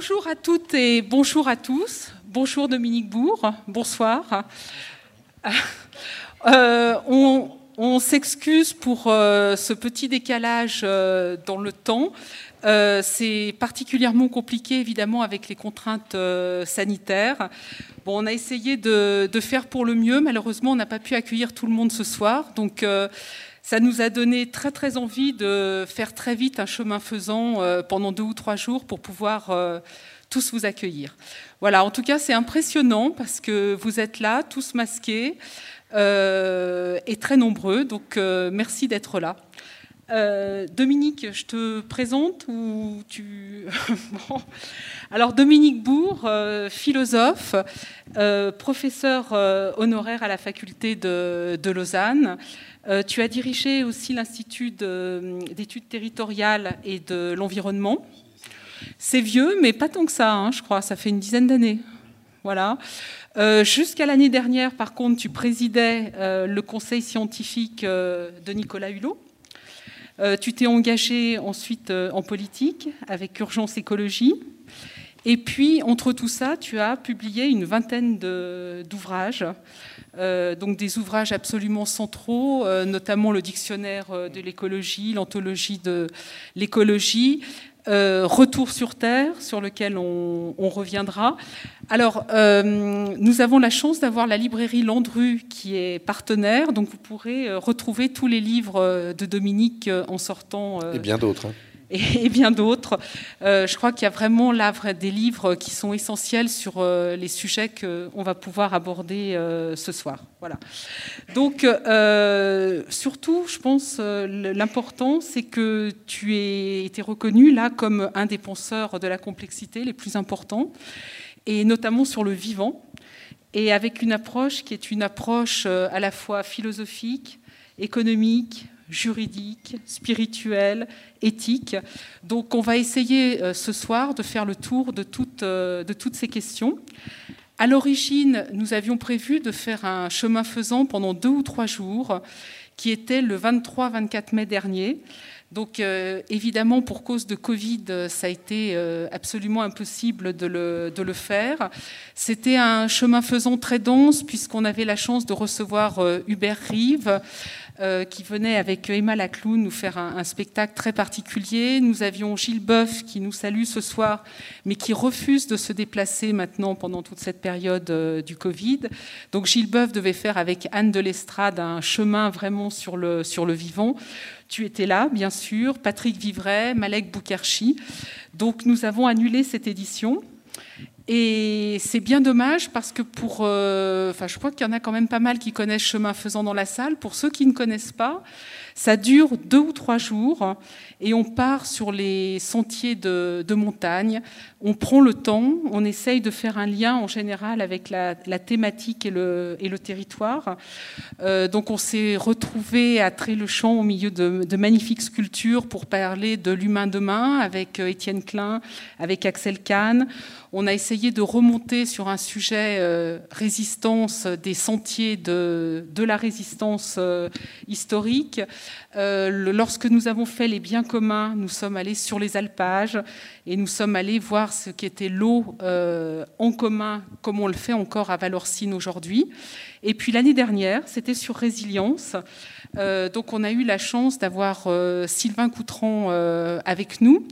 bonjour à toutes et bonjour à tous. Bonjour Dominique Bourg, bonsoir. Euh, on, s'excuse pour euh, ce petit décalage euh, dans le temps. c'est particulièrement compliqué évidemment avec les contraintes sanitaires. Bon, on a essayé de, de, faire pour le mieux. Malheureusement, on n'a pas pu accueillir tout le monde ce soir. Donc, ça nous a donné très très envie de faire très vite un chemin faisant euh, pendant deux ou trois jours pour pouvoir euh, tous vous accueillir. Voilà, en tout cas c'est impressionnant parce que vous êtes là, tous masqués euh, et très nombreux, donc merci d'être là. Dominique, je te présente ou tu... Alors Dominique Bourg, philosophe, professeur honoraire à la faculté de Lausanne, euh, tu as dirigé aussi l'Institut d'études territoriales et de l'environnement. C'est vieux, mais pas tant que ça, hein, je crois. Ça fait une dizaine d'années. Voilà. Euh, jusqu'à l'année dernière, par contre, tu présidais euh, le conseil scientifique de Nicolas Hulot. Tu t'es engagé ensuite en politique avec Urgence Écologie. Et puis, entre tout ça, tu as publié une vingtaine d'ouvrages euh, donc des ouvrages absolument centraux, euh, notamment le dictionnaire euh, de l'écologie, l'anthologie de l'écologie, Retour sur Terre, sur lequel on, reviendra. Alors, nous avons la chance d'avoir la librairie Landru qui est partenaire, donc vous pourrez retrouver tous les livres de Dominique en sortant. Et bien d'autres. Hein et, bien d'autres. Euh, je crois qu'il y a vraiment là des livres qui sont essentiels sur euh, les sujets qu'on va pouvoir aborder euh, ce soir. Voilà. Donc, surtout, je pense, l'important, c'est que tu aies été reconnu là comme un des penseurs de la complexité les plus importants, et notamment sur le vivant, et avec une approche qui est une approche à la fois philosophique, économique, juridique, spirituelle, éthique. Donc on va essayer euh, ce soir de faire le tour de toutes, euh, de toutes ces questions. À l'origine, nous avions prévu de faire un chemin faisant pendant deux ou trois jours, qui était le 23-24 mai dernier. Donc euh, évidemment, pour cause de Covid, ça a été absolument impossible de le, faire. C'était un chemin faisant très dense puisqu'on avait la chance de recevoir Hubert Rive, euh, qui venait avec Emma Lacloun nous faire un, spectacle très particulier. Nous avions Gilles Boeuf qui nous salue ce soir, mais qui refuse de se déplacer maintenant pendant toute cette période euh, du Covid. Donc Gilles Boeuf devait faire avec Anne de l'Estrade un chemin vraiment sur le, sur le vivant. Tu étais là, bien sûr, Patrick Vivray, Malek Boukerchi. Donc nous avons annulé cette édition. Et c'est bien dommage parce que pour, euh, enfin, je crois qu'il y en a quand même pas mal qui connaissent chemin faisant dans la salle. Pour ceux qui ne connaissent pas, ça dure deux ou trois jours et on part sur les sentiers de, montagne. On prend le temps, on essaye de faire un lien en général avec la, thématique et le, territoire. Euh, donc on s'est retrouvé à Tré-le-Champ au milieu de, magnifiques sculptures pour parler de l'humain demain avec euh, Étienne Klein, avec Axel Kahn. On a essayé de remonter sur un sujet euh, résistance des sentiers de, la résistance historique. lorsque nous avons fait les biens commun, nous sommes allés sur les alpages et nous sommes allés voir ce qu'était l'eau euh, en commun, comme on le fait encore à Valorcine aujourd'hui. Et puis l'année dernière, c'était sur résilience. Euh, donc on a eu la chance d'avoir euh, Sylvain Coutran avec nous.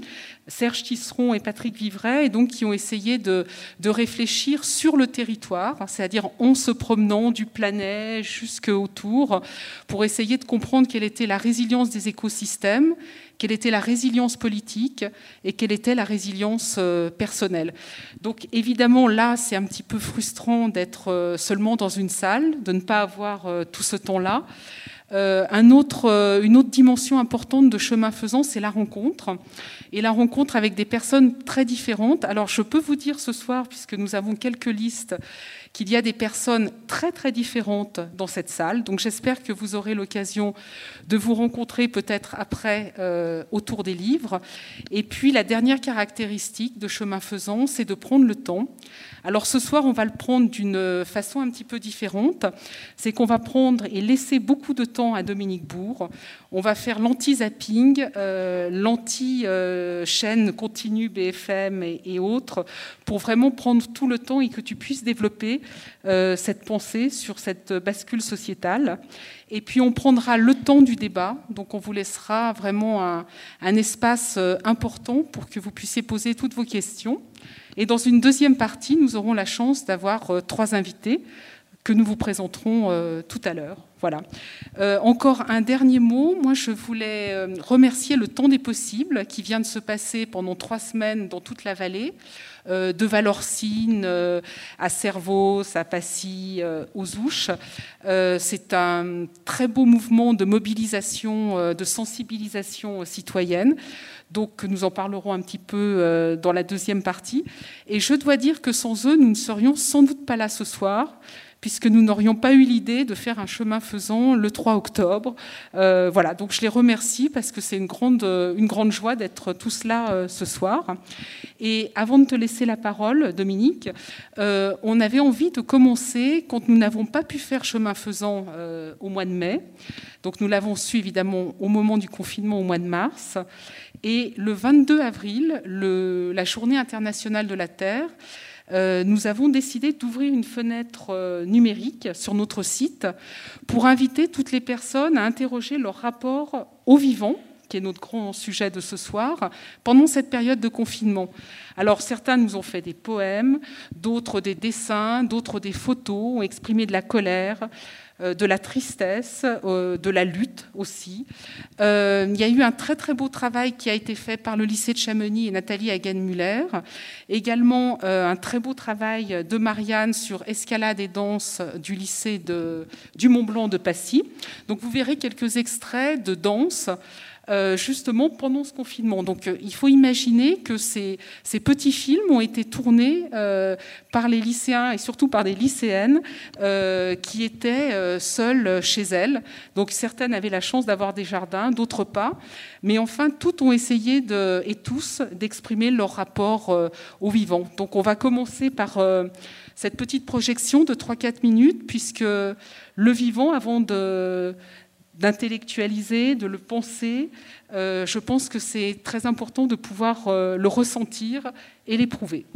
Serge Tisseron et Patrick Vivray, et donc qui ont essayé de, réfléchir sur le territoire, c'est-à-dire en se promenant du planet jusqu'autour, pour essayer de comprendre quelle était la résilience des écosystèmes quelle était la résilience politique et quelle était la résilience euh, personnelle. Donc évidemment, là, c'est un petit peu frustrant d'être euh, seulement dans une salle, de ne pas avoir euh, tout ce temps-là. Un autre, une autre dimension importante de chemin faisant, c'est la rencontre. Et la rencontre avec des personnes très différentes. Alors je peux vous dire ce soir, puisque nous avons quelques listes, qu'il y a des personnes très très différentes dans cette salle. Donc j'espère que vous aurez l'occasion de vous rencontrer peut-être après euh, autour des livres. Et puis la dernière caractéristique de chemin faisant, c'est de prendre le temps. Alors ce soir, on va le prendre d'une façon un petit peu différente. C'est qu'on va prendre et laisser beaucoup de temps à Dominique Bourg. On va faire l'anti-zapping, euh, l'anti-chaîne continue BFM et, autres, pour vraiment prendre tout le temps et que tu puisses développer euh, cette pensée sur cette bascule sociétale. Et puis on prendra le temps du débat, donc on vous laissera vraiment un, un espace euh, important pour que vous puissiez poser toutes vos questions. Et dans une deuxième partie, nous aurons la chance d'avoir euh, trois invités que nous vous présenterons euh, tout à l'heure. Voilà. Euh, encore un dernier mot. Moi, je voulais remercier le temps des possibles qui vient de se passer pendant trois semaines dans toute la vallée, de Valorcine à Servos, à Passy, aux Ouches. C'est un très beau mouvement de mobilisation, de sensibilisation citoyenne. Donc nous en parlerons un petit peu euh, dans la deuxième partie. Et je dois dire que sans eux, nous ne serions sans doute pas là ce soir puisque nous n'aurions pas eu l'idée de faire un chemin faisant le 3 octobre. Euh, voilà, donc je les remercie parce que c'est une grande, une grande joie d'être tous là euh, ce soir. Et avant de te laisser la parole, Dominique, euh, on avait envie de commencer quand nous n'avons pas pu faire chemin faisant au mois de mai. Donc nous l'avons su évidemment au moment du confinement au mois de mars. Et le 22 avril, la journée internationale de la Terre, euh, nous avons décidé d'ouvrir une fenêtre euh, numérique sur notre site pour inviter toutes les personnes à interroger leur rapport au vivant qui est notre grand sujet de ce soir, pendant cette période de confinement. Alors certains nous ont fait des poèmes, d'autres des dessins, d'autres des photos, ont exprimé de la colère, de la tristesse, euh, de la lutte aussi. Euh, il y a eu un très très beau travail qui a été fait par le lycée de Chamonix et Nathalie Hagen-Muller. Également un très beau travail de Marianne sur escalade et danse du lycée du Mont Blanc de Passy. Donc vous verrez quelques extraits de danse. Euh, justement pendant ce confinement. Donc euh, il faut imaginer que ces, petits films ont été tournés euh, par les lycéens et surtout par des lycéennes qui étaient seules chez elles. Donc certaines avaient la chance d'avoir des jardins, d'autres pas. Mais enfin, toutes ont essayé et tous d'exprimer leur rapport au vivant. Donc on va commencer par cette petite projection de 3-4 minutes, puisque le vivant, avant de d'intellectualiser, de le penser. Euh, je pense que c'est très important de pouvoir euh, le ressentir et l'éprouver.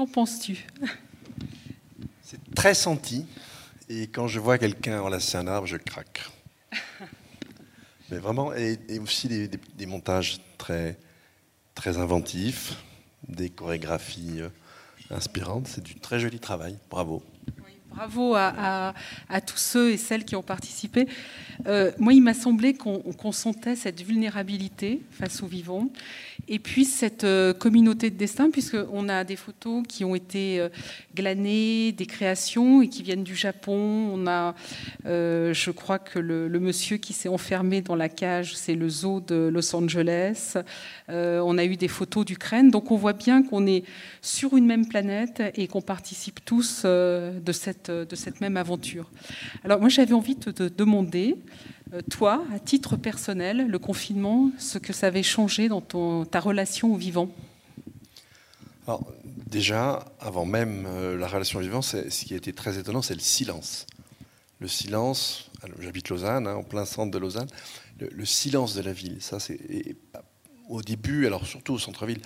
Qu'en penses-tu? C'est très senti. Et quand je vois quelqu'un enlacer un arbre, je craque. Mais vraiment, et, aussi des, montages très, très inventifs, des chorégraphies euh, inspirantes. C'est du très joli travail. Bravo. Bravo à, tous ceux et celles qui ont participé. Euh, moi, il m'a semblé qu'on sentait cette vulnérabilité face aux vivants et puis cette euh, communauté de destin, puisqu'on a des photos qui ont été euh, glanées, des créations et qui viennent du Japon. On a, je crois que le, monsieur qui s'est enfermé dans la cage, c'est le zoo de Los Angeles. on a eu des photos d'Ukraine. Donc on voit bien qu'on est sur une même planète et qu'on participe tous de cette de cette même aventure. Alors moi j'avais envie de te demander, euh, toi, à titre personnel, le confinement, ce que ça avait changé dans ta relation au vivant Alors déjà, avant même euh, la relation au vivant, ce qui a été très étonnant, c'est le silence. Le silence, j'habite Lausanne, hein, en plein centre de Lausanne, le, silence de la ville. Au début, alors surtout au centre-ville,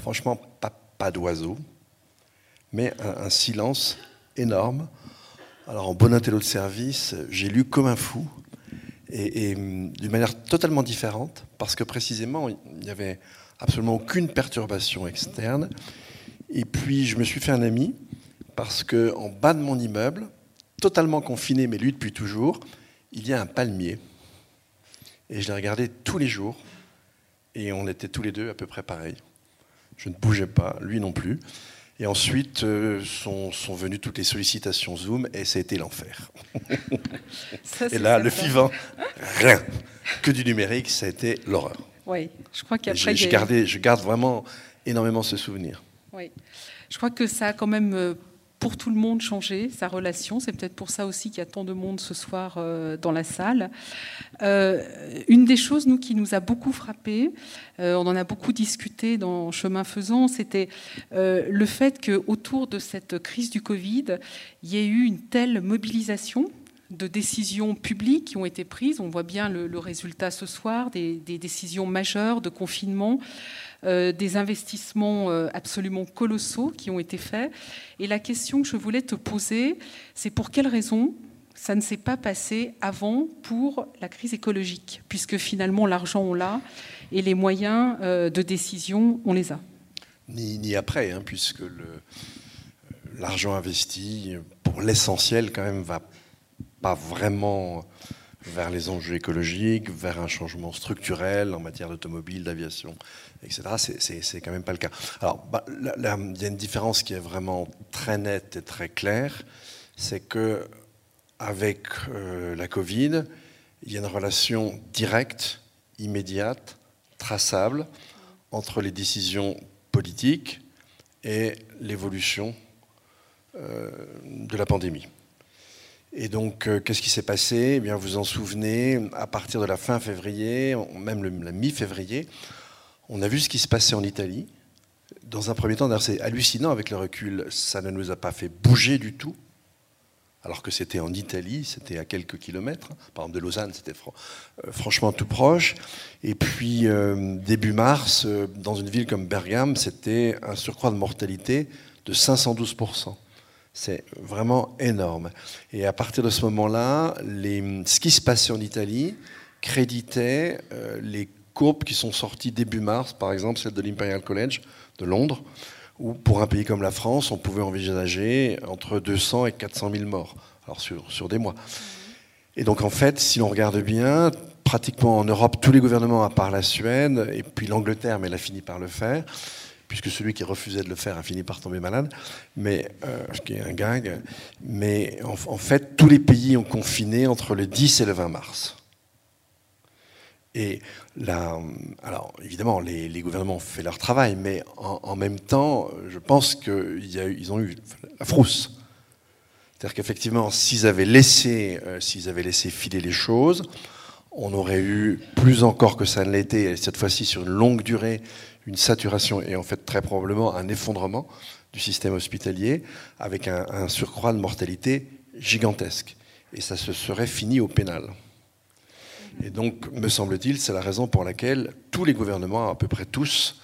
franchement, pas, pas d'oiseaux, mais un, un silence énorme. Alors en bon intello de service, j'ai lu comme un fou, et, d'une manière totalement différente, parce que précisément, il n'y avait absolument aucune perturbation externe. Et puis je me suis fait un ami, parce qu'en bas de mon immeuble, totalement confiné, mais lui depuis toujours, il y a un palmier. Et je l'ai regardé tous les jours, et on était tous les deux à peu près pareils. Je ne bougeais pas, lui non plus. Et ensuite euh, sont, sont, venues toutes les sollicitations Zoom et ça a été l'enfer. et là, le vivant, rien. Que du numérique, ça a été l'horreur. Oui, je crois qu'après. Je, garde vraiment énormément ce souvenir. Oui, je crois que ça a quand même euh, pour tout le monde changer sa relation. C'est peut-être pour ça aussi qu'il y a tant de monde ce soir euh, dans la salle. Euh, une des choses, nous, qui nous a beaucoup frappé, euh, on en a beaucoup discuté dans Chemin Faisant, c'était le fait qu'autour de cette crise du Covid, il y ait eu une telle mobilisation de décisions publiques qui ont été prises. On voit bien le, résultat ce soir, des, des, décisions majeures de confinement. Euh, des investissements euh, absolument colossaux qui ont été faits. Et la question que je voulais te poser, c'est pour quelles raisons ça ne s'est pas passé avant pour la crise écologique, puisque finalement l'argent on l'a et les moyens euh, de décision on les a. Ni, ni après, hein, puisque l'argent investi, pour l'essentiel quand même, va pas vraiment vers les enjeux écologiques, vers un changement structurel en matière d'automobile, d'aviation, etc. C'est quand même pas le cas. Alors, bah, il y a une différence qui est vraiment très nette et très claire, c'est que avec euh, la Covid, il y a une relation directe, immédiate, traçable entre les décisions politiques et l'évolution euh, de la pandémie. Et donc, euh, qu'est-ce qui s'est passé? Eh bien, Vous en souvenez, à partir de la fin février, même la mi-février, on a vu ce qui se passait en Italie. Dans un premier temps, c'est hallucinant avec le recul, ça ne nous a pas fait bouger du tout, alors que c'était en Italie, c'était à quelques kilomètres. Par exemple, de Lausanne, c'était euh, franchement tout proche. Et puis, euh, début mars, dans une ville comme Bergame, c'était un surcroît de mortalité de 512%. C'est vraiment énorme. Et à partir de ce moment-là, ce qui se passait en Italie créditait euh, les courbes qui sont sorties début mars, par exemple celle de l'Imperial College de Londres, où pour un pays comme la France, on pouvait envisager entre 200 et 400 000 morts, alors sur, sur des mois. Et donc en fait, si l'on regarde bien, pratiquement en Europe, tous les gouvernements, à part la Suède, et puis l'Angleterre, mais elle a fini par le faire, puisque celui qui refusait de le faire a fini par tomber malade, mais, euh, ce qui est un gag. Mais en, fait, tous les pays ont confiné entre le 10 et le 20 mars. Et là, alors évidemment, les, gouvernements ont fait leur travail, mais en, même temps, je pense qu'ils ont eu la frousse. C'est-à-dire qu'effectivement, euh, s'ils avaient laissé filer les choses, on aurait eu plus encore que ça ne l'était, cette fois-ci sur une longue durée, une saturation et en fait très probablement un effondrement du système hospitalier avec un, surcroît de mortalité gigantesque. Et ça se serait fini au pénal. Et donc, me semble-t-il, c'est la raison pour laquelle tous les gouvernements, à peu près tous,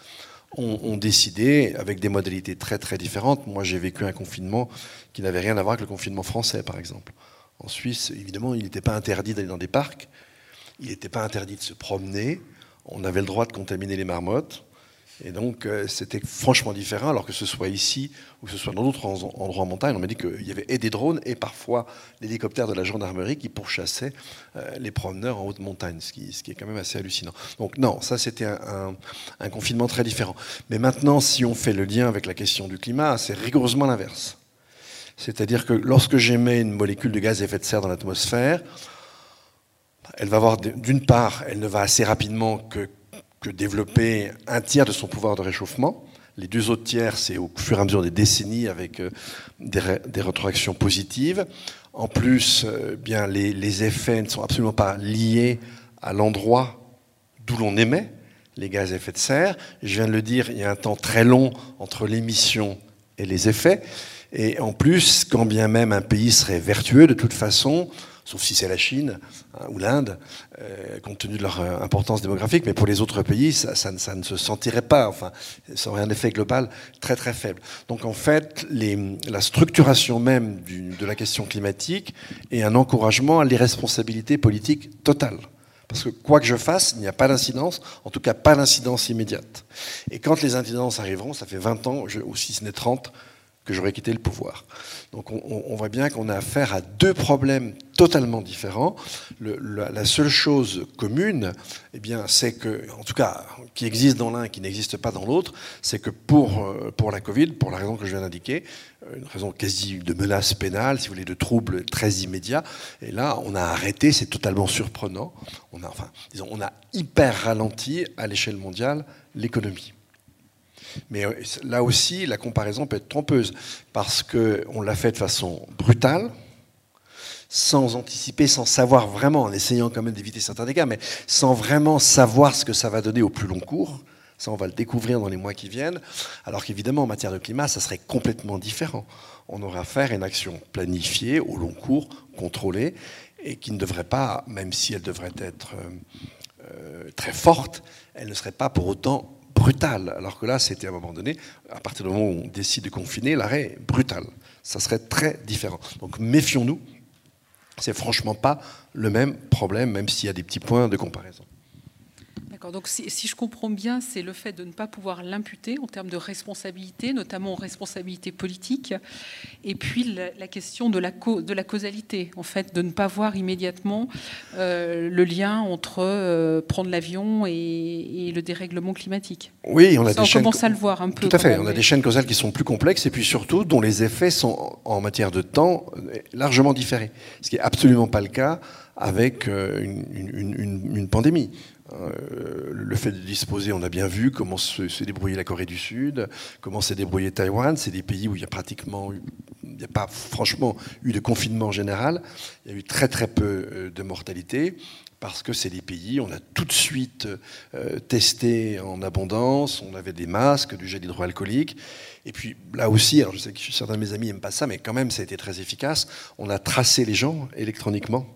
ont, décidé, avec des modalités très très différentes. Moi, j'ai vécu un confinement qui n'avait rien à voir avec le confinement français, par exemple. En Suisse, évidemment, il n'était pas interdit d'aller dans des parcs, il n'était pas interdit de se promener, on avait le droit de contaminer les marmottes. Et donc, euh, c'était franchement différent, alors que ce soit ici ou que ce soit dans d'autres endroits en montagne. On m'a dit qu'il y avait et des drones et parfois l'hélicoptère de la gendarmerie qui pourchassaient euh, les promeneurs en haute montagne, ce qui, ce qui, est quand même assez hallucinant. Donc, non, ça, c'était un, un, confinement très différent. Mais maintenant, si on fait le lien avec la question du climat, c'est rigoureusement l'inverse. C'est-à-dire que lorsque j'émets une molécule de gaz à effet de serre dans l'atmosphère, elle va avoir, d'une part, elle ne va assez rapidement que que développer un tiers de son pouvoir de réchauffement. Les deux autres tiers, c'est au fur et à mesure des décennies avec euh, des, rétroactions positives. En plus, euh, bien, les, les, effets ne sont absolument pas liés à l'endroit d'où l'on émet les gaz à effet de serre. Je viens de le dire, il y a un temps très long entre l'émission et les effets. Et en plus, quand bien même un pays serait vertueux, de toute façon, sauf si c'est la Chine hein, ou l'Inde, euh, compte tenu de leur euh, importance démographique, mais pour les autres pays, ça, ne se sentirait pas. Enfin, ça aurait un effet global très très faible. Donc en fait, la structuration même de la question climatique est un encouragement à l'irresponsabilité politique totale. Parce que quoi que je fasse, il n'y a pas d'incidence, en tout cas pas d'incidence immédiate. Et quand les incidences arriveront, ça fait 20 ans, ou si ce n'est 30, que j'aurais quitté le pouvoir. Donc on, voit bien qu'on a affaire à deux problèmes totalement différents. la, seule chose commune, eh bien, c'est que, en tout cas, qui existe dans l'un et qui n'existe pas dans l'autre, c'est que pour, euh, pour la Covid, pour la raison que je viens d'indiquer, euh, une raison quasi de menace pénale, si vous voulez, de troubles très immédiats, et là, on a arrêté, c'est totalement surprenant, on a, enfin, disons, on a hyper ralenti à l'échelle mondiale l'économie. Mais euh, là aussi, la comparaison peut être trompeuse, parce qu'on l'a fait de façon brutale, sans anticiper, sans savoir vraiment, en essayant quand même d'éviter certains dégâts, mais sans vraiment savoir ce que ça va donner au plus long cours. Ça, on va le découvrir dans les mois qui viennent. Alors qu'évidemment, en matière de climat, ça serait complètement différent. On aurait affaire à une action planifiée, au long cours, contrôlée, et qui ne devrait pas, même si elle devrait être euh, euh, très forte, elle ne serait pas pour autant brutal. Alors que là, c'était à un moment donné, à partir du moment où on décide de confiner, l'arrêt est brutal. Ça serait très différent. Donc méfions-nous. C'est franchement pas le même problème, même s'il y a des petits points de comparaison. Donc si, je comprends bien, c'est le fait de ne pas pouvoir l'imputer en termes de responsabilité, notamment en responsabilité politique, et puis la, question de la, de la, causalité, en fait, de ne pas voir immédiatement euh, le lien entre euh, prendre l'avion et, le dérèglement climatique. Oui, on a des chaînes... commence à le voir un peu. Tout à fait. On a des chaînes causales qui sont plus complexes et puis surtout dont les effets sont en matière de temps largement différés, ce qui est absolument pas le cas avec euh, une pandémie. Euh, le fait de disposer, on a bien vu comment s'est débrouillé la Corée du Sud, comment s'est débrouillé Taïwan. C'est des pays où il y a pratiquement, il n'y a pas franchement eu de confinement général. Il y a eu très très peu euh, de mortalité parce que c'est des pays, on a tout de suite euh, testé en abondance, on avait des masques, du gel hydroalcoolique. Et puis là aussi, alors je sais que certains de mes amis n'aiment pas ça, mais quand même ça a été très efficace. On a tracé les gens électroniquement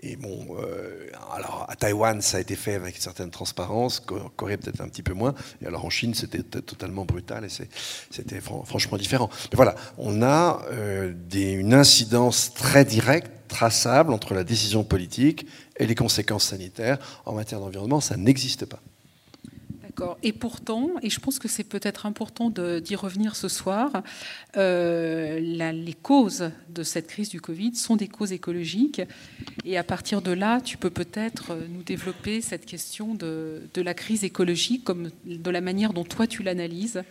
et bon, euh, alors à Taïwan, ça a été fait avec une certaine transparence, Corée peut-être un petit peu moins. Et alors en Chine, c'était totalement brutal et c'était franchement différent. Mais voilà, on a euh, une incidence très directe, traçable entre la décision politique et les conséquences sanitaires. En matière d'environnement, ça n'existe pas. Et pourtant, et je pense que c'est peut-être important d'y revenir ce soir, euh, les causes de cette crise du Covid sont des causes écologiques. Et à partir de là, tu peux peut-être nous développer cette question de, la crise écologique, comme de la manière dont toi tu l'analyses,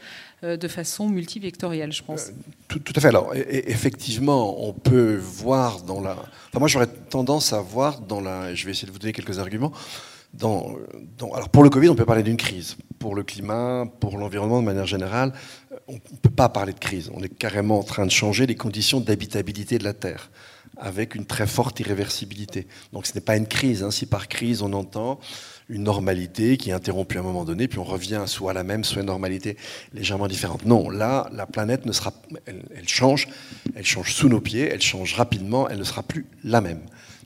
euh, de façon multivectorielle, je pense. Euh, tout, à fait. Alors, effectivement, on peut voir dans la. Enfin, moi, j'aurais tendance à voir dans la. Je vais essayer de vous donner quelques arguments alors pour le Covid, on peut parler d'une crise. Pour le climat, pour l'environnement de manière générale, on ne peut pas parler de crise. On est carrément en train de changer les conditions d'habitabilité de la Terre, avec une très forte irréversibilité. Donc ce n'est pas une crise. Hein. Si par crise on entend une normalité qui est interrompue à un moment donné, puis on revient soit à la même, soit à une normalité légèrement différente. Non, là, la planète ne sera, elle change, elle change sous nos pieds, elle change rapidement, elle ne sera plus la même.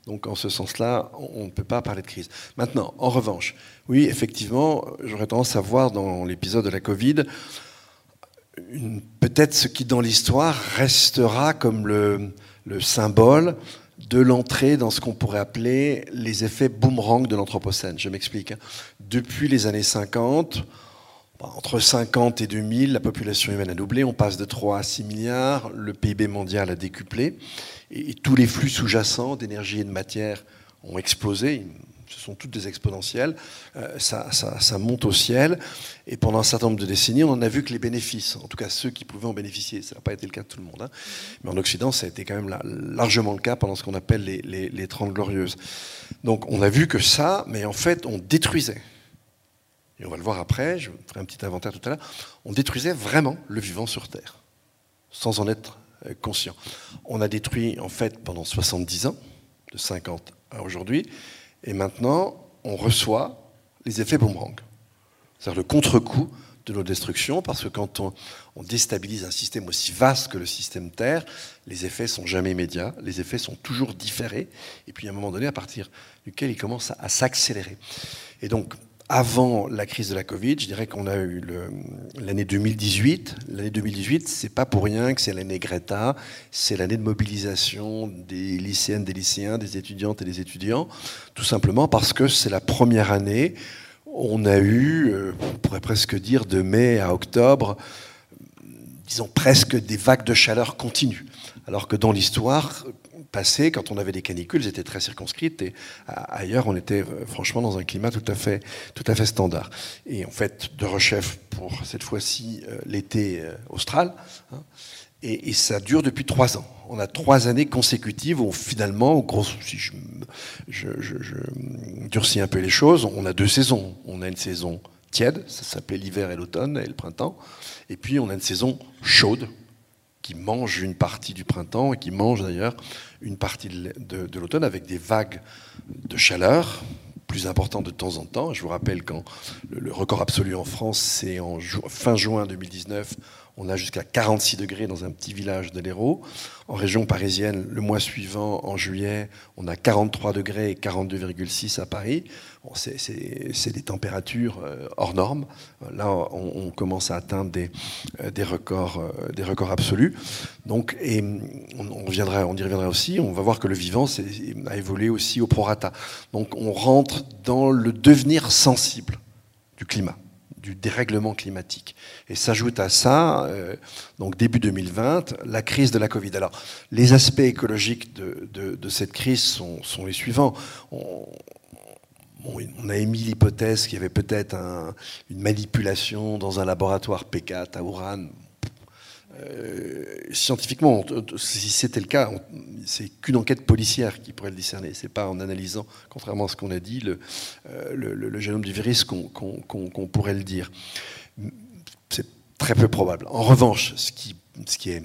Donc en ce sens-là, on ne peut pas parler de crise. Maintenant, en revanche, oui, effectivement, j'aurais tendance à voir dans l'épisode de la Covid peut-être ce qui dans l'histoire restera comme le, le symbole de l'entrée dans ce qu'on pourrait appeler les effets boomerang de l'Anthropocène. Je m'explique. Hein. Depuis les années 50, entre 50 et 2000, la population humaine a doublé, on passe de 3 à 6 milliards, le PIB mondial a décuplé, et tous les flux sous-jacents d'énergie et de matière ont explosé, ce sont toutes des exponentielles, euh, ça, monte au ciel, et pendant un certain nombre de décennies, on en a vu que les bénéfices, en tout cas ceux qui pouvaient en bénéficier, ça n'a pas été le cas de tout le monde, hein. mais en Occident, ça a été quand même largement le cas pendant ce qu'on appelle les, les, les 30 glorieuses. Donc on a vu que ça, mais en fait, on détruisait et on va le voir après, je ferai un petit inventaire tout à l'heure, on détruisait vraiment le vivant sur Terre, sans en être euh, conscient. On a détruit en fait pendant 70 ans, de 50 à aujourd'hui, et maintenant on reçoit les effets boomerang, c'est-à-dire le contre-coup de nos destructions, parce que quand on, déstabilise un système aussi vaste que le système Terre, les effets sont jamais immédiats, les effets sont toujours différés, et puis à un moment donné, à partir duquel ils commencent à, à s'accélérer. Et donc, avant la crise de la Covid, je dirais qu'on a eu l'année 2018. L'année 2018, c'est pas pour rien que c'est l'année Greta, c'est l'année de mobilisation des lycéennes, des lycéens, des étudiantes et des étudiants, tout simplement parce que c'est la première année on a eu, euh, on pourrait presque dire de mai à octobre, disons presque des vagues de chaleur continues. Alors que dans l'histoire, passé, quand on avait des canicules, elles étaient très circonscrites et ailleurs, on était euh, franchement dans un climat tout à fait, tout à fait standard. Et en fait, de rechef pour cette fois-ci euh, l'été euh, austral. Hein, et, ça dure depuis trois ans. On a trois années consécutives où finalement, gros, si je, je, je, durcis un peu les choses, on a deux saisons. On a une saison tiède, ça s'appelait l'hiver et l'automne et le printemps. Et puis on a une saison chaude, qui mange une partie du printemps et qui mange d'ailleurs une partie de, l'automne avec des vagues de chaleur plus importantes de temps en temps. Je vous rappelle quand le, record absolu en France, c'est en fin juin 2019, on a jusqu'à 46 degrés dans un petit village de l'Hérault. En région parisienne, le mois suivant, en juillet, on a 43 degrés et 42,6 à Paris. C'est des températures euh, hors normes. Là, on, commence à atteindre des, euh, des, records, euh, des records absolus. Donc, et on, on y reviendra aussi. On va voir que le vivant a évolué aussi au prorata. Donc, on rentre dans le devenir sensible du climat du dérèglement climatique. Et s'ajoute à ça, donc début 2020, la crise de la Covid. Alors, les aspects écologiques de, cette crise sont, les suivants. A émis l'hypothèse qu'il y avait peut-être une manipulation dans un laboratoire P4 à Ouran. Euh, scientifiquement, si c'était le cas, c'est qu'une enquête policière qui pourrait le discerner. C'est pas en analysant, contrairement à ce qu'on a dit, le, euh, génome du virus qu'on pourrait le dire. C'est très peu probable. En revanche, ce qui est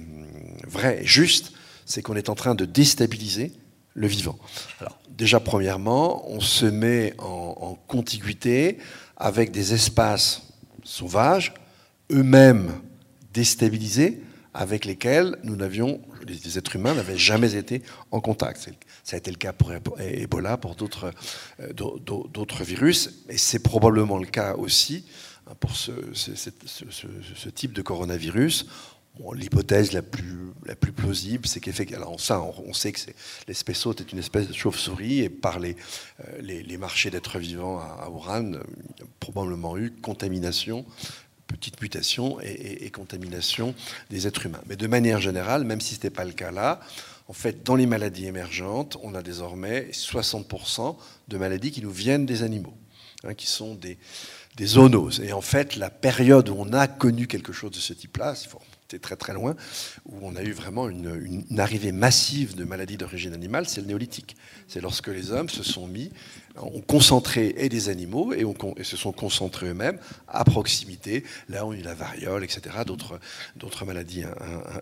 vrai et juste, c'est qu'on est en train de déstabiliser le vivant. Alors, déjà, premièrement, on se met en, en contiguïté avec des espaces sauvages, eux-mêmes déstabilisés avec lesquels nous n'avions, les êtres humains n'avaient jamais été en contact. Ça a été le cas pour Ebola, pour d'autres euh, virus, et c'est probablement le cas aussi hein, pour ce, type de coronavirus. L'hypothèse la plus, la plus plausible, c'est qu'effectivement, ça, on, sait que l'espèce hôte est une espèce de chauve-souris, et par les, euh, les, marchés d'êtres vivants à, à Wuhan, il y a probablement eu contamination petite mutation et, contamination des êtres humains. Mais de manière générale, même si ce n'était pas le cas là, en fait, dans les maladies émergentes, on a désormais 60% de maladies qui nous viennent des animaux, hein, qui sont des, des zoonoses. Et en fait, la période où on a connu quelque chose de ce type-là, c'était très très loin, où on a eu vraiment une, arrivée massive de maladies d'origine animale, c'est le néolithique. C'est lorsque les hommes se sont mis, ont concentré et des animaux et, se sont concentrés eux-mêmes à proximité, là y a eu la variole, etc., d'autres maladies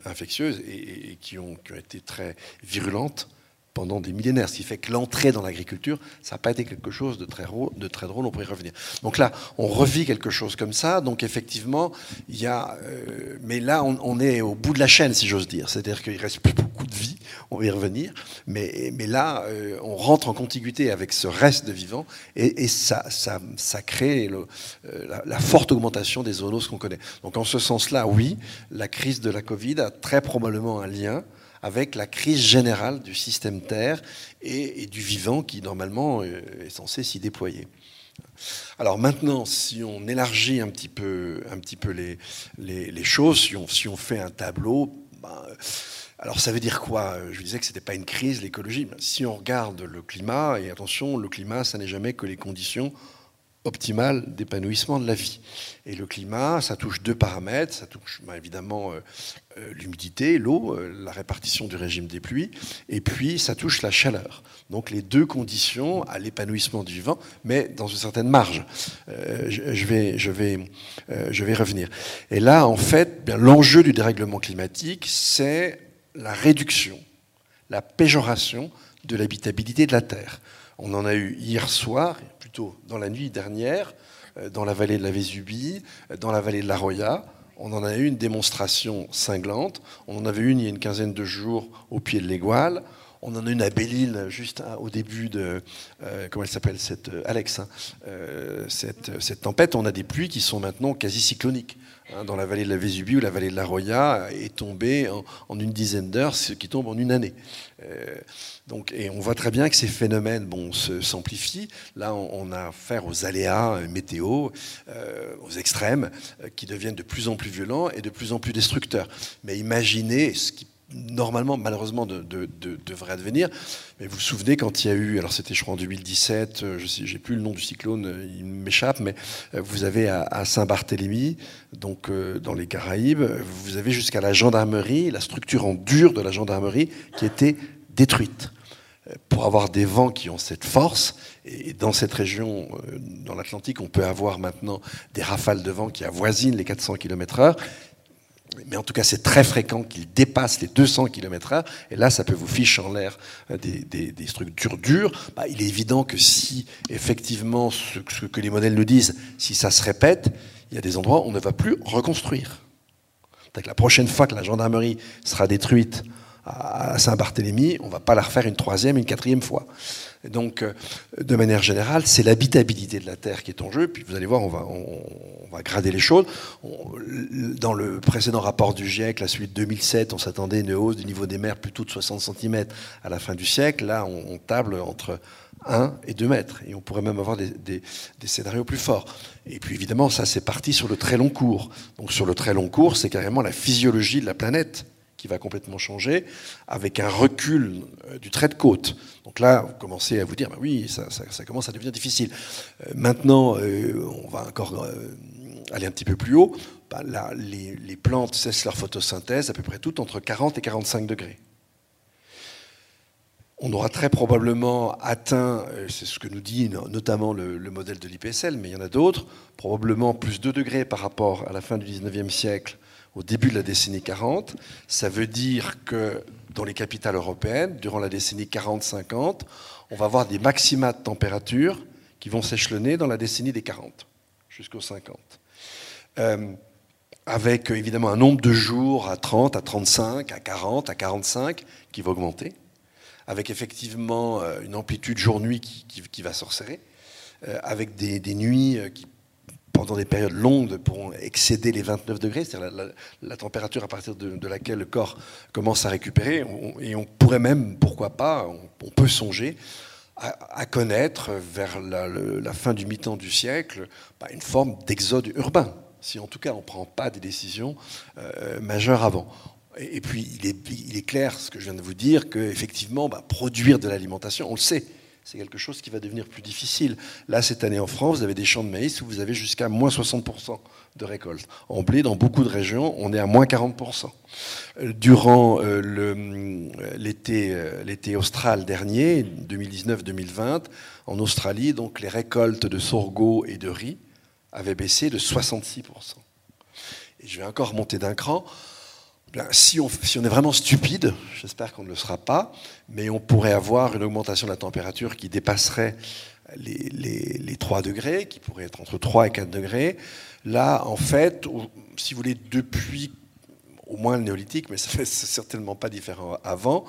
infectieuses et, qui, ont, qui ont été très virulentes pendant des millénaires, ce qui fait que l'entrée dans l'agriculture, ça n'a pas été quelque chose de très, de très drôle, on pourrait y revenir. Donc là, on revit quelque chose comme ça, donc effectivement, il y a... Euh, mais là, on, est au bout de la chaîne, si j'ose dire, c'est-à-dire qu'il reste plus beaucoup de vie, on va y revenir. Mais, mais là, euh, on rentre en contiguïté avec ce reste de vivant et, ça, ça, ça, crée euh, la, forte augmentation des zoonoses qu'on connaît. Donc en ce sens-là, oui, la crise de la Covid a très probablement un lien avec la crise générale du système Terre et, du vivant qui, normalement, est censé s'y déployer. Alors maintenant, si on élargit un petit peu, un petit peu les, les, choses, si on, si on, fait un tableau, ben, alors ça veut dire quoi? Je disais que ce n'était pas une crise, l'écologie. Si on regarde le climat, et attention, le climat, ça n'est jamais que les conditions optimale d'épanouissement de la vie. Et le climat, ça touche deux paramètres. Ça touche bah, évidemment euh, euh, l'humidité, l'eau, euh, la répartition du régime des pluies, et puis ça touche la chaleur. Donc les deux conditions à l'épanouissement du vivant, mais dans une certaine marge. je, vais, je, vais, je vais revenir. Et là, en fait, l'enjeu du dérèglement climatique, c'est la réduction, la péjoration de l'habitabilité de la Terre. On en a eu hier soir, dans la nuit dernière, euh, dans la vallée de la Vésubie, euh, dans la vallée de la Roya. On en a eu une démonstration cinglante. On en avait une il y a une quinzaine de jours au pied de l'Égoile. On en a une à Belle-Île, juste au début de. Euh, comment elle s'appelle cette, Alex, hein, cette, cette, tempête. On a des pluies qui sont maintenant quasi cycloniques. Hein, dans la vallée de la Vésubie ou la vallée de la Roya est tombée en, une dizaine d'heures, ce qui tombe en une année. Euh, donc, et on voit très bien que ces phénomènes bon, s'amplifient. Là, on, a affaire aux aléas euh, météo, euh, aux extrêmes, qui deviennent de plus en plus violents et de plus en plus destructeurs. Mais imaginez ce qui normalement, malheureusement, de, devrait advenir. Mais vous vous souvenez quand il y a eu, alors c'était je crois en 2017, euh, je j'ai plus le nom du cyclone, euh, il m'échappe, mais euh, vous avez à, Saint-Barthélemy, donc dans les Caraïbes, vous avez jusqu'à la gendarmerie, la structure en dur de la gendarmerie qui était détruite pour avoir des vents qui ont cette force. Et dans cette région, dans l'Atlantique, on peut avoir maintenant des rafales de vent qui avoisinent les 400 km/h mais en tout cas, c'est très fréquent qu'il dépasse les 200 km/h. Et là, ça peut vous ficher en l'air euh, des, structures dures. Bah, il est évident que si, effectivement, ce, que les modèles nous disent, si ça se répète, il y a des endroits où on ne va plus reconstruire. la prochaine fois que la gendarmerie sera détruite à Saint-Barthélemy, on ne va pas la refaire une troisième, une quatrième fois. donc, euh, de manière générale, c'est l'habitabilité de la Terre qui est en jeu. Puis vous allez voir, on va, grader les choses. dans le précédent rapport du GIEC, la suite 2007, on s'attendait à une hausse du niveau des mers plutôt de 60 cm à la fin du siècle. Là, on, table entre 1 et 2 mètres. Et on pourrait même avoir des, des, scénarios plus forts. Et puis évidemment, ça, c'est parti sur le très long cours. Donc sur le très long cours, c'est carrément la physiologie de la planète qui va complètement changer, avec un recul euh, du trait de côte. Donc là, vous commencez à vous dire, bah oui, ça, commence à devenir difficile. Euh, maintenant, euh, on va encore aller un petit peu plus haut. Bah là, les, plantes cessent leur photosynthèse à peu près toutes entre 40 et 45 degrés. On aura très probablement atteint, c'est ce que nous dit notamment le, le modèle de l'IPSL, mais il y en a d'autres, probablement plus 2 degrés par rapport à la fin du 19e siècle au début de la décennie 40. Ça veut dire que dans les capitales européennes, durant la décennie 40-50, on va avoir des maxima de température qui vont s'échelonner dans la décennie des 40 jusqu'aux 50. Euh, avec évidemment un nombre de jours à 30, à 35, à 40, à 45 qui va augmenter, avec effectivement euh, une amplitude jour-nuit qui, va euh, avec des nuits qui pendant des périodes longues pourront excéder les 29 degrés, c'est-à-dire la, température à partir de, laquelle le corps commence à récupérer. et on pourrait même, pourquoi pas, on, peut songer à, connaître vers la, fin du mi-temps du siècle bah, une forme d'exode urbain, si en tout cas on ne prend pas des décisions euh, majeures avant. Et, puis il est, il est, clair, ce que je viens de vous dire, qu'effectivement, bah, produire de l'alimentation, on le sait, c'est quelque chose qui va devenir plus difficile. Là, cette année en France, vous avez des champs de maïs où vous avez jusqu'à moins 60% de récolte. En blé, dans beaucoup de régions, on est à moins 40%. Euh, durant euh, euh, l'été austral dernier, 2019-2020, en Australie, donc les récoltes de sorgho et de riz avaient baissé de 66%. Et je vais encore monter d'un cran si on, est vraiment stupide, j'espère qu'on ne le sera pas, mais on pourrait avoir une augmentation de la température qui dépasserait les, 3 degrés, qui pourrait être entre 3 et 4 degrés. Là, en fait, si vous voulez, depuis, au moins le néolithique, mais c'est certainement pas différent avant,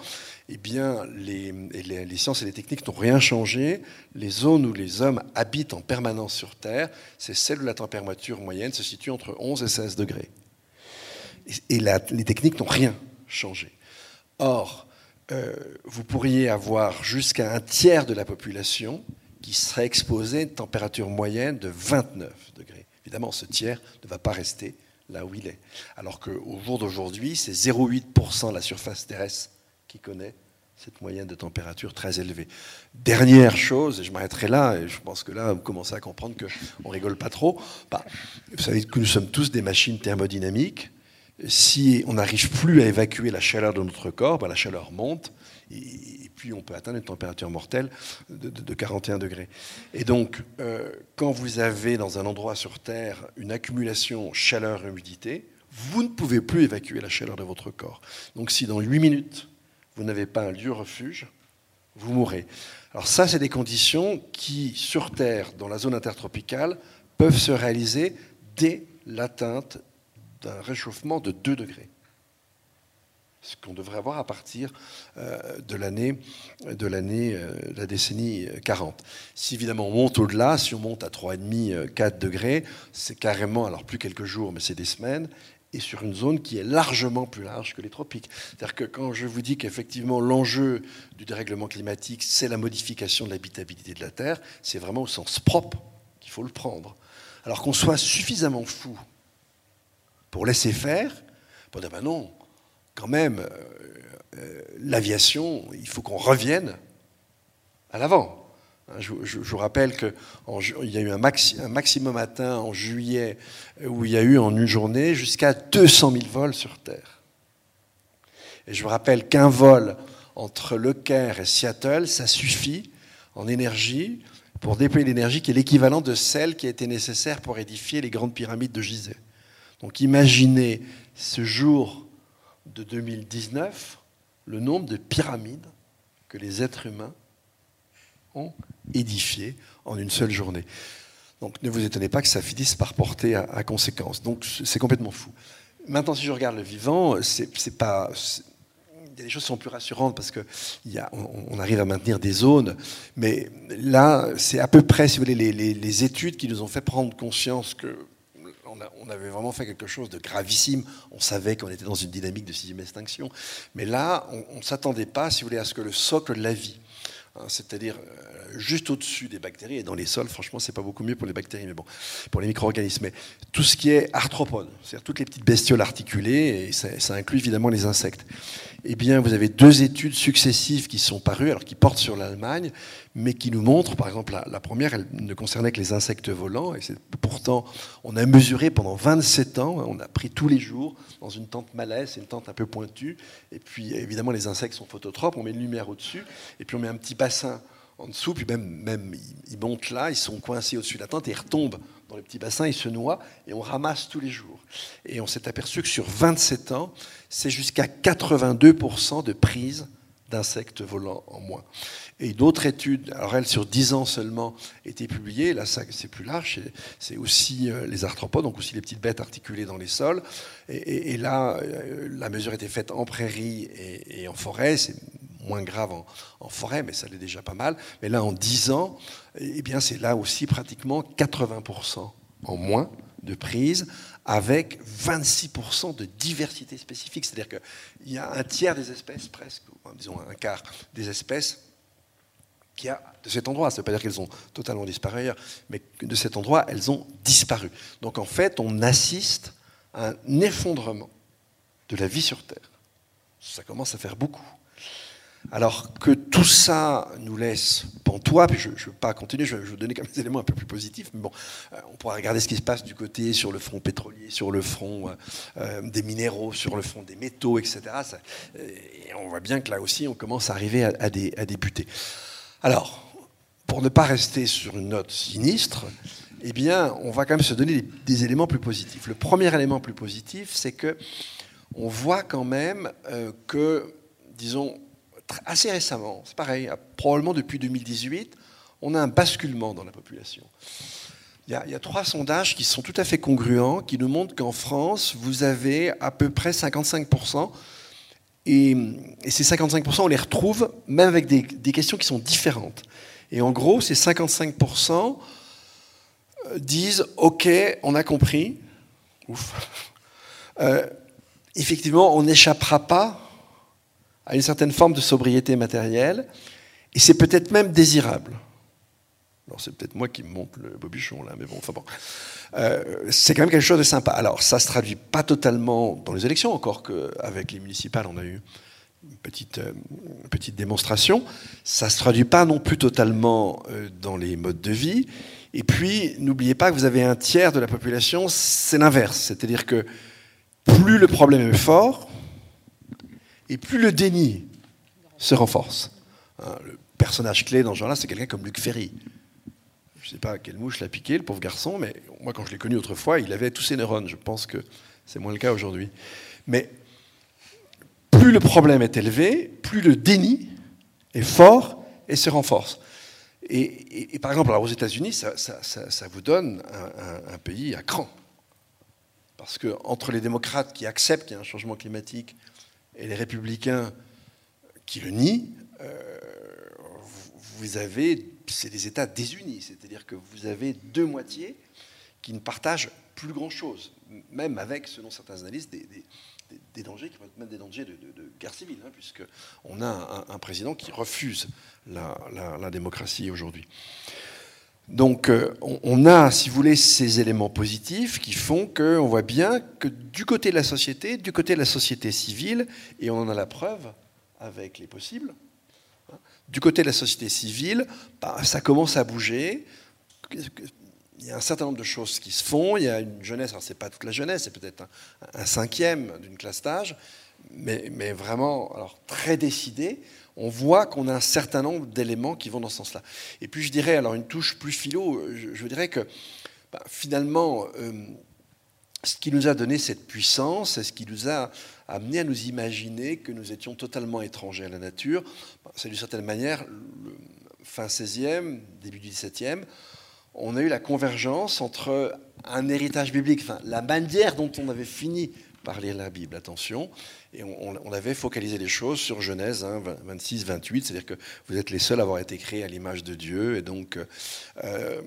eh bien, les, les, sciences et les techniques n'ont rien changé. Les zones où les hommes habitent en permanence sur Terre, c'est celle où la température moyenne se situe entre 11 et 16 degrés. Et, les techniques n'ont rien changé. Or, euh, vous pourriez avoir jusqu'à un tiers de la population qui serait exposée à une température moyenne de 29 degrés. Évidemment, ce tiers ne va pas rester là où il est. Alors qu'au jour d'aujourd'hui, c'est 0,8% de la surface terrestre qui connaît cette moyenne de température très élevée. Dernière chose, et je m'arrêterai là, et je pense que là, vous commencez à comprendre qu'on rigole pas trop. Bah, vous savez que nous sommes tous des machines thermodynamiques. Si on n'arrive plus à évacuer la chaleur de notre corps, bah, la chaleur monte, et, puis on peut atteindre une température mortelle de, 41 degrés. Et donc, euh, quand vous avez dans un endroit sur Terre une accumulation chaleur-humidité, vous ne pouvez plus évacuer la chaleur de votre corps. Donc si dans 8 minutes, vous n'avez pas un lieu refuge, vous mourrez. Alors ça, c'est des conditions qui, sur Terre, dans la zone intertropicale, peuvent se réaliser dès l'atteinte d'un réchauffement de 2 degrés. Ce qu'on devrait avoir à partir euh, de l'année, de l'année, euh, la décennie 40. Si évidemment on monte au-delà, si on monte à 3,5, 4 euh, degrés, c'est carrément, alors plus quelques jours, mais c'est des semaines, et sur une zone qui est largement plus large que les tropiques. C'est-à-dire que quand je vous dis qu'effectivement l'enjeu du dérèglement climatique, c'est la modification de l'habitabilité de la Terre, c'est vraiment au sens propre qu'il faut le prendre. Alors qu'on soit suffisamment fou pour laisser faire, pour dire ben non, quand même, euh, euh, l'aviation, il faut qu'on revienne à l'avant. Hein, je, vous rappelle qu'il y a eu un, maximum atteint en juillet où il y a eu en une journée jusqu'à 200 000 vols sur Terre. Et je vous rappelle qu'un vol entre Le Caire et Seattle, ça suffit en énergie pour déployer l'énergie qui est l'équivalent de celle qui a été nécessaire pour édifier les grandes pyramides de Gizeh. Donc imaginez ce jour de 2019, le nombre de pyramides que les êtres humains édifié en une seule journée. Donc ne vous étonnez pas que ça finisse par porter à, conséquence. Donc c'est complètement fou. Maintenant, si je regarde le vivant, c'est pas. Il y a des choses qui sont plus rassurantes parce qu'on on arrive à maintenir des zones, mais là, c'est à peu près, si vous voulez, les, études qui nous ont fait prendre conscience que on, avait vraiment fait quelque chose de gravissime. On savait qu'on était dans une dynamique de sixième extinction. Mais là, on ne s'attendait pas, si vous voulez, à ce que le socle de la vie, hein, c'est-à-dire euh, juste au-dessus des bactéries, et dans les sols, franchement, c'est pas beaucoup mieux pour les bactéries, mais bon, pour les micro-organismes. Mais tout ce qui est arthropodes, c'est-à-dire toutes les petites bestioles articulées, et ça, inclut évidemment les insectes. Eh bien, vous avez deux études successives qui sont parues, alors qui portent sur l'Allemagne, mais qui nous montrent, par exemple, la, première, elle ne concernait que les insectes volants, et pourtant, on a mesuré pendant 27 ans, on a pris tous les jours dans une tente malaise, une tente un peu pointue, et puis évidemment, les insectes sont phototropes, on met une lumière au-dessus, et puis on met un petit bassin en dessous, puis même, ils montent là, ils sont coincés au-dessus de la tente et ils retombent dans les petits bassins, ils se noient et on ramasse tous les jours. Et on s'est aperçu que sur 27 ans, c'est jusqu'à 82% de prise d'insectes volants en moins. Et d'autres études, alors elles sur 10 ans seulement, étaient publiées, là c'est plus large, c'est aussi euh, les arthropodes, donc aussi les petites bêtes articulées dans les sols. Et, là, euh, la mesure était faite en prairie et, et en forêt, c'est moins grave en, forêt, mais ça l'est déjà pas mal. Mais là, en 10 ans, eh bien, c'est là aussi pratiquement 80% en moins de prise, avec 26% de diversité spécifique. C'est-à-dire qu'il y a un tiers des espèces, presque, disons un quart des espèces, qui a de cet endroit. Ça ne veut pas dire qu'elles ont totalement disparu ailleurs, mais de cet endroit, elles ont disparu. Donc en fait, on assiste à un effondrement de la vie sur Terre. Ça commence à faire beaucoup. Alors que tout ça nous laisse pantois, je ne veux pas continuer, je vais vous donner comme des éléments un peu plus positifs, mais bon, euh, on pourra regarder ce qui se passe du côté sur le front pétrolier, sur le front euh, euh, des minéraux, sur le front des métaux, etc. et on voit bien que là aussi, on commence à arriver à, des, à débuter. Alors, pour ne pas rester sur une note sinistre, eh bien, on va quand même se donner des, des éléments plus positifs. Le premier élément plus positif, c'est que on voit quand même que, disons, assez récemment, c'est pareil, probablement depuis 2018, on a un basculement dans la population. il y, a, trois sondages qui sont tout à fait congruents, qui nous montrent qu'en France, vous avez à peu près 55%. Et, ces 55%, on les retrouve même avec des, questions qui sont différentes. Et en gros, ces 55% euh, disent OK, on a compris. Ouf. Euh, effectivement, on n'échappera pas à une certaine forme de sobriété matérielle. Et c'est peut-être même désirable. Alors c'est peut-être moi qui monte le bobuchon là, mais bon, enfin bon. Euh, c'est quand même quelque chose de sympa. Alors ça se traduit pas totalement dans les élections, encore qu'avec les municipales on a eu une petite, euh, petite démonstration. Ça se traduit pas non plus totalement euh, dans les modes de vie. Et puis n'oubliez pas que vous avez un tiers de la population, c'est l'inverse. C'est-à-dire que plus le problème est fort, et plus le déni se renforce. Hein, le personnage clé dans ce genre-là, c'est quelqu'un comme Luc Ferry. Je ne sais pas quelle mouche l'a piqué, le pauvre garçon, mais moi, quand je l'ai connu autrefois, il avait tous ses neurones. Je pense que c'est moins le cas aujourd'hui. Mais plus le problème est élevé, plus le déni est fort et se renforce. Et, par exemple, aux États-Unis, ça, vous donne un, pays à cran. Parce que entre les démocrates qui acceptent qu'il y a un changement climatique et les républicain qui le nie, euh, vous avez, c'est des États désunis, c'est-à-dire que vous avez deux moitiés qui ne partagent plus grand-chose, même avec, selon certains analystes, des, dangers qui peuvent être même des dangers de, guerre civile, hein, puisqu'on a un, président qui refuse la, démocratie aujourd'hui. Donc euh, on, a, si vous voulez, ces éléments positifs qui font qu'on voit bien que du côté de la société, du côté de la société civile, et on en a la preuve avec les possibles, hein, du côté de la société civile, bah, ça commence à bouger. Il y a un certain nombre de choses qui se font. Il y a une jeunesse, alors ce n'est pas toute la jeunesse, c'est peut-être un, cinquième d'une classe d'âge, mais, mais, vraiment alors, très décidé on voit qu'on a un certain nombre d'éléments qui vont dans ce sens-là. Et puis je dirais, alors une touche plus philo, je, dirais que bah, finalement, euh, ce qui nous a donné cette puissance, c'est ce qui nous a amené à nous imaginer que nous étions totalement étrangers à la nature. Bah, c'est d'une certaine manière, fin 16e, début 17e, on a eu la convergence entre un héritage biblique, enfin, la manière dont on avait fini par lire la Bible, attention, et on, avait focalisé les choses sur Genèse 26, 28, c'est-à-dire que vous êtes les seuls à avoir été créés à l'image de Dieu, et donc euh,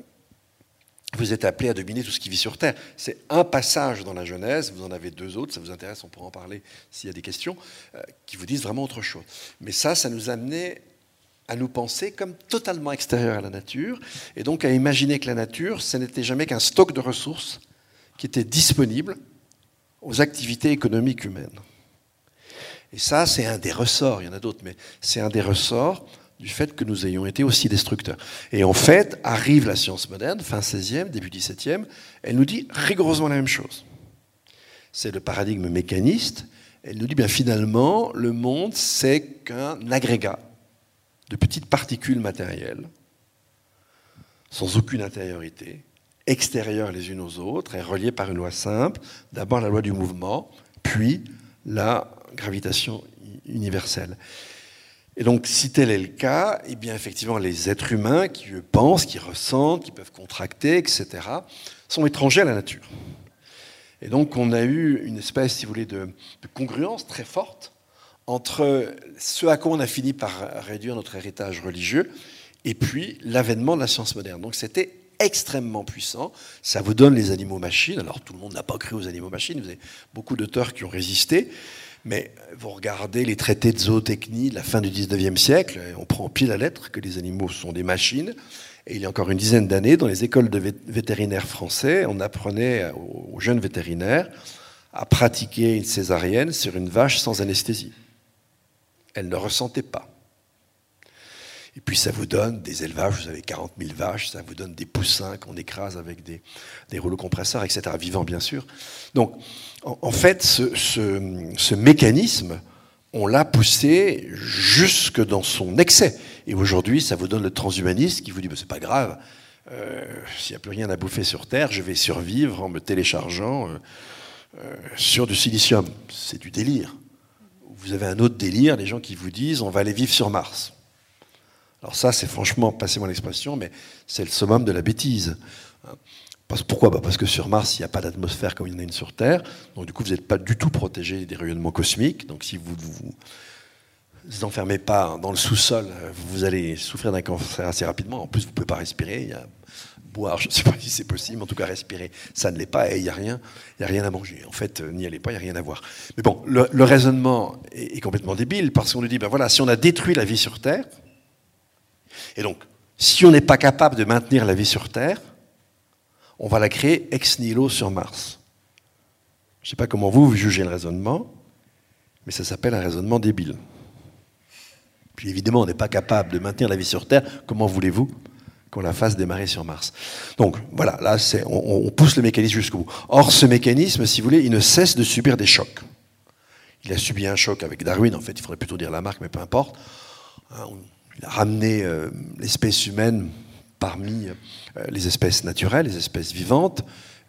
vous êtes appelés à dominer tout ce qui vit sur Terre. C'est un passage dans la Genèse, vous en avez deux autres, ça vous intéresse, on pourra en parler s'il y a des questions, euh, qui vous disent vraiment autre chose. Mais ça, ça nous amenait à nous penser comme totalement extérieurs à la nature, et donc à imaginer que la nature, ce n'était jamais qu'un stock de ressources qui était disponible aux activités économiques humaines. Et ça, c'est un des ressorts, il y en a d'autres, mais c'est un des ressorts du fait que nous ayons été aussi destructeurs. Et en fait, arrive la science moderne, fin 16e, début 17e, elle nous dit rigoureusement la même chose. C'est le paradigme mécaniste. Elle nous dit bien finalement, le monde, c'est qu'un agrégat de petites particules matérielles, sans aucune intériorité, extérieures les unes aux autres et reliées par une loi simple, d'abord la loi du mouvement, puis la gravitation universelle. Et donc, si tel est le cas, eh bien, effectivement, les êtres humains qui pensent, qui ressentent, qui peuvent contracter, etc., sont étrangers à la nature. Et donc, on a eu une espèce, si vous voulez, de, de congruence très forte entre ce à quoi on a fini par réduire notre héritage religieux et puis l'avènement de la science moderne. Donc, c'était extrêmement puissant. Ça vous donne les animaux-machines. Alors, tout le monde n'a pas cru aux animaux-machines. Vous avez beaucoup d'auteurs qui ont résisté. Mais vous regardez les traités de zootechnie de la fin du 19e siècle, on prend pile la lettre que les animaux sont des machines. Et il y a encore une dizaine d'années, dans les écoles de vétérinaires français, on apprenait aux jeunes vétérinaires à pratiquer une césarienne sur une vache sans anesthésie. Elle ne ressentait pas. Puis ça vous donne des élevages, vous avez 40 000 vaches, ça vous donne des poussins qu'on écrase avec des, rouleaux compresseurs, etc., vivants bien sûr. Donc en, fait, ce, mécanisme, on l'a poussé jusque dans son excès. Et aujourd'hui, ça vous donne le transhumaniste qui vous dit, c'est pas grave, euh, s'il n'y a plus rien à bouffer sur Terre, je vais survivre en me téléchargeant euh, euh, sur du silicium. C'est du délire. Vous avez un autre délire, les gens qui vous disent, on va aller vivre sur Mars. Alors ça, c'est franchement, passez-moi l'expression, mais c'est le summum de la bêtise. pourquoi? Bah, Parce que sur Mars, il n'y a pas d'atmosphère comme il y en a une sur Terre. Donc du coup, vous n'êtes pas du tout protégé des rayonnements cosmiques. Donc si vous vous, vous enfermez pas dans le sous-sol, vous allez souffrir d'un cancer assez rapidement. En plus, vous ne pouvez pas respirer. Il y a boire, je ne sais pas si c'est possible, en tout cas respirer, ça ne l'est pas, et il n'y a rien, a rien à manger. En fait, n'y allez pas, il n'y a rien à voir. Mais bon, le, raisonnement est, complètement débile parce qu'on nous dit, ben voilà, si on a détruit la vie sur Terre, et donc, si on n'est pas capable de maintenir la vie sur Terre, on va la créer ex nihilo sur Mars. Je ne sais pas comment vous, jugez le raisonnement, mais ça s'appelle un raisonnement débile. Puis évidemment, on n'est pas capable de maintenir la vie sur Terre. Comment voulez-vous qu'on la fasse démarrer sur Mars? Donc voilà, là c'est, on, pousse le mécanisme jusqu'au bout. Or ce mécanisme, si vous voulez, il ne cesse de subir des chocs. Il a subi un choc avec Darwin, en fait il faudrait plutôt dire la marque, mais peu importe. Il ramené euh, l'espèce humaine parmi euh, les espèces naturelles, les espèces vivantes.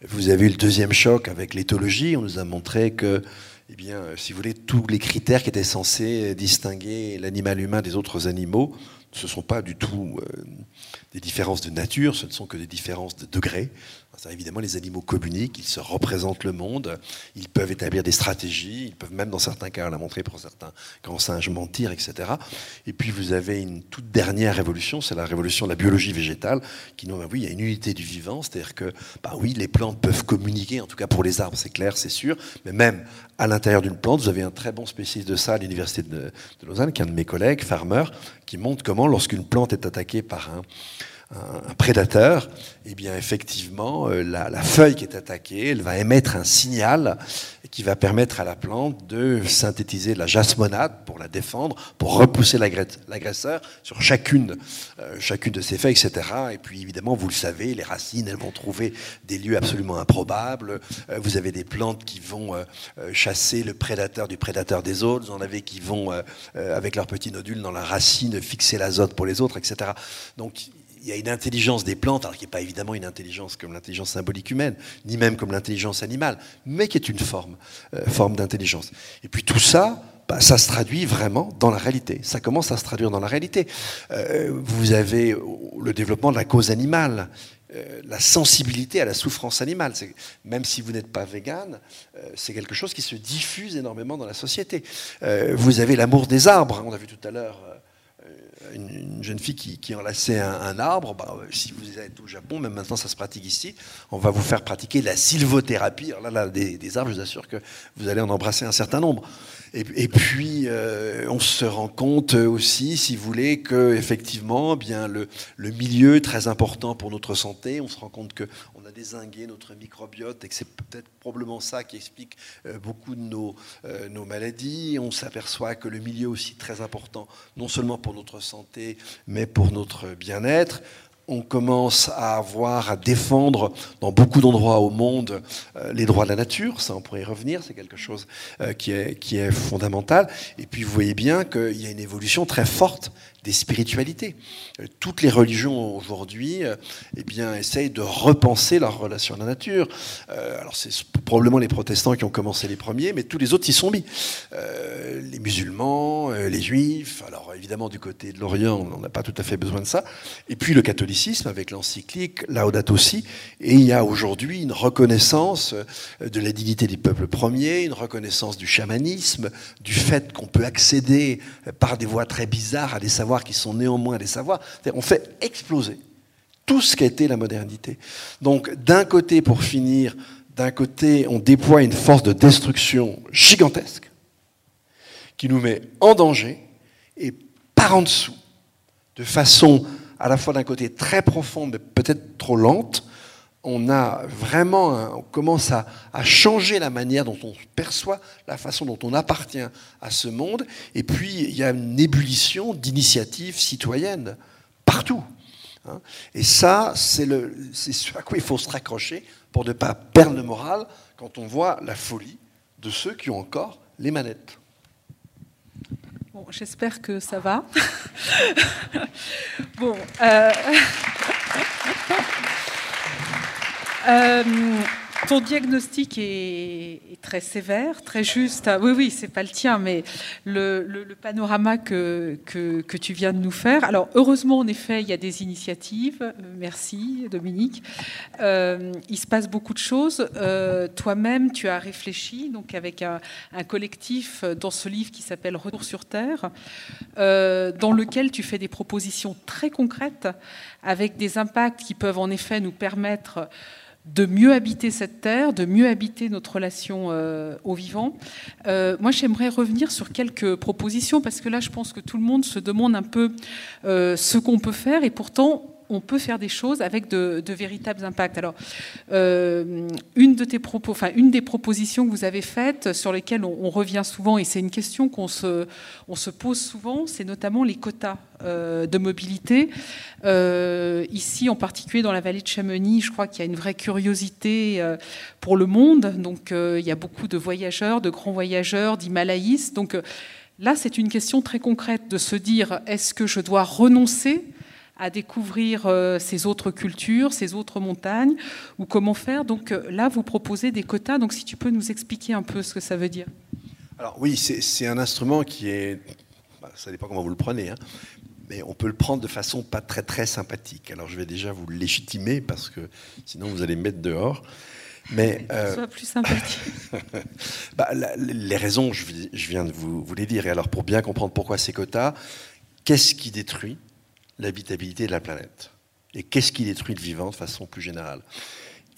Vous avez eu le deuxième choc avec l'éthologie, on nous a montré que eh euh, si vous voulez, tous les critères qui étaient censés distinguer l'animal humain des autres animaux ce ne sont pas du tout des différences de nature, ce ne sont que des différences de évidemment, les animaux communiquent, ils se représentent le monde, ils peuvent établir des stratégies, ils peuvent même, dans certains cas, la montrer pour certains grands singes, mentir, etc. Et puis, vous avez une toute dernière révolution, c'est la révolution de la biologie végétale, qui nous, bah oui, il y a une unité du vivant, c'est-à-dire que, bah oui, les plantes peuvent communiquer, en tout cas pour les arbres, c'est clair, c'est sûr, mais même à l'intérieur d'une plante. Vous avez un très bon spécialiste de ça à l'université de, Lausanne, qui est un de mes collègues, Farmer, qui montre comment, lorsqu'une plante est attaquée par un, un, prédateur, eh bien effectivement, euh, la, feuille qui est attaquée, elle va émettre un signal qui va permettre à la plante de synthétiser la jasmonate pour la défendre, pour repousser l'agresseur sur chacune, euh, chacune de ses feuilles, etc. Et puis évidemment, vous le savez, les racines, elles vont trouver des lieux absolument improbables. Euh, vous avez des plantes qui vont chasser le prédateur du prédateur des autres. Vous en avez qui vont, avec leurs petits nodules dans la racine, fixer l'azote pour les autres, etc. Donc il y a une intelligence des plantes, alors qui n'est pas évidemment une intelligence comme l'intelligence symbolique humaine, ni même comme l'intelligence animale, mais qui est une forme, euh, forme d'intelligence. Et puis tout ça, bah, ça se traduit vraiment dans la réalité. Ça commence à se traduire dans la réalité. Euh, vous avez le développement de la cause animale, euh, la sensibilité à la souffrance animale. Même si vous n'êtes pas vegan, c'est quelque chose qui se diffuse énormément dans la société. vous avez l'amour des arbres. On a vu tout à l'heure une, jeune fille qui, enlaçait un, arbre. Bah, si vous êtes au Japon, même maintenant ça se pratique ici, on va vous faire pratiquer la sylvothérapie. Alors là, là des, arbres, je vous assure que vous allez en embrasser un certain nombre. Et, puis, euh, on se rend compte aussi, si vous voulez, que effectivement, bien le, milieu est très important pour notre santé. On se rend compte que désinguer notre microbiote et que c'est peut-être probablement ça qui explique euh, beaucoup de nos, euh, nos maladies. On s'aperçoit que le milieu est aussi très important, non seulement pour notre santé, mais pour notre bien-être on commence à avoir à défendre dans beaucoup d'endroits au monde euh, les droits de la nature. Ça, on pourrait y revenir. C'est quelque chose qui, est, qui est fondamental. Et puis, vous voyez bien qu'il y a une évolution très forte des spiritualités. Euh, toutes les religions aujourd'hui euh, eh bien, essayent de repenser leur relation à la nature. Euh, alors c'est probablement les protestants qui ont commencé les premiers, mais tous les autres y sont mis. les musulmans, les juifs, alors évidemment du côté de l'Orient, on n'a pas tout à fait besoin de ça. Et puis le catholicisme avec l'encyclique Laudato Si. Et il y a aujourd'hui une reconnaissance de la dignité des peuples premiers, une reconnaissance du chamanisme, du fait qu'on peut accéder par des voies très bizarres à des savoirs qui sont néanmoins des savoirs. On fait exploser tout ce qu'a été la modernité. Donc, d'un côté, pour finir, d'un côté, on déploie une force de destruction gigantesque qui nous met en danger et par en dessous, de façon à la fois d'un côté très profonde, mais peut-être trop lente, on a vraiment, commence à, changer la manière dont on perçoit la façon dont on appartient à ce monde. Et puis, il y a une ébullition d'initiatives citoyennes partout. Hein. Et ça, c'est ce à quoi il faut se raccrocher pour ne pas perdre le moral quand on voit la folie de ceux qui ont encore les manettes. Bon, j'espère que ça va. bon. Euh... Euh, ton diagnostic est, très sévère, très juste. Ah, oui, oui, c'est pas le tien, mais le, panorama que, tu viens de nous faire. Alors, heureusement, en effet, il y a des initiatives. Merci, Dominique. Euh, il se passe beaucoup de choses. Euh, toi-même, tu as réfléchi, donc avec un, collectif dans ce livre qui s'appelle Retour sur Terre, euh, dans lequel tu fais des propositions très concrètes avec des impacts qui peuvent en effet nous permettre de mieux habiter cette terre, de mieux habiter notre relation euh, au vivant. Euh, moi, j'aimerais revenir sur quelques propositions, parce que là, je pense que tout le monde se demande un peu euh, ce qu'on peut faire, et pourtant, on peut faire des choses avec de, véritables impacts. Alors, euh, une, de tes propos, enfin, une des propositions que vous avez faites, sur lesquelles on, revient souvent, et c'est une question qu'on se, se pose souvent, c'est notamment les quotas euh, de mobilité. Euh, ici, en particulier dans la vallée de Chamonix, je crois qu'il y a une vraie curiosité pour le monde. Donc, il y a beaucoup de voyageurs, de grands voyageurs, d'Himalayistes. Donc, là, c'est une question très concrète de se dire est-ce que je dois renoncer à découvrir euh, ces autres cultures, ces autres montagnes, ou comment faire. Donc euh, là, vous proposez des quotas. Donc si tu peux nous expliquer un peu ce que ça veut dire. Alors oui, c'est un instrument qui est, bah, ça dépend comment vous le prenez, hein, mais on peut le prendre de façon pas très très sympathique. Alors je vais déjà vous légitimer parce que sinon vous allez me mettre dehors. Mais euh, soit plus sympathique. bah, les raisons, je, je viens de vous, vous les dire. Et alors pour bien comprendre pourquoi ces quotas, qu'est-ce qui détruit l'habitabilité de la planète. Et qu'est-ce qui détruit le vivant de façon plus générale?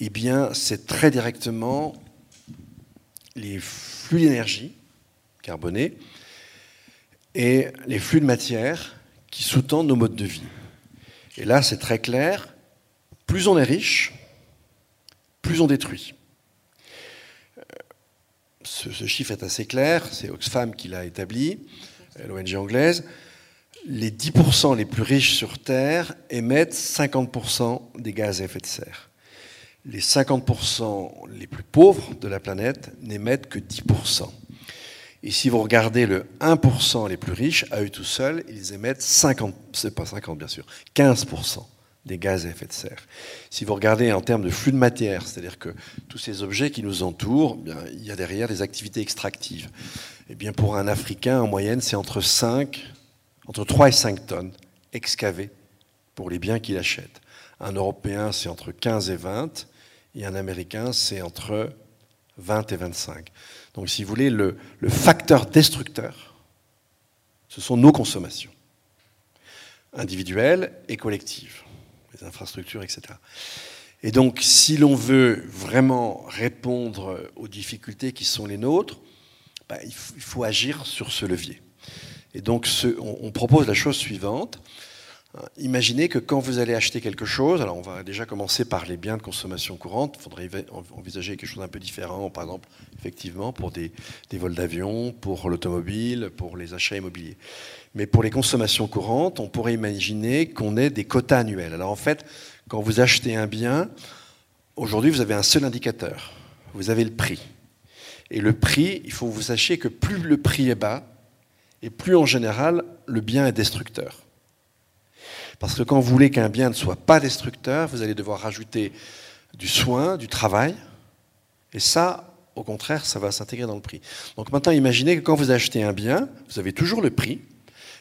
Eh bien, c'est très directement les flux d'énergie carbonée et les flux de matière qui sous-tendent nos modes de vie. Et là, c'est très clair, plus on est riche, plus on détruit. Euh, ce, ce chiffre est assez clair, c'est Oxfam qui l'a établi, l'ONG anglaise les 10% les plus riches sur Terre émettent 50% des gaz à effet de serre. Les 50% les plus pauvres de la planète n'émettent que 10%. Et si vous regardez le 1% les plus riches, à eux tout seuls, ils émettent 50, c'est pas 50 bien sûr, 15% des gaz à effet de serre. Si vous regardez en termes de flux de matière, c'est-à-dire que tous ces objets qui nous entourent, bien, il y a derrière des activités extractives. Et eh bien, pour un Africain, en moyenne, c'est entre 5 entre 3 et 5 tonnes excavées pour les biens qu'il achète. Un Européen, c'est entre 15 et 20, et un Américain, c'est entre 20 et 25. Donc, si vous voulez, le, facteur destructeur, ce sont nos consommations, individuelles et collectives, les infrastructures, etc. Et donc, si l'on veut vraiment répondre aux difficultés qui sont les nôtres, bah, il faut agir sur ce levier. Et donc, on, propose la chose suivante. Imaginez que quand vous allez acheter quelque chose, alors on va déjà commencer par les biens de consommation courante, il faudrait envisager quelque chose d'un peu différent, par exemple, effectivement, pour des, vols d'avion, pour l'automobile, pour les achats immobiliers. Mais pour les consommations courantes, on pourrait imaginer qu'on ait des quotas annuels. Alors en fait, quand vous achetez un bien, aujourd'hui, vous avez un seul indicateur. Vous avez le prix. Et le prix, il faut que vous sachiez que plus le prix est bas, et plus en général le bien est destructeur. Parce que quand vous voulez qu'un bien ne soit pas destructeur, vous allez devoir rajouter du soin, du travail, et ça, au contraire, ça va s'intégrer dans le prix. Donc maintenant, imaginez que quand vous achetez un bien, vous avez toujours le prix,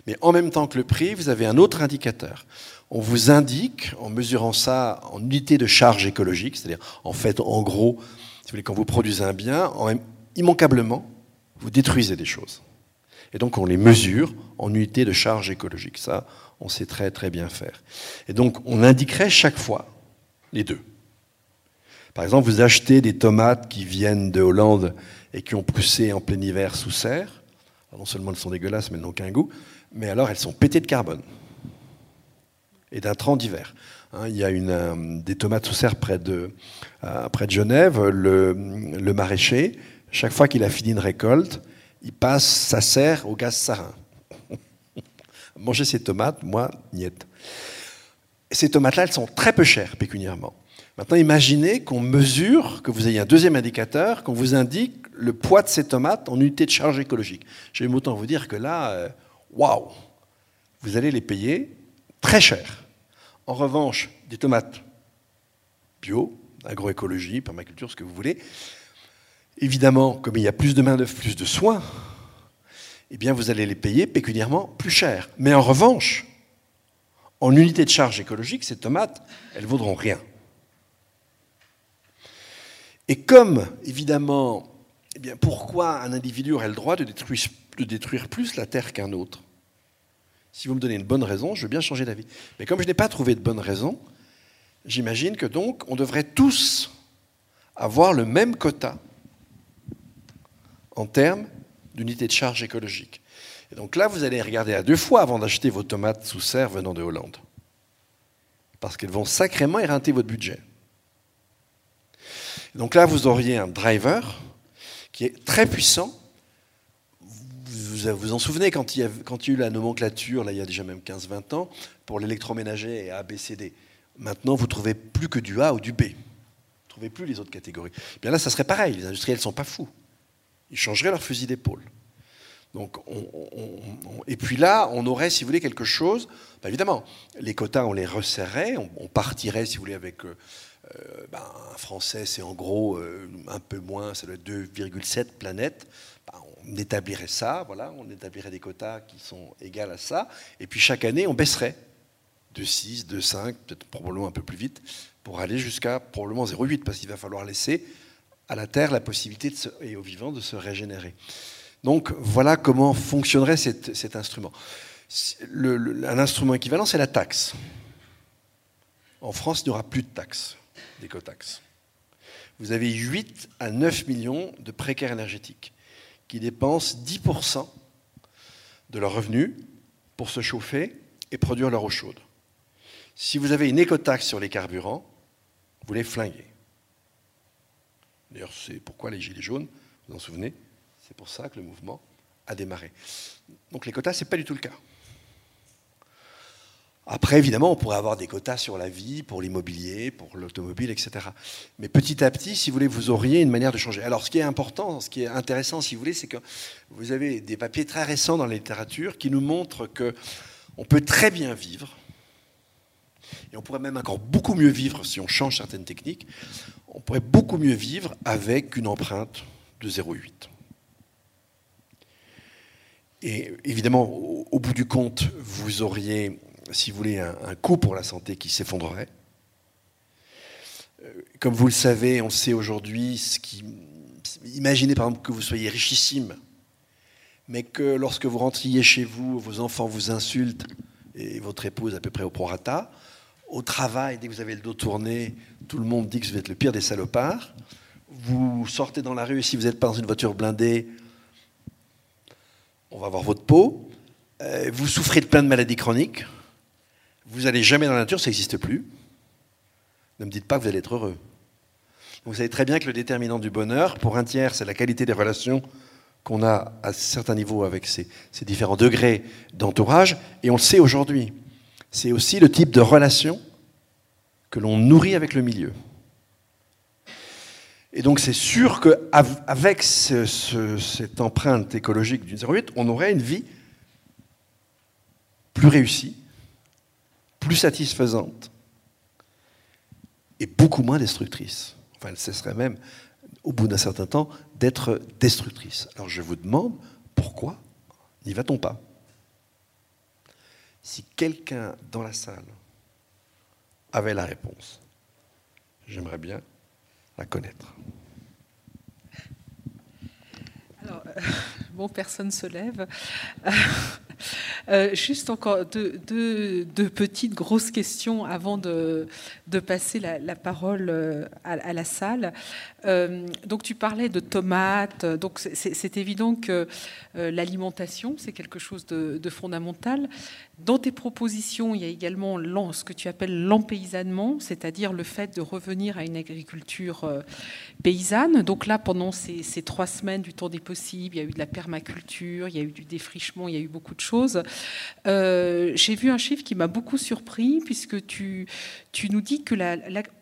mais en même temps que le prix, vous avez un autre indicateur. On vous indique, en mesurant ça en unité de charge écologique, c'est-à-dire en fait, en gros, si vous voulez, quand vous produisez un bien, immanquablement, vous détruisez des choses. Et donc on les mesure en unités de charge écologique. Ça, on sait très très bien faire. Et donc on indiquerait chaque fois les deux. Par exemple, vous achetez des tomates qui viennent de Hollande et qui ont poussé en plein hiver sous serre. non seulement elles sont dégueulasses, mais elles n'ont qu'un goût, mais alors elles sont pétées de carbone et d'intrants d'hiver. Hein, il y a euh, des tomates sous serre près de, euh, près de Genève. Le, le maraîcher, chaque fois qu'il a fini une récolte, il passe sa serre au gaz sarin. Manger ces tomates, moi, niet. Ces tomates-là, elles sont très peu chères pécuniairement. Maintenant, imaginez qu'on mesure, que vous ayez un deuxième indicateur, qu'on vous indique le poids de ces tomates en unité de charge écologique. J'ai autant vous dire que là, euh, waouh, vous allez les payer très cher. En revanche, des tomates bio, agroécologie, permaculture, ce que vous voulez. Évidemment, comme il y a plus de main-d'œuvre, plus de soins, eh bien, vous allez les payer pécuniairement plus cher. Mais en revanche, en unité de charge écologique, ces tomates, elles vaudront rien. Et comme, évidemment, eh bien, pourquoi un individu aurait le droit de détruire plus la terre qu'un autre? Si vous me donnez une bonne raison, je veux bien changer d'avis. Mais comme je n'ai pas trouvé de bonne raison, j'imagine que donc on devrait tous avoir le même quota en termes d'unité de charge écologique. Et donc là, vous allez regarder à deux fois avant d'acheter vos tomates sous serre venant de Hollande. Parce qu'elles vont sacrément éreinter votre budget. donc là, vous auriez un driver qui est très puissant. Vous vous en souvenez quand il y a, eu la nomenclature, là il y a déjà même 15-20 ans, pour l'électroménager et ABCD. Maintenant, vous ne trouvez plus que du A ou du B. Vous ne trouvez plus les autres catégories. Bien là, ça serait pareil. Les industriels ne sont pas fous. Ils changeraient leur fusil d'épaule. Donc, et puis là, on aurait, si vous voulez, quelque chose. Bah, évidemment, les quotas, on les resserrait, on, partirait, si vous voulez, avec euh, euh, bah, un Français, c'est en gros euh, un peu moins, ça doit être 2,7 planètes. Bah, on établirait ça, voilà, on établirait des quotas qui sont égaux à ça, et puis chaque année, on baisserait de 6, de 5, peut-être probablement un peu plus vite, pour aller jusqu'à probablement 0,8, parce qu'il va falloir laisser à la Terre la possibilité et aux vivants de se régénérer. Donc voilà comment fonctionnerait cet, instrument. un instrument équivalent, c'est la taxe. En France, il n'y aura plus de taxes, d'écotaxes. Vous avez 8 à 9 millions de précaires énergétiques qui dépensent 10% de leurs revenus pour se chauffer et produire leur eau chaude. Si vous avez une écotaxe sur les carburants, vous les flinguez. D'ailleurs, c'est pourquoi les Gilets jaunes, vous vous en souvenez, c'est pour ça que le mouvement a démarré. Donc les quotas, ce n'est pas du tout le cas. Après, évidemment, on pourrait avoir des quotas sur la vie, pour l'immobilier, pour l'automobile, etc. Mais petit à petit, si vous voulez, vous auriez une manière de changer. Alors, ce qui est important, ce qui est intéressant, si vous voulez, c'est que vous avez des papiers très récents dans la littérature qui nous montrent que on peut très bien vivre, et on pourrait même encore beaucoup mieux vivre si on change certaines techniques, on pourrait beaucoup mieux vivre avec une empreinte de 0,8. Et évidemment, au, bout du compte, vous auriez, si vous voulez, un, coût pour la santé qui s'effondrerait. Euh, comme vous le savez, on sait aujourd'hui ce qui. Imaginez par exemple que vous soyez richissime, mais que lorsque vous rentriez chez vous, vos enfants vous insultent et votre épouse à peu près au prorata. Au travail, dès que vous avez le dos tourné, tout le monde dit que vous êtes le pire des salopards. Vous sortez dans la rue, si vous n'êtes pas dans une voiture blindée, on va voir votre peau. Euh, vous souffrez de plein de maladies chroniques. Vous n'allez jamais dans la nature, ça n'existe plus. Ne me dites pas que vous allez être heureux. Vous savez très bien que le déterminant du bonheur, pour un tiers, c'est la qualité des relations qu'on a à certains niveaux avec ces, ces différents degrés d'entourage, et on le sait aujourd'hui. C'est aussi le type de relation que l'on nourrit avec le milieu. Et donc c'est sûr qu'avec cette empreinte écologique du 0,8, on aurait une vie plus réussie, plus satisfaisante et beaucoup moins destructrice. Enfin, elle cesserait même, au bout d'un certain temps, d'être destructrice. Alors je vous demande, pourquoi n'y va-t-on pas? Si quelqu'un dans la salle avait la réponse, j'aimerais bien la connaître. Alors, euh, bon, personne se lève. Euh, juste encore deux, petites grosses questions avant de, passer la, parole euh, à, la salle. donc tu parlais de tomates, donc c'est évident que l'alimentation c'est quelque chose de, fondamental. Dans tes propositions, il y a également ce que tu appelles l'empaysannement, c'est-à-dire le fait de revenir à une agriculture euh, paysanne. Donc là, pendant ces, trois semaines du Tour des possibles, il y a eu de la permaculture, il y a eu du défrichement, il y a eu beaucoup de Euh, j'ai vu un chiffre qui m'a beaucoup surpris, puisque tu, nous dis que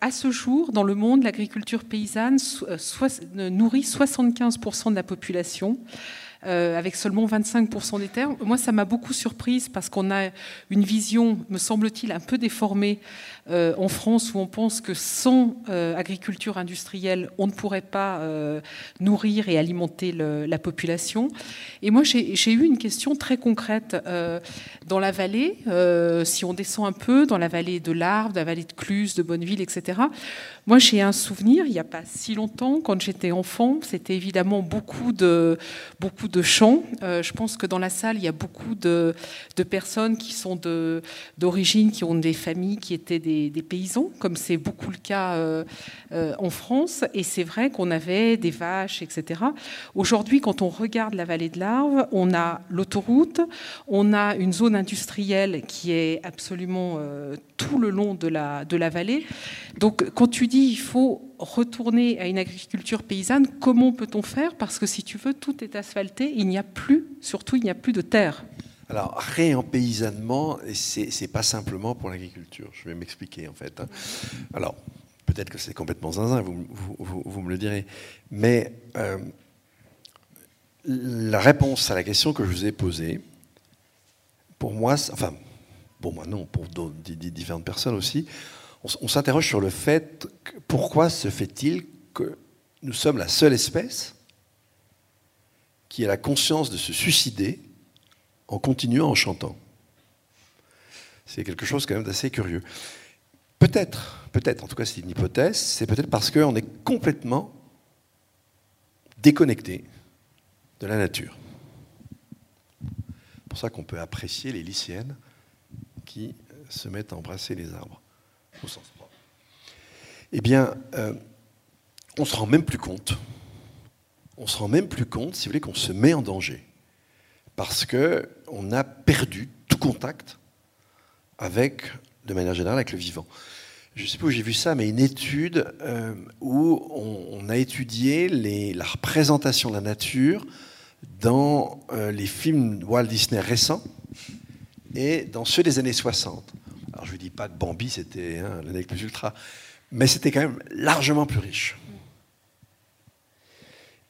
à ce jour, dans le monde, l'agriculture paysanne euh, nourrit 75% de la population. Euh, avec seulement 25% des terres. Moi, ça m'a beaucoup surprise parce qu'on a une vision, me semble-t-il, un peu déformée euh, en France où on pense que sans euh, agriculture industrielle, on ne pourrait pas nourrir et alimenter la population. Et moi, j'ai eu une question très concrète. dans la vallée, si on descend un peu, dans la vallée de l'Arve, de la vallée de Cluse, de Bonneville, etc., moi, j'ai un souvenir, il n'y a pas si longtemps, quand j'étais enfant, c'était évidemment beaucoup de, beaucoup de chants. Euh, je pense que dans la salle, il y a beaucoup de, personnes qui sont d'origine, qui ont des familles qui étaient des, paysans, comme c'est beaucoup le cas euh, euh, en France. Et c'est vrai qu'on avait des vaches, etc. Aujourd'hui, quand on regarde la vallée de l'Arve, on a l'autoroute, on a une zone industrielle qui est absolument tout le long de la, de la vallée. Donc, quand tu dis il faut retourner à une agriculture paysanne, comment peut-on faire? Parce que si tu veux, tout est asphalté, il n'y a plus, surtout, il n'y a plus de terre. Alors, réempaysannement, c'est, pas simplement pour l'agriculture. Je vais m'expliquer en fait. Hein. Alors, peut-être que c'est complètement zinzin, vous, vous, me le direz. Mais euh, la réponse à la question que je vous ai posée, pour moi, enfin, pour moi non, pour différentes personnes aussi, on, s'interroge sur le fait pourquoi se fait-il que nous sommes la seule espèce qui a la conscience de se suicider en continuant en chantant? C'est quelque chose quand même d'assez curieux. Peut-être, peut-être, en tout cas c'est une hypothèse, c'est peut-être parce qu'on est complètement déconnecté de la nature. C'est pour ça qu'on peut apprécier les lycéennes qui se mettent à embrasser les arbres au sens propre. Eh bien, euh, on se rend même plus compte. On se rend même plus compte, si vous voulez, qu'on se met en danger. Parce qu'on a perdu tout contact avec, de manière générale, avec le vivant. Je ne sais pas où j'ai vu ça, mais une étude euh, où on, a étudié la représentation de la nature dans euh, les films Walt Disney récents et dans ceux des années 60. Alors je ne dis pas que Bambi c'était hein, l'année plus ultra, mais c'était quand même largement plus riche.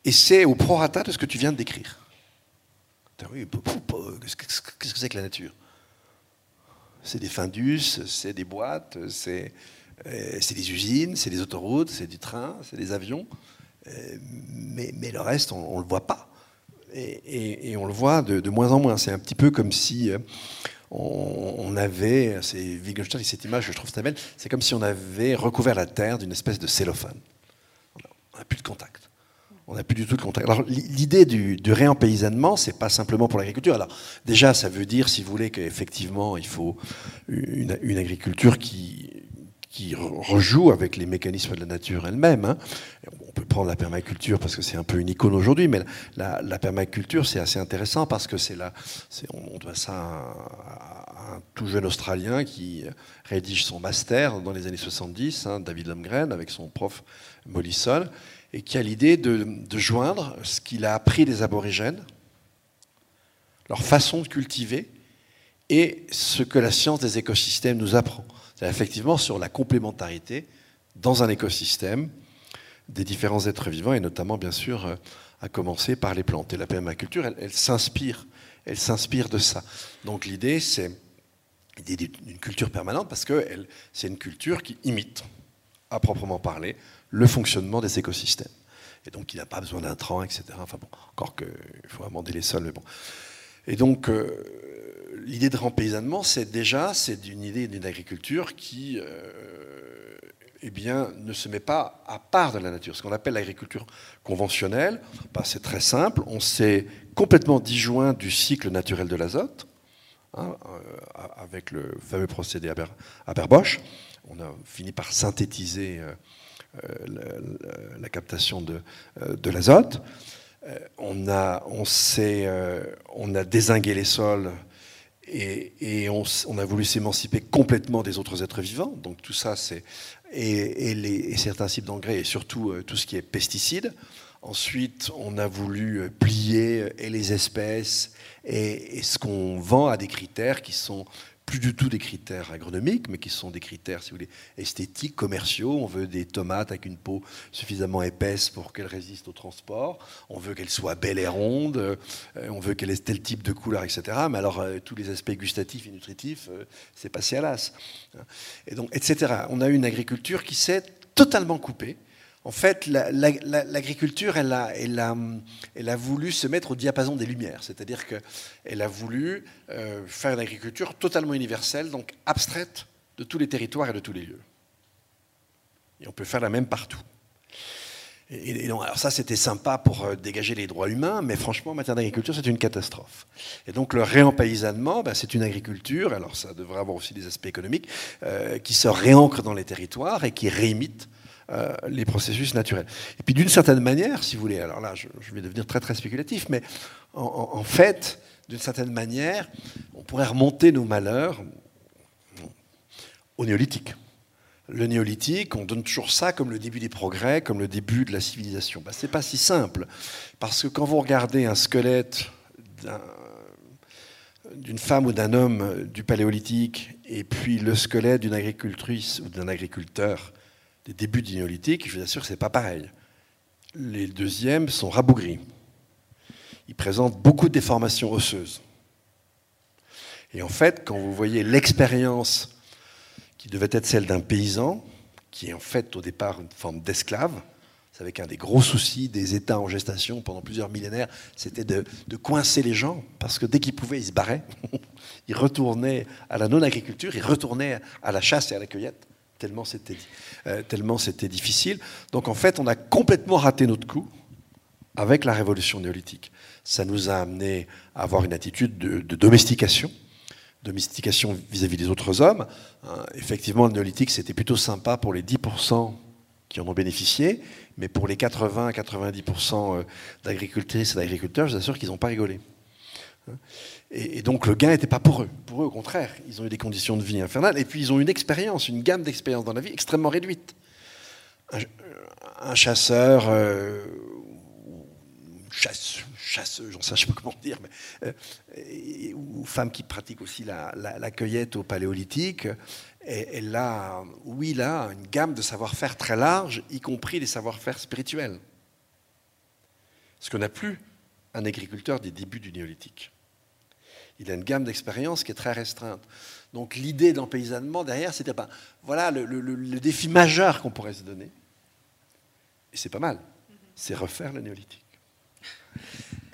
Et c'est au prorata de ce que tu viens de décrire. Qu'est-ce que c'est que la nature? C'est des findus, c'est des boîtes, c'est euh, des usines, c'est des autoroutes, c'est du train, c'est des avions. Euh, mais, mais, le reste, on ne le voit pas. Et, on le voit de, de moins en moins. C'est un petit peu comme si on, avait, c'est Wittgenstein, cette image je trouve très belle, c'est comme si on avait recouvert la Terre d'une espèce de cellophane. On n'a plus de contact. On n'a plus du tout de contact. Alors l'idée du, du réempaysannement, c'est pas simplement pour l'agriculture. Alors déjà, ça veut dire, si vous voulez, qu'effectivement, il faut une, agriculture qui, qui rejoue avec les mécanismes de la nature elle-même. Hein. On peut prendre la permaculture parce que c'est un peu une icône aujourd'hui, mais la, permaculture, c'est assez intéressant parce que c'est là, on, doit ça à, un tout jeune Australien qui rédige son master dans les années 70, hein, David Lumgren, avec son prof Mollison, et qui a l'idée de, de joindre ce qu'il a appris des aborigènes, leur façon de cultiver, et ce que la science des écosystèmes nous apprend. C'est effectivement sur la complémentarité dans un écosystème des différents êtres vivants, et notamment, bien sûr, euh, à commencer par les plantes. Et la permaculture, elle, s'inspire, elle s'inspire de ça. Donc l'idée, c'est d'une culture permanente parce que c'est une culture qui imite, à proprement parler, le fonctionnement des écosystèmes. Et donc, il n'a pas besoin d'intrants, etc. Enfin bon, encore qu'il faut amender les sols, mais bon. Et donc, euh, l'idée de rempaysannement, c'est déjà, c'est une idée d'une agriculture qui euh, eh bien, ne se met pas à part de la nature. Ce qu'on appelle l'agriculture conventionnelle, bah, c'est très simple. On s'est complètement disjoint du cycle naturel de l'azote, hein, euh, avec le fameux procédé Aber-Bosch. On a fini par synthétiser euh, euh, la, captation de, de l'azote. On a, on, on a désingué les sols et, on, on, a voulu s'émanciper complètement des autres êtres vivants. Donc tout ça, c'est et, certains types d'engrais, et surtout euh, tout ce qui est pesticides. Ensuite, on a voulu euh, plier euh, et les espèces et, ce qu'on vend à des critères qui sont plus du tout des critères agronomiques, mais qui sont des critères, si vous voulez, esthétiques, commerciaux. On veut des tomates avec une peau suffisamment épaisse pour qu'elles résistent au transport. On veut qu'elles soient belles et rondes. Euh, on veut qu'elles aient tel type de couleur, etc. Mais alors, euh, tous les aspects gustatifs et nutritifs, euh, c'est passé à l'as. Et donc, etc. On a une agriculture qui s'est totalement coupée en fait, l'agriculture, elle a, voulu se mettre au diapason des lumières, c'est-à-dire qu'elle a voulu euh, faire une agriculture totalement universelle, donc abstraite de tous les territoires et de tous les lieux. Et on peut faire la même partout. Et, alors ça, c'était sympa pour euh, dégager les droits humains, mais franchement, en matière d'agriculture, c'est une catastrophe. Et donc, le réempaysannement, ben, c'est une agriculture, alors ça devrait avoir aussi des aspects économiques, euh, qui se réancre dans les territoires et qui réimite euh, les processus naturels. Et puis d'une certaine manière, si vous voulez, alors là je, vais devenir très très spéculatif, mais en, fait, d'une certaine manière, on pourrait remonter nos malheurs au néolithique. Le néolithique, on donne toujours ça comme le début des progrès, comme le début de la civilisation. Ben, Ce n'est pas si simple, parce que quand vous regardez un squelette d'une femme ou d'un homme du paléolithique, et puis le squelette d'une agricultrice ou d'un agriculteur des débuts du néolithique, je vous assure que ce n'est pas pareil. Les deuxièmes sont rabougris. Ils présentent beaucoup de déformations osseuses. Et en fait, quand vous voyez l'expérience qui devait être celle d'un paysan, qui est en fait au départ une forme d'esclave, c'est avec un des gros soucis des États en gestation pendant plusieurs millénaires, c'était de, de, coincer les gens, parce que dès qu'ils pouvaient, ils se barraient. ils retournaient à la non-agriculture, ils retournaient à la chasse et à la cueillette tellement c'était euh, tellement c'était difficile. Donc en fait, on a complètement raté notre coup avec la révolution néolithique. Ça nous a amené à avoir une attitude de, domestication, domestication vis-à-vis des autres hommes. Hein, effectivement, le néolithique, c'était plutôt sympa pour les 10% qui en ont bénéficié, mais pour les 80-90% euh, d'agricultrices et d'agriculteurs, je vous assure qu'ils n'ont pas rigolé. Et, donc le gain n'était pas pour eux. Pour eux, au contraire, ils ont eu des conditions de vie infernales. Et puis ils ont une expérience, une gamme d'expériences dans la vie extrêmement réduite. Un, chasseur, euh, chasse, j'en sais, pas comment dire, euh, ou femme qui pratique aussi la, cueillette au paléolithique, elle a, oui, là, une gamme de savoir-faire très large, y compris des savoir-faire spirituels. Ce qu'on n'a plus un agriculteur des débuts du néolithique il a une gamme d'expériences qui est très restreinte. Donc l'idée d'empaysannement derrière, c'était pas voilà le, défi majeur qu'on pourrait se donner. Et c'est pas mal. C'est refaire le néolithique.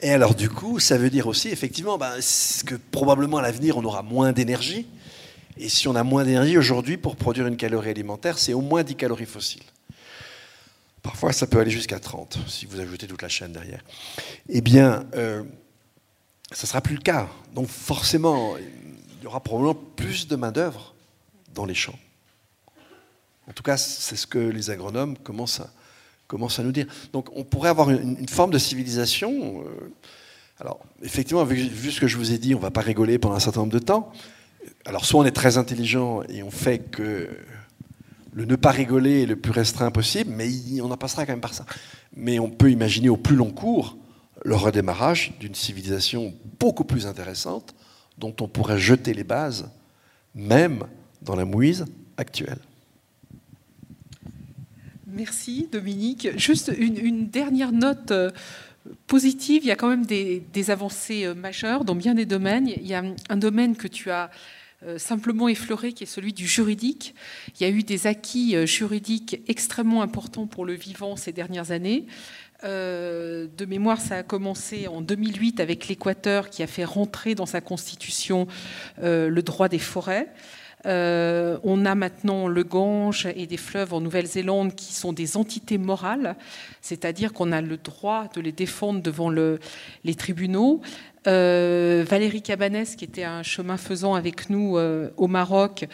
Et alors du coup, ça veut dire aussi effectivement ben, que probablement à l'avenir on aura moins d'énergie. Et si on a moins d'énergie aujourd'hui pour produire une calorie alimentaire, c'est au moins 10 calories fossiles. Parfois, ça peut aller jusqu'à 30 si vous ajoutez toute la chaîne derrière. Eh bien, euh, ce ne sera plus le cas. Donc forcément, il y aura probablement plus de main-d'œuvre dans les champs. En tout cas, c'est ce que les agronomes commencent à, nous dire. Donc on pourrait avoir une, forme de civilisation. Euh, alors, effectivement, vu, ce que je vous ai dit, on ne va pas rigoler pendant un certain nombre de temps. Alors, soit on est très intelligent et on fait que le ne pas rigoler est le plus restreint possible, mais on en passera quand même par ça. Mais on peut imaginer au plus long cours le redémarrage d'une civilisation beaucoup plus intéressante dont on pourrait jeter les bases même dans la mouise actuelle. Merci Dominique. Juste une, dernière note euh, positive. Il y a quand même des, avancées euh, majeures dans bien des domaines. Il y a un domaine que tu as euh, simplement effleuré qui est celui du juridique. Il y a eu des acquis juridiques extrêmement importants pour le vivant ces dernières années. Euh, de mémoire, ça a commencé en 2008 avec l'Équateur qui a fait rentrer dans sa constitution euh, le droit des forêts. Euh, on a maintenant le Gange et des fleuves en Nouvelle-Zélande qui sont des entités morales, c'est-à-dire qu'on a le droit de les défendre devant les tribunaux. Valérie Cabanès, qui était un chemin faisant avec nous au Maroc,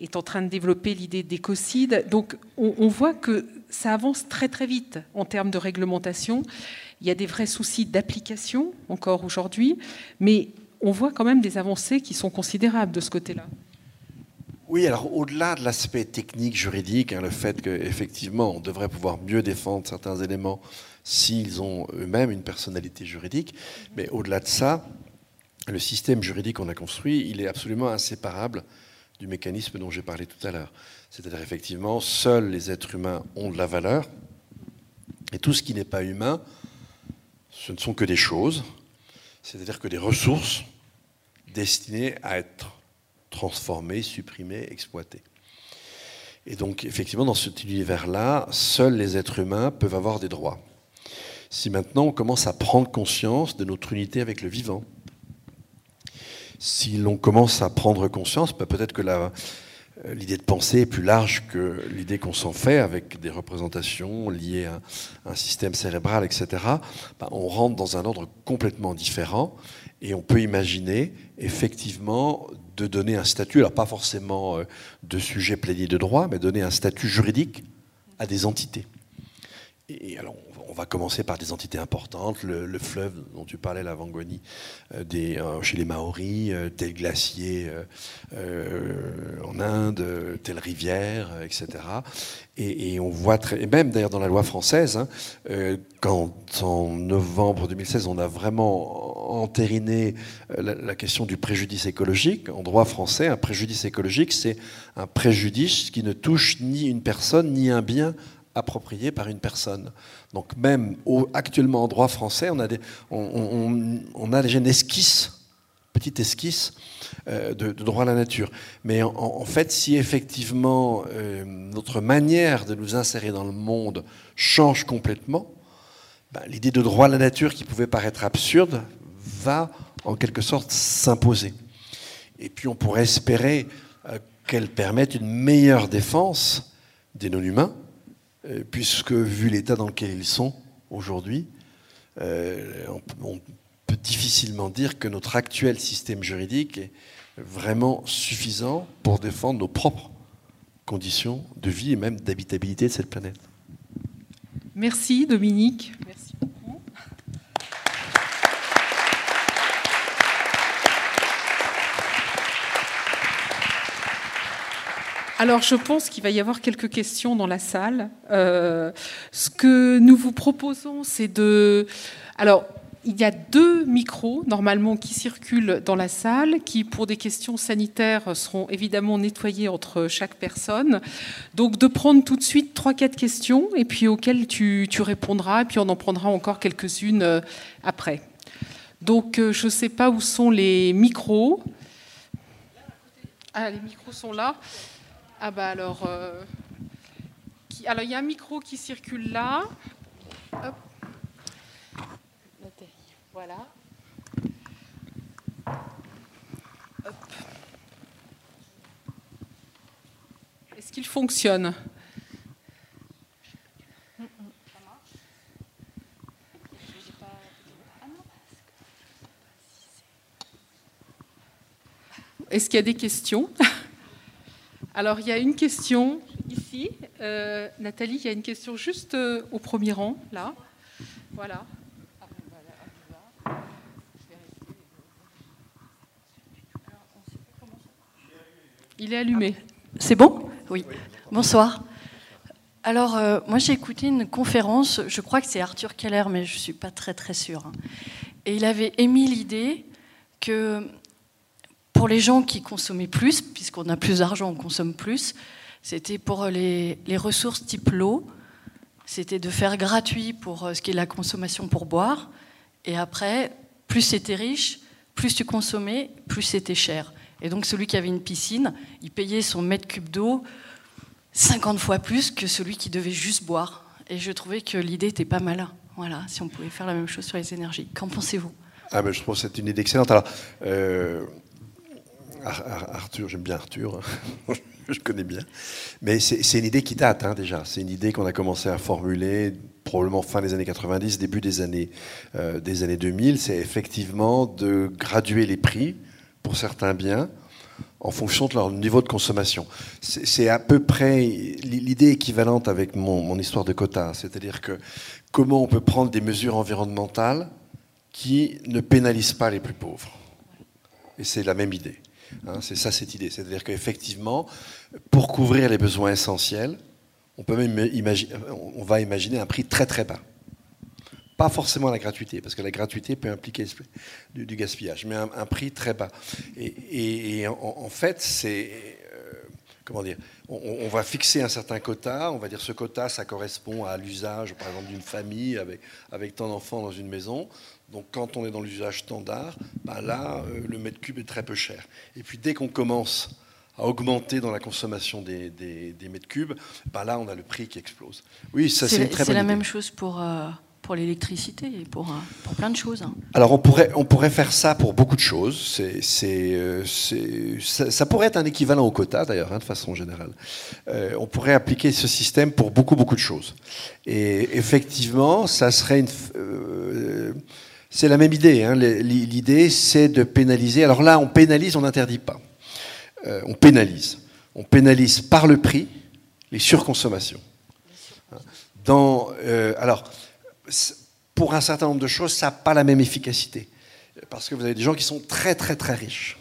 est en train de développer l'idée d'écocide. Donc on, voit que ça avance très très vite en termes de réglementation. Il y a des vrais soucis d'application encore aujourd'hui, mais on voit quand même des avancées qui sont considérables de ce côté-là. Oui, alors au-delà de l'aspect technique, juridique, hein, le fait qu'effectivement on devrait pouvoir mieux défendre certains éléments s'ils ont eux-mêmes une personnalité juridique, mais au-delà de ça, le système juridique qu'on a construit, il est absolument inséparable du mécanisme dont j'ai parlé tout à l'heure. C'est-à-dire effectivement, seuls les êtres humains ont de la valeur, et tout ce qui n'est pas humain, ce ne sont que des choses, c'est-à-dire que des ressources destinées à être transformées, supprimées, exploitées. Et donc, effectivement, dans cet univers-là, seuls les êtres humains peuvent avoir des droits. Si maintenant on commence à prendre conscience de notre unité avec le vivant, si l'on commence à prendre conscience, bah, peut-être que euh, l'idée de pensée est plus large que l'idée qu'on s'en fait avec des représentations liées à un système cérébral, etc. Bah, on rentre dans un ordre complètement différent et on peut imaginer effectivement de donner un statut, alors pas forcément euh, de sujet plaignés de droit, mais donner un statut juridique à des entités. Et alors, on va commencer par des entités importantes, le, fleuve dont tu parlais, la Vangoni, euh, euh, chez les Maoris, euh, tel glacier en Inde, telle rivière, etc. Et, on voit très, et même d'ailleurs dans la loi française, hein, quand en novembre 2016 on a vraiment entériné la, question du préjudice écologique, en droit français, un préjudice écologique, c'est un préjudice qui ne touche ni une personne ni un bien approprié par une personne. Donc même actuellement en droit français, on a, des, on, a déjà une esquisse, petite esquisse euh, de, droit à la nature. Mais en, fait, si effectivement euh, notre manière de nous insérer dans le monde change complètement, ben, l'idée de droit à la nature qui pouvait paraître absurde va en quelque sorte s'imposer. Et puis on pourrait espérer euh, qu'elle permette une meilleure défense des non-humains, puisque vu l'état dans lequel ils sont aujourd'hui, euh, on, peut difficilement dire que notre actuel système juridique est vraiment suffisant pour défendre nos propres conditions de vie et même d'habitabilité de cette planète. Merci Dominique. Alors, je pense qu'il va y avoir quelques questions dans la salle. Euh, ce que nous vous proposons, c'est de... Alors, il y a deux micros normalement qui circulent dans la salle, qui pour des questions sanitaires seront évidemment nettoyés entre chaque personne. Donc de prendre tout de suite trois, quatre questions et puis auxquelles tu, répondras et puis on en prendra encore quelques-unes euh, après. Donc euh, je ne sais pas où sont les micros. Ah, les micros sont là. Ah bah alors, euh, alors il y a un micro qui circule là. Voilà. Est-ce qu'il fonctionne? Est-ce qu'il y a des questions? alors, il y a une question ici. Euh, Nathalie, il y a une question juste euh, au premier rang, là. Voilà. Il est allumé. C'est bon? Oui. Bonsoir. Alors, euh, moi, j'ai écouté une conférence, je crois que c'est Arthur Keller, mais je ne suis pas très, très sûre. Hein. Et il avait émis l'idée que pour les gens qui consommaient plus, puisqu'on a plus d'argent, on consomme plus, c'était pour les, ressources type l'eau, c'était de faire gratuit pour euh, ce qui est la consommation pour boire, et après, plus c'était riche, plus tu consommais, plus c'était cher. Et donc celui qui avait une piscine, il payait son mètre cube d'eau 50 fois plus que celui qui devait juste boire. Et je trouvais que l'idée était pas mal. Voilà, si on pouvait faire la même chose sur les énergies. Qu'en pensez-vous? Ah ben, Je trouve que c'est une idée excellente. Alors, euh, Arthur, j'aime bien Arthur, hein. je connais bien. Mais c'est une idée qui date hein, déjà. C'est une idée qu'on a commencé à formuler probablement fin des années 90, début des années, euh, des années 2000. C'est effectivement de graduer les prix pour certains biens en fonction de leur niveau de consommation. C'est à peu près l'idée équivalente avec mon, mon histoire de quota. C'est-à-dire que comment on peut prendre des mesures environnementales qui ne pénalisent pas les plus pauvres. Et c'est la même idée. Hein, c'est ça cette idée. C'est-à-dire qu'effectivement, pour couvrir les besoins essentiels, on, peut même on va imaginer un prix très très bas. Pas forcément la gratuité, parce que la gratuité peut impliquer du, gaspillage, mais un, prix très bas. Et, en, fait, c'est. Euh, comment dire on, va fixer un certain quota, on va dire ce quota, ça correspond à l'usage, par exemple, d'une famille avec tant d'enfants dans une maison. Donc quand on est dans l'usage standard, ben là, euh, le mètre cube est très peu cher. Et puis dès qu'on commence à augmenter dans la consommation des, mètres cubes, ben là, on a le prix qui explose. Oui, ça c'est très C'est la même chose pour, euh, pour l'électricité et pour, euh, pour, plein de choses. Hein. Alors on pourrait, on pourrait faire ça pour beaucoup de choses. C'est, ça, ça, pourrait être un équivalent au quota d'ailleurs, hein, de façon générale. on pourrait appliquer ce système pour beaucoup, beaucoup de choses. Et effectivement, ça serait une... c'est la même idée. Hein. L'idée, c'est de pénaliser. Alors là, on pénalise, on n'interdit pas. Euh, on pénalise. On pénalise par le prix les surconsommations. Dans, euh, alors, pour un certain nombre de choses, ça n'a pas la même efficacité. Parce que vous avez des gens qui sont très très très riches.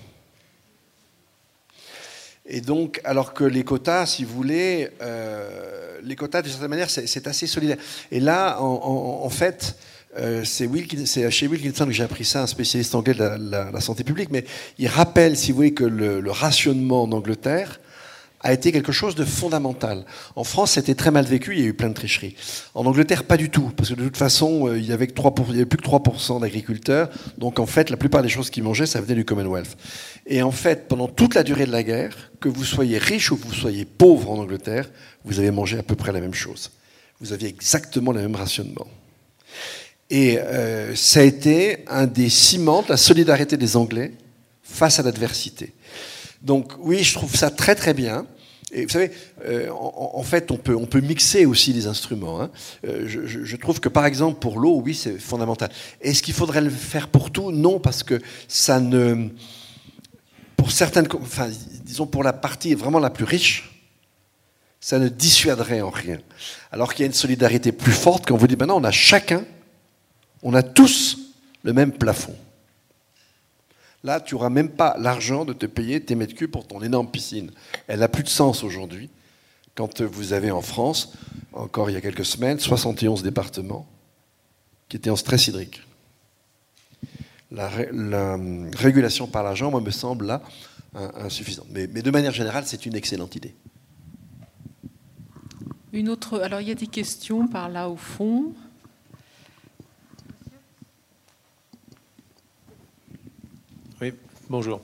Et donc, alors que les quotas, si vous voulez, euh, les quotas, de certaine manière, c'est assez solidaire. Et là, en fait, euh, c'est chez Wilkinson que j'ai appris ça, un spécialiste anglais de la, santé publique, mais il rappelle, si vous voulez, que le, rationnement en Angleterre a été quelque chose de fondamental. En France, c'était très mal vécu, il y a eu plein de tricheries. En Angleterre, pas du tout, parce que de toute façon, euh, il n'y avait, avait, plus que 3% d'agriculteurs, donc en fait, la plupart des choses qu'ils mangeaient, ça venait du Commonwealth. Et en fait, pendant toute la durée de la guerre, que vous soyez riche ou que vous soyez pauvre en Angleterre, vous avez mangé à peu près la même chose. Vous aviez exactement le même rationnement. Et euh, ça a été un des ciments de la solidarité des Anglais face à l'adversité. Donc oui, je trouve ça très très bien. Et vous savez, euh, en, fait, on peut, on peut mixer aussi les instruments. Hein. Euh, je, je, trouve que, par exemple, pour l'eau, oui, c'est fondamental. Est-ce qu'il faudrait le faire pour tout? Non, parce que ça ne... Pour certaines... Enfin, disons, pour la partie vraiment la plus riche, ça ne dissuaderait en rien. Alors qu'il y a une solidarité plus forte quand vous dit, maintenant, on a chacun on a tous le même plafond. Là, tu n'auras même pas l'argent de te payer tes mètres cubes pour ton énorme piscine. Elle n'a plus de sens aujourd'hui. Quand vous avez en France, encore il y a quelques semaines, 71 départements qui étaient en stress hydrique. La, régulation par l'argent, moi, me semble là insuffisante. Mais, mais de manière générale, c'est une excellente idée. Une autre. Alors, il y a des questions par là au fond. Bonjour.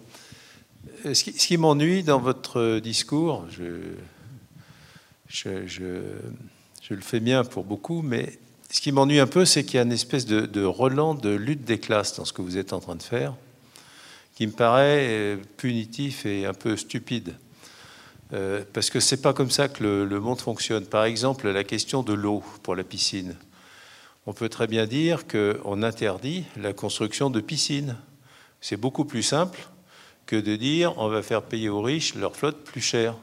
Euh, ce qui, m'ennuie dans votre discours, je, le fais bien pour beaucoup, mais ce qui m'ennuie un peu, c'est qu'il y a une espèce de, de relan de lutte des classes dans ce que vous êtes en train de faire, qui me paraît euh, punitif et un peu stupide. Euh, parce que c'est pas comme ça que le, monde fonctionne. Par exemple, la question de l'eau pour la piscine. On peut très bien dire qu'on interdit la construction de piscines c'est beaucoup plus simple que de dire on va faire payer aux riches leur flotte plus cher.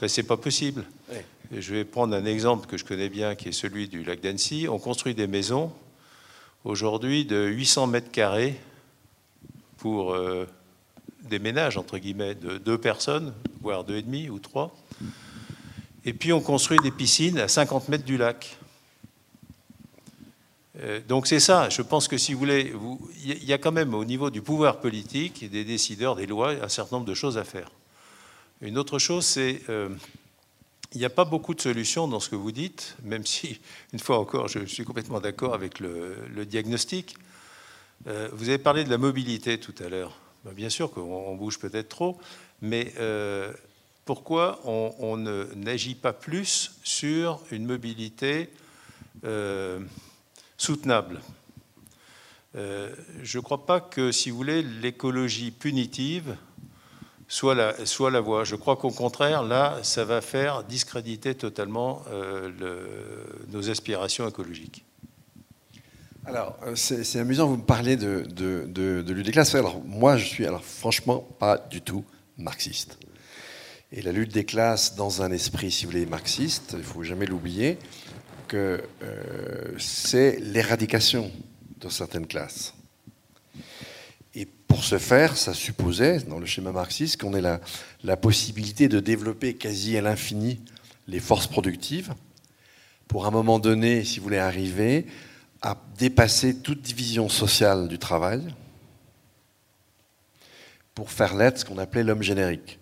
Ben, c'est pas possible. Je vais prendre un exemple que je connais bien, qui est celui du lac d'Annecy. On construit des maisons aujourd'hui de 800 mètres carrés pour euh, des ménages, entre guillemets, de deux personnes, voire deux et demi ou trois. Et puis on construit des piscines à 50 mètres du lac. Euh, donc c'est ça, je pense que si vous voulez, il y a quand même au niveau du pouvoir politique des décideurs des lois un certain nombre de choses à faire. Une autre chose, c'est euh, il n'y a pas beaucoup de solutions dans ce que vous dites, même si, une fois encore, je suis complètement d'accord avec le, diagnostic. Euh, vous avez parlé de la mobilité tout à l'heure. Ben, bien sûr qu'on bouge peut-être trop, mais pourquoi on, n'agit pas plus sur une mobilité soutenable. Euh, je ne crois pas que, si vous voulez, l'écologie punitive soit la, soit la voie. Je crois qu'au contraire, là, ça va faire discréditer totalement euh, nos aspirations écologiques. Alors, euh, c'est amusant, vous me parlez de, de, lutte des classes. Alors, moi, je suis alors, franchement pas du tout marxiste. Et la lutte des classes, dans un esprit, si vous voulez, marxiste, il ne faut jamais l'oublier, que euh, c'est l'éradication de certaines classes. Et pour ce faire, ça supposait, dans le schéma marxiste, qu'on ait la, possibilité de développer quasi à l'infini les forces productives pour un moment donné, si vous voulez, arriver à dépasser toute division sociale du travail pour faire l'être ce qu'on appelait l'homme générique.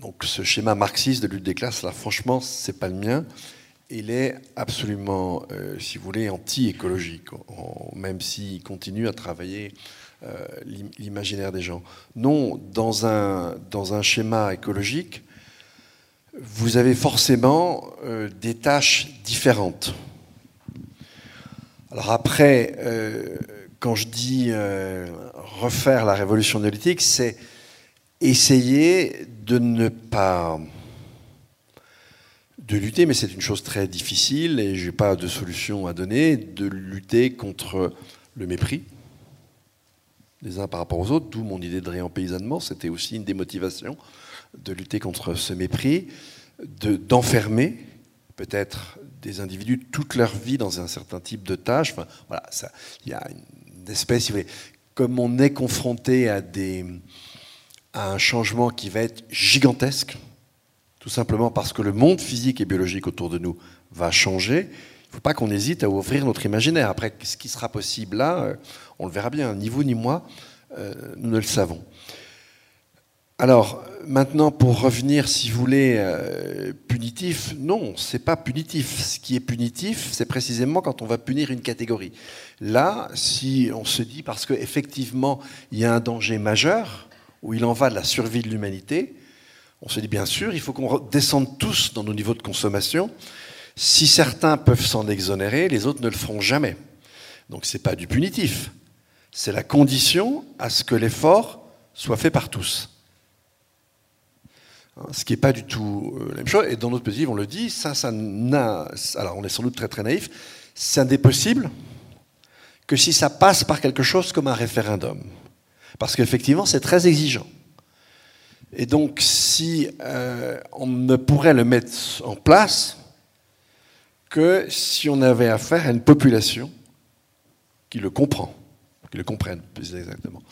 Donc ce schéma marxiste de lutte des classes, là franchement, c'est pas le mien. Il est absolument, euh, si vous voulez, anti-écologique, même s'il continue à travailler euh, l'imaginaire des gens. Non, dans un, dans un schéma écologique, vous avez forcément euh, des tâches différentes. Alors après, quand je dis refaire la révolution néolithique, c'est essayer de ne pas de lutter, mais c'est une chose très difficile et je n'ai pas de solution à donner, de lutter contre le mépris les uns par rapport aux autres, d'où mon idée de réempaysannement, c'était aussi une des motivations de lutter contre ce mépris, d'enfermer peut-être des individus toute leur vie dans un certain type de. Enfin, voilà, il y a une espèce, comme on est confronté à des, à un changement qui va être gigantesque, tout simplement parce que le monde physique et biologique autour de nous va changer. Il ne faut pas qu'on hésite à ouvrir notre imaginaire. Après, ce qui sera possible là, euh, on le verra bien. Ni vous ni moi, euh, nous ne le savons. Alors, maintenant, pour revenir, si vous voulez, euh, punitif, non, c'est pas punitif. Ce qui est punitif, c'est précisément quand on va punir une catégorie. Là, si on se dit, parce qu'effectivement, il y a un danger majeur, où il en va de la survie de l'humanité, on se dit bien sûr, il faut qu'on descende tous dans nos niveaux de consommation. Si certains peuvent s'en exonérer, les autres ne le feront jamais. Donc ce n'est pas du punitif, c'est la condition à ce que l'effort soit fait par tous. Hein, ce qui n'est pas du tout euh, la même chose. Et dans notre pays, on le dit, ça, ça n'a. Alors on est sans doute très très naïf, ça n'est possible que si ça passe par quelque chose comme un référendum. Parce qu'effectivement, c'est très exigeant. Et donc, si euh, on ne pourrait le mettre en place que si on avait affaire à une population qui le comprend, qui le comprenne plus exactement.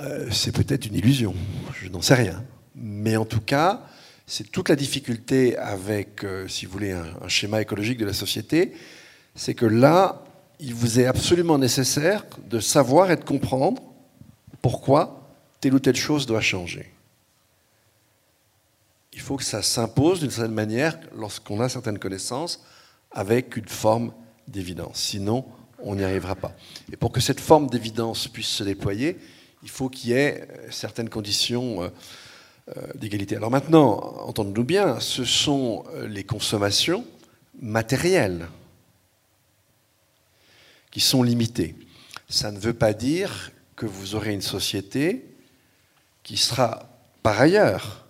Euh, c'est peut-être une illusion, je n'en sais rien. Mais en tout cas, c'est toute la difficulté avec, euh, si vous voulez, un schéma écologique de la société, c'est que là, il vous est absolument nécessaire de savoir et de comprendre pourquoi telle ou telle chose doit changer. Il faut que ça s'impose d'une certaine manière lorsqu'on a certaines connaissances avec une forme d'évidence. Sinon, on n'y arrivera pas. Et pour que cette forme d'évidence puisse se déployer, il faut qu'il y ait euh, certaines conditions euh, euh, d'égalité. Alors maintenant, entendons-nous bien, ce sont les consommations matérielles qui sont limitées. Ça ne veut pas dire que vous aurez une société qui sera par ailleurs,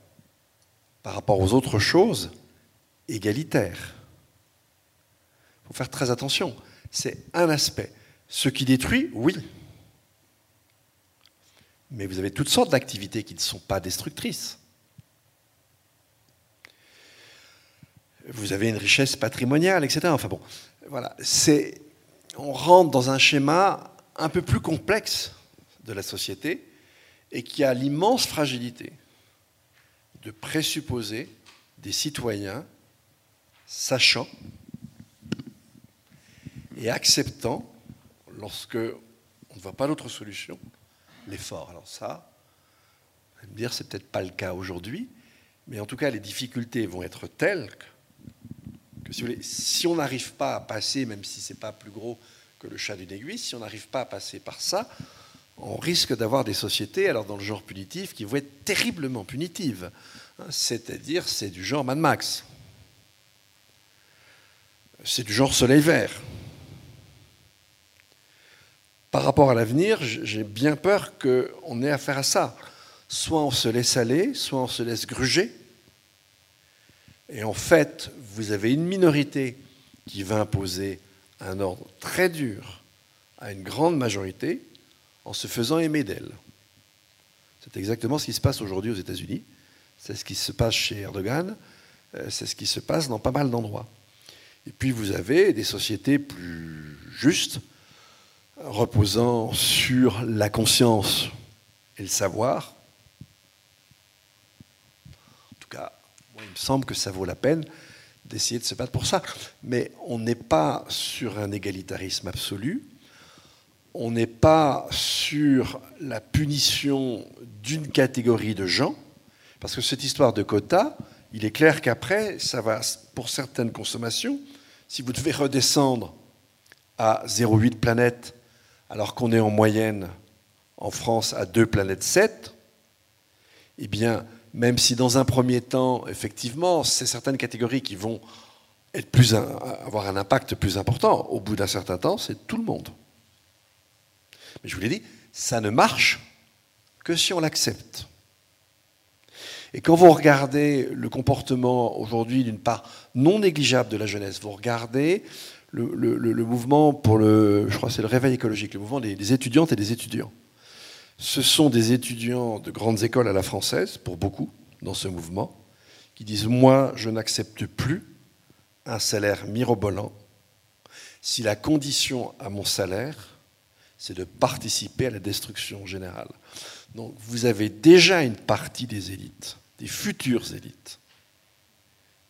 par rapport aux autres choses, égalitaire. Il faut faire très attention. C'est un aspect. Ce qui détruit, oui. Mais vous avez toutes sortes d'activités qui ne sont pas destructrices. Vous avez une richesse patrimoniale, etc. Enfin bon, voilà. C'est, on rentre dans un schéma un peu plus complexe de la société et qui a l'immense fragilité de présupposer des citoyens sachant et acceptant, lorsque on ne voit pas d'autre solution, l'effort. Alors ça, vous allez me dire, c'est peut-être pas le cas aujourd'hui, mais en tout cas, les difficultés vont être telles que, si, si on n'arrive pas à passer, même si c'est pas plus gros que le chat d'une aiguille, si on n'arrive pas à passer par ça, on risque d'avoir des sociétés, alors dans le genre punitif, qui vont être terriblement punitives. Hein, c'est-à-dire, c'est du genre Mad Max. C'est du genre Soleil Vert. Par rapport à l'avenir, j'ai bien peur qu'on ait affaire à ça. Soit on se laisse aller, soit on se laisse gruger. Et en fait, vous avez une minorité qui va imposer un ordre très dur à une grande majorité en se faisant aimer d'elle. C'est exactement ce qui se passe aujourd'hui aux États-Unis, c'est ce qui se passe chez Erdogan, euh, c'est ce qui se passe dans pas mal d'endroits. Et puis vous avez des sociétés plus justes, reposant sur la conscience et le savoir. En tout cas, il me semble que ça vaut la peine d'essayer de se battre pour ça. Mais on n'est pas sur un égalitarisme absolu, on n'est pas sur la punition d'une catégorie de gens, parce que cette histoire de quotas, il est clair qu'après, ça va, pour certaines consommations, si vous devez redescendre à 0,8 planètes, alors qu'on est en moyenne en France à 2 planètes 7, eh bien, même si dans un premier temps, effectivement, c'est certaines catégories qui vont avoir un impact plus important, au bout d'un certain temps, c'est tout le monde. Mais je vous l'ai dit, ça ne marche que si on l'accepte. Et quand vous regardez le comportement aujourd'hui d'une part non négligeable de la jeunesse, vous regardez le, mouvement pour le, je crois c'est le réveil écologique, le mouvement des, étudiantes et des étudiants. Ce sont des étudiants de grandes écoles à la française, pour beaucoup, dans ce mouvement, qui disent Moi, je n'accepte plus un salaire mirobolant si la condition à mon salaire, c'est de participer à la destruction générale. Donc vous avez déjà une partie des élites, des futures élites,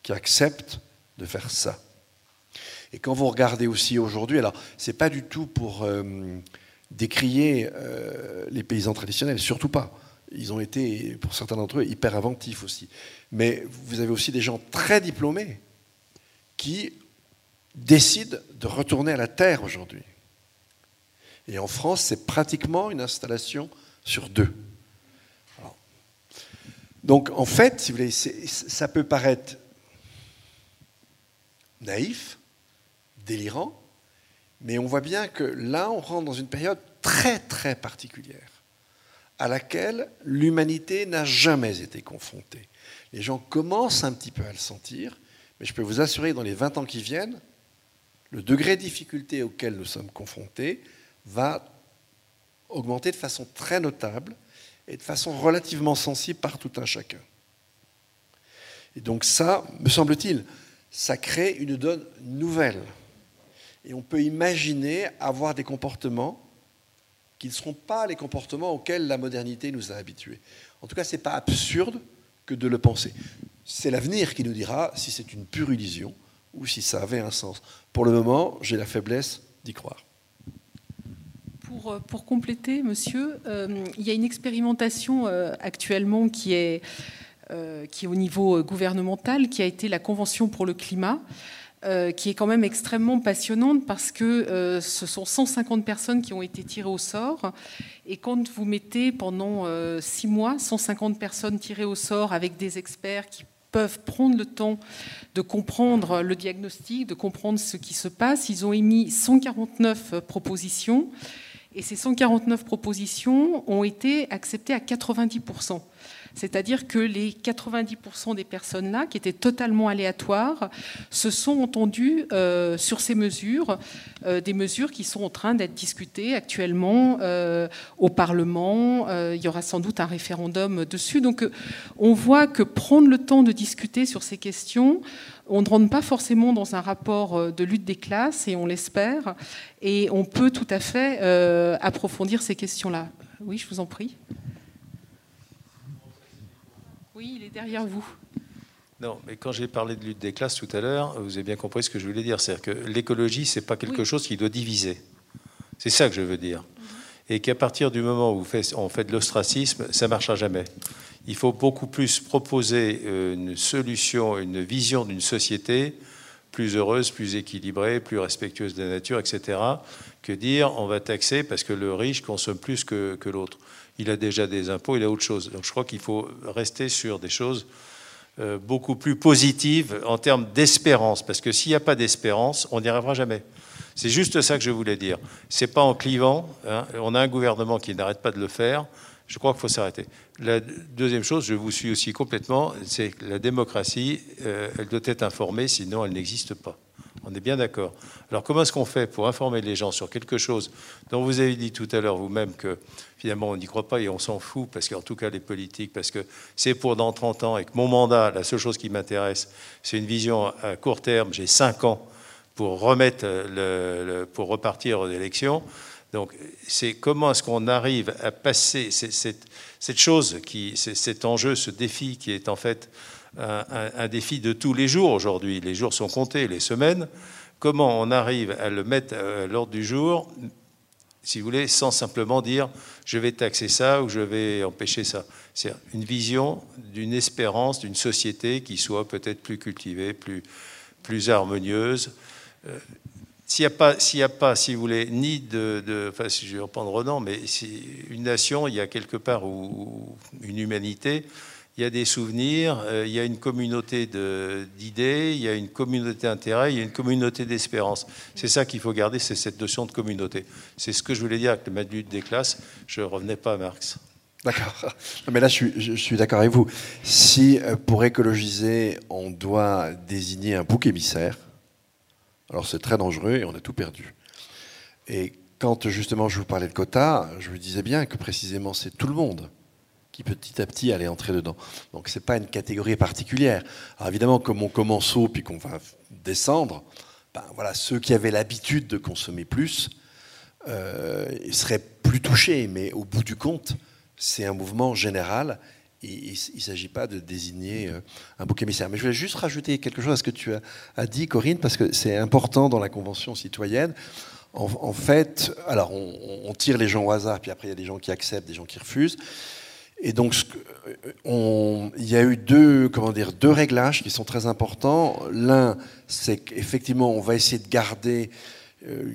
qui acceptent de faire ça. Et quand vous regardez aussi aujourd'hui, alors c'est pas du tout pour euh, décrier euh, les paysans traditionnels, surtout pas. Ils ont été, pour certains d'entre eux, hyper inventifs aussi. Mais vous avez aussi des gens très diplômés qui décident de retourner à la terre aujourd'hui. Et en France, c'est pratiquement une installation sur deux. donc en fait, ça peut paraître naïf, délirant, mais on voit bien que là, on rentre dans une période très très particulière à laquelle l'humanité n'a jamais été confrontée. Les gens commencent un petit peu à le sentir, mais je peux vous assurer, dans les 20 ans qui viennent, le degré de difficulté auquel nous sommes confrontés va augmenter de façon très notable et de façon relativement sensible par tout un chacun. Et donc ça, me semble-t-il, ça crée une donne nouvelle. Et on peut imaginer avoir des comportements qui ne seront pas les comportements auxquels la modernité nous a habitués. En tout cas, ce n'est pas absurde que de le penser. C'est l'avenir qui nous dira si c'est une pure illusion ou si ça avait un sens. Pour le moment, j'ai la faiblesse d'y croire. Euh, pour, compléter, monsieur, euh, il y a une expérimentation euh, actuellement qui est, qui est au niveau gouvernemental, qui a été la Convention pour le climat. qui est quand même extrêmement passionnante parce que ce sont 150 personnes qui ont été tirées au sort. Et quand vous mettez pendant six mois 150 personnes tirées au sort avec des experts qui peuvent prendre le temps de comprendre le diagnostic, de comprendre ce qui se passe, ils ont émis 149 propositions. Et ces 149 propositions ont été acceptées à 90%. C'est-à-dire que les 90% des personnes-là, qui étaient totalement aléatoires, se sont entendues euh, sur ces mesures, euh, des mesures qui sont en train d'être discutées actuellement euh, au Parlement. il y aura sans doute un référendum dessus. Donc on voit que prendre le temps de discuter sur ces questions, on ne rentre pas forcément dans un rapport de lutte des classes, et on l'espère, et on peut tout à fait approfondir ces questions-là. Oui, je vous en prie. Oui, il est derrière vous. Non, mais quand j'ai parlé de lutte des classes tout à l'heure, vous avez bien compris ce que je voulais dire. C'est-à-dire que l'écologie, c'est pas quelque chose qui doit diviser. C'est ça que je veux dire. Et qu'à partir du moment où on fait de l'ostracisme, ça ne marchera jamais. Il faut beaucoup plus proposer euh, une solution, une vision d'une société plus heureuse, plus équilibrée, plus respectueuse de la nature, etc., que dire on va taxer parce que le riche consomme plus que, que l'autre il a déjà des impôts, il a autre chose. Donc je crois qu'il faut rester sur des choses euh, beaucoup plus positives en termes d'espérance, parce que s'il n'y a pas d'espérance, on n'y arrivera jamais. C'est juste ça que je voulais dire. C'est pas en clivant. Hein. On a un gouvernement qui n'arrête pas de le faire. Je crois qu'il faut s'arrêter. La deuxième chose, je vous suis aussi complètement, c'est que la démocratie, euh, elle doit être informée, sinon elle n'existe pas. On est bien d'accord. Alors comment est-ce qu'on fait pour informer les gens sur quelque chose dont vous avez dit tout à l'heure vous-même que finalement on n'y croit pas et on s'en fout, parce qu'en tout cas les politiques, parce que c'est pour dans 30 ans et que mon mandat, la seule chose qui m'intéresse, c'est une vision à court terme, j'ai 5 ans pour remettre le, pour repartir aux élections. Donc c'est comment est-ce qu'on arrive à passer cette, chose, cet enjeu, ce défi qui est en fait un, défi de tous les jours aujourd'hui. Les jours sont comptés, les semaines. Comment on arrive à le mettre à l'ordre du jour, si vous voulez, sans simplement dire je vais taxer ça ou je vais empêcher ça. C'est une vision d'une espérance d'une société qui soit peut-être plus cultivée, plus, plus harmonieuse. S'il n'y a pas, a pas, si vous voulez, ni de, enfin, si je vais reprendre Renan, mais une nation, il y a quelque part où, une humanité, il y a des souvenirs, euh, il y a une communauté d'idées, il y a une communauté d'intérêts, il y a une communauté d'espérance. C'est ça qu'il faut garder, c'est cette notion de communauté. C'est ce que je voulais dire avec le manuel des classes. Je revenais pas à Marx. D'accord. Mais là, je suis, je suis d'accord avec vous. Si euh, pour écologiser, on doit désigner un bouc émissaire, alors c'est très dangereux et on a tout perdu. Et quand justement je vous parlais de quotas, je vous disais bien que précisément c'est tout le monde qui petit à petit allait entrer dedans. Donc c'est pas une catégorie particulière. Alors évidemment, comme on commence haut puis qu'on va descendre, ben voilà, ceux qui avaient l'habitude de consommer plus euh, seraient plus touchés. Mais au bout du compte, c'est un mouvement général. Il ne s'agit pas de désigner euh, un bouc émissaire. Mais je voulais juste rajouter quelque chose à ce que tu as, dit, Corinne, parce que c'est important dans la Convention citoyenne. En, fait, alors on, on, tire les gens au hasard, puis après il y a des gens qui acceptent, des gens qui refusent. Et donc, on, il y a eu deux, comment dire, deux réglages qui sont très importants. L'un, c'est qu'effectivement, on va essayer de garder euh,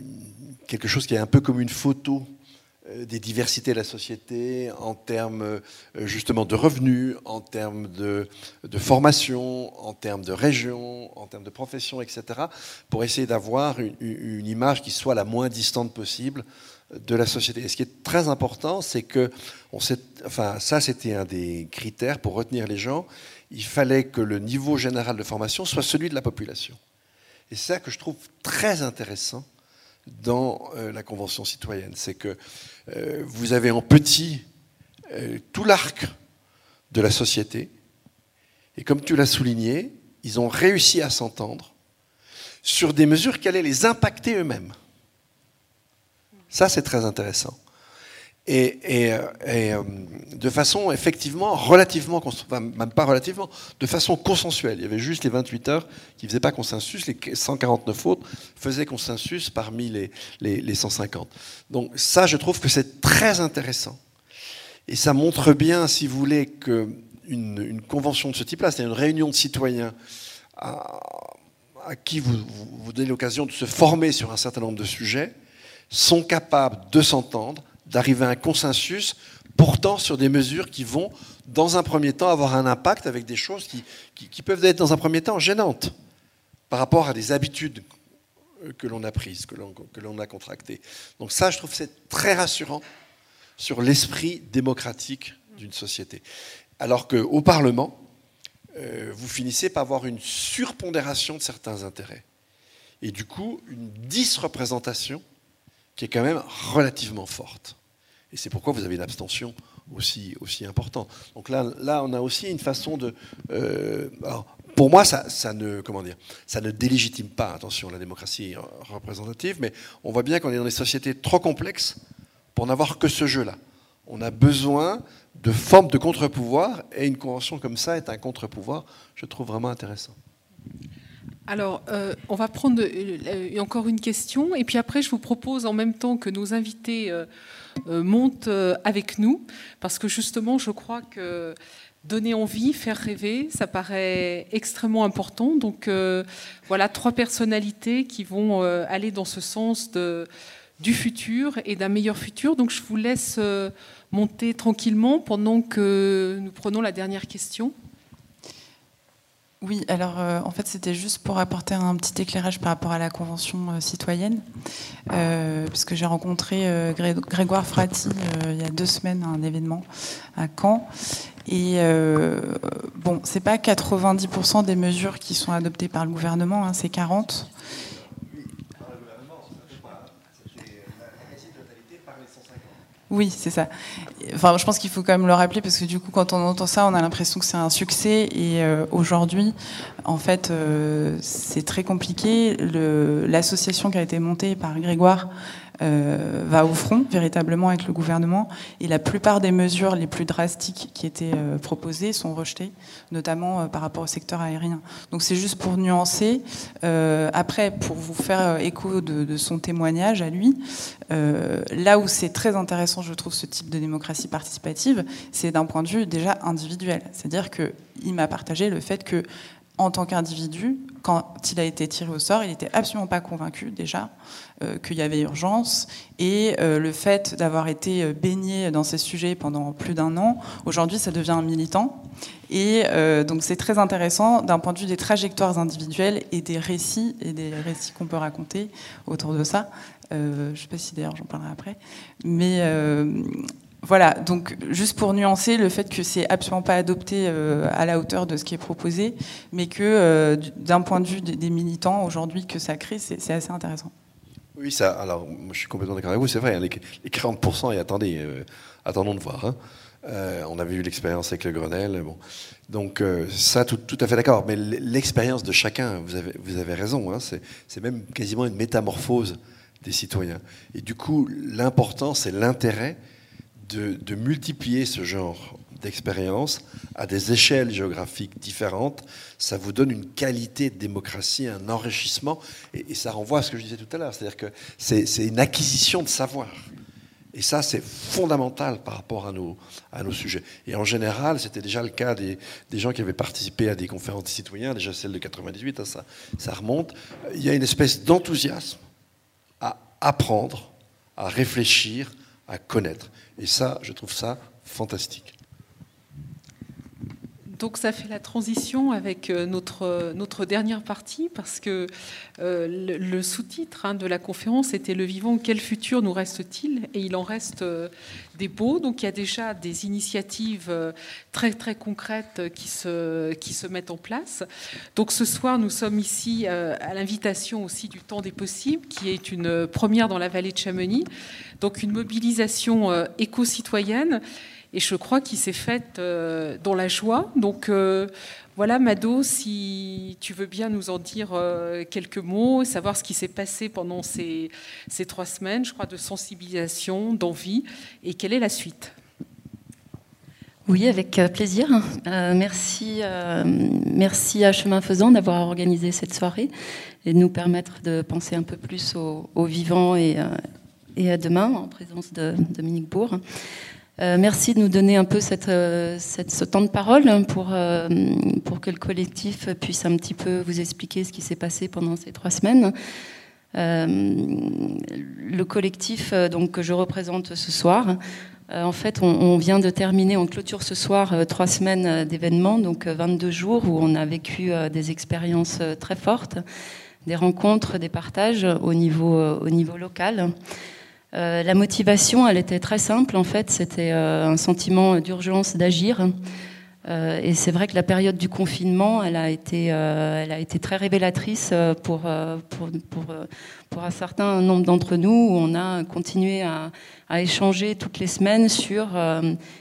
quelque chose qui est un peu comme une photo euh, des diversités de la société en termes euh, justement de revenus, en termes de, formation, en termes de région, en termes de profession, etc., pour essayer d'avoir une, image qui soit la moins distante possible de la société. Et ce qui est très important, c'est que, on enfin, ça c'était un des critères pour retenir les gens, il fallait que le niveau général de formation soit celui de la population. Et c'est ça que je trouve très intéressant dans euh, la Convention citoyenne, c'est que euh, vous avez en petit euh, tout l'arc de la société, et comme tu l'as souligné, ils ont réussi à s'entendre sur des mesures qui allaient les impacter eux-mêmes. Ça, c'est très intéressant. Et, euh, de façon effectivement relativement, enfin, même pas relativement, de façon consensuelle. Il y avait juste les 28 heures qui ne faisaient pas consensus, les 149 autres faisaient consensus parmi les, les, 150. Donc ça, je trouve que c'est très intéressant. Et ça montre bien, si vous voulez, qu'une une convention de ce type-là, c'est une réunion de citoyens à, qui vous donnez l'occasion de se former sur un certain nombre de sujets, sont capables de s'entendre, d'arriver à un consensus, pourtant sur des mesures qui vont, dans un premier temps, avoir un impact avec des choses qui, peuvent être, dans un premier temps, gênantes par rapport à des habitudes que l'on a prises, que l'on a contractées. Donc ça, je trouve c'est très rassurant sur l'esprit démocratique d'une société. Alors qu'au Parlement, euh, vous finissez par avoir une surpondération de certains intérêts. Et du coup, une disreprésentation qui est quand même relativement forte. Et c'est pourquoi vous avez une abstention aussi, aussi importante. Donc là, là, on a aussi une façon de... Euh, pour moi, ça, ça, ne, comment dire, ça ne délégitime pas, attention, la démocratie représentative, mais on voit bien qu'on est dans des sociétés trop complexes pour n'avoir que ce jeu-là. On a besoin de formes de contre-pouvoir, et une convention comme ça est un contre-pouvoir, je trouve vraiment intéressant. Alors, euh, on va prendre euh, encore une question, et puis après, je vous propose en même temps que nos invités euh, montent avec nous, parce que justement, je crois que donner envie, faire rêver, ça paraît extrêmement important. Donc, voilà trois personnalités qui vont aller dans ce sens du futur et d'un meilleur futur. Donc, je vous laisse monter tranquillement pendant que nous prenons la dernière question. Oui, alors euh, en fait c'était juste pour apporter un petit éclairage par rapport à la Convention euh, citoyenne, euh, puisque j'ai rencontré Grégoire Frati il y a deux semaines à un événement à Caen. Et bon, c'est pas 90% des mesures qui sont adoptées par le gouvernement, hein, c'est 40%. Oui, c'est ça. Enfin, je pense qu'il faut quand même le rappeler parce que du coup, quand on entend ça, on a l'impression que c'est un succès. Et euh, aujourd'hui, en fait, euh, c'est très compliqué. L'association qui a été montée par Grégoire va au front véritablement avec le gouvernement. Et la plupart des mesures les plus drastiques qui étaient proposées sont rejetées, notamment par rapport au secteur aérien. Donc c'est juste pour nuancer. après, pour vous faire écho de, de son témoignage à lui, là où c'est très intéressant, je trouve, ce type de démocratie participative, c'est d'un point de vue déjà individuel. C'est-à-dire qu'il m'a partagé le fait que, en tant qu'individu, quand il a été tiré au sort, il n'était absolument pas convaincu déjà euh, qu'il y avait urgence. Et euh, le fait d'avoir été euh, baigné dans ces sujets pendant plus d'un an, aujourd'hui, ça devient un militant. Et donc c'est très intéressant d'un point de vue des trajectoires individuelles et des récits, et des récits qu'on peut raconter autour de ça. je ne sais pas si d'ailleurs j'en parlerai après. Mais voilà, donc juste pour nuancer le fait que c'est absolument pas adopté euh, à la hauteur de ce qui est proposé, mais que euh, d'un point de vue des, militants aujourd'hui que ça crée, c'est assez intéressant. Oui, ça. Alors, je suis complètement d'accord avec vous. C'est vrai, hein, les, 40 et attendez, euh, attendons de voir. Hein. on avait eu l'expérience avec le Grenelle. Bon. Donc, ça, tout, à fait d'accord. Mais l'expérience de chacun, vous avez, vous avez raison. Hein, c'est même quasiment une métamorphose des citoyens. Et du coup, l'important, c'est l'intérêt de, multiplier ce genre d'expérience à des échelles géographiques différentes, ça vous donne une qualité de démocratie, un enrichissement, et, ça renvoie à ce que je disais tout à l'heure, c'est-à-dire que c'est une acquisition de savoir. Et ça, c'est fondamental par rapport à nos, sujets. Et en général, c'était déjà le cas des, gens qui avaient participé à des conférences des citoyens, déjà celle de 98, hein, ça remonte. Il y a une espèce d'enthousiasme à apprendre, à réfléchir, à connaître. Et ça, je trouve ça fantastique. Donc ça fait la transition avec euh, notre, notre dernière partie, parce que euh, le, sous-titre hein, de la conférence était Le vivant, quel futur nous reste-t-il? Et il en reste euh, des beaux. Donc il y a déjà des initiatives très très concrètes qui se, qui se mettent en place. Donc ce soir, nous sommes ici à l'invitation aussi du Temps des Possibles, qui est une première dans la vallée de Chamonix. Donc une mobilisation éco-citoyenne et je crois qu'il s'est fait euh, dans la joie. Donc euh, voilà, Mado, si tu veux bien nous en dire euh, quelques mots, savoir ce qui s'est passé pendant ces, ces, trois semaines, je crois, de sensibilisation, d'envie, et quelle est la suite? Oui, avec plaisir. merci, merci à Chemin Faisant d'avoir organisé cette soirée et de nous permettre de penser un peu plus aux au vivants et, et, à demain en présence de Dominique Bourg. Euh, merci de nous donner un peu euh, ce temps de parole pour, euh, pour que le collectif puisse un petit peu vous expliquer ce qui s'est passé pendant ces trois semaines. le collectif donc, que je représente ce soir, en fait, on, vient de terminer, on clôture ce soir trois semaines d'événements, donc 22 jours où on a vécu des expériences très fortes, des rencontres, des partages au niveau local. Euh, la motivation, elle était très simple en fait, c'était euh, un sentiment d'urgence d'agir. Euh, et c'est vrai que la période du confinement, elle a été, très révélatrice pour, un certain nombre d'entre nous, où on a continué à, à échanger toutes les semaines sur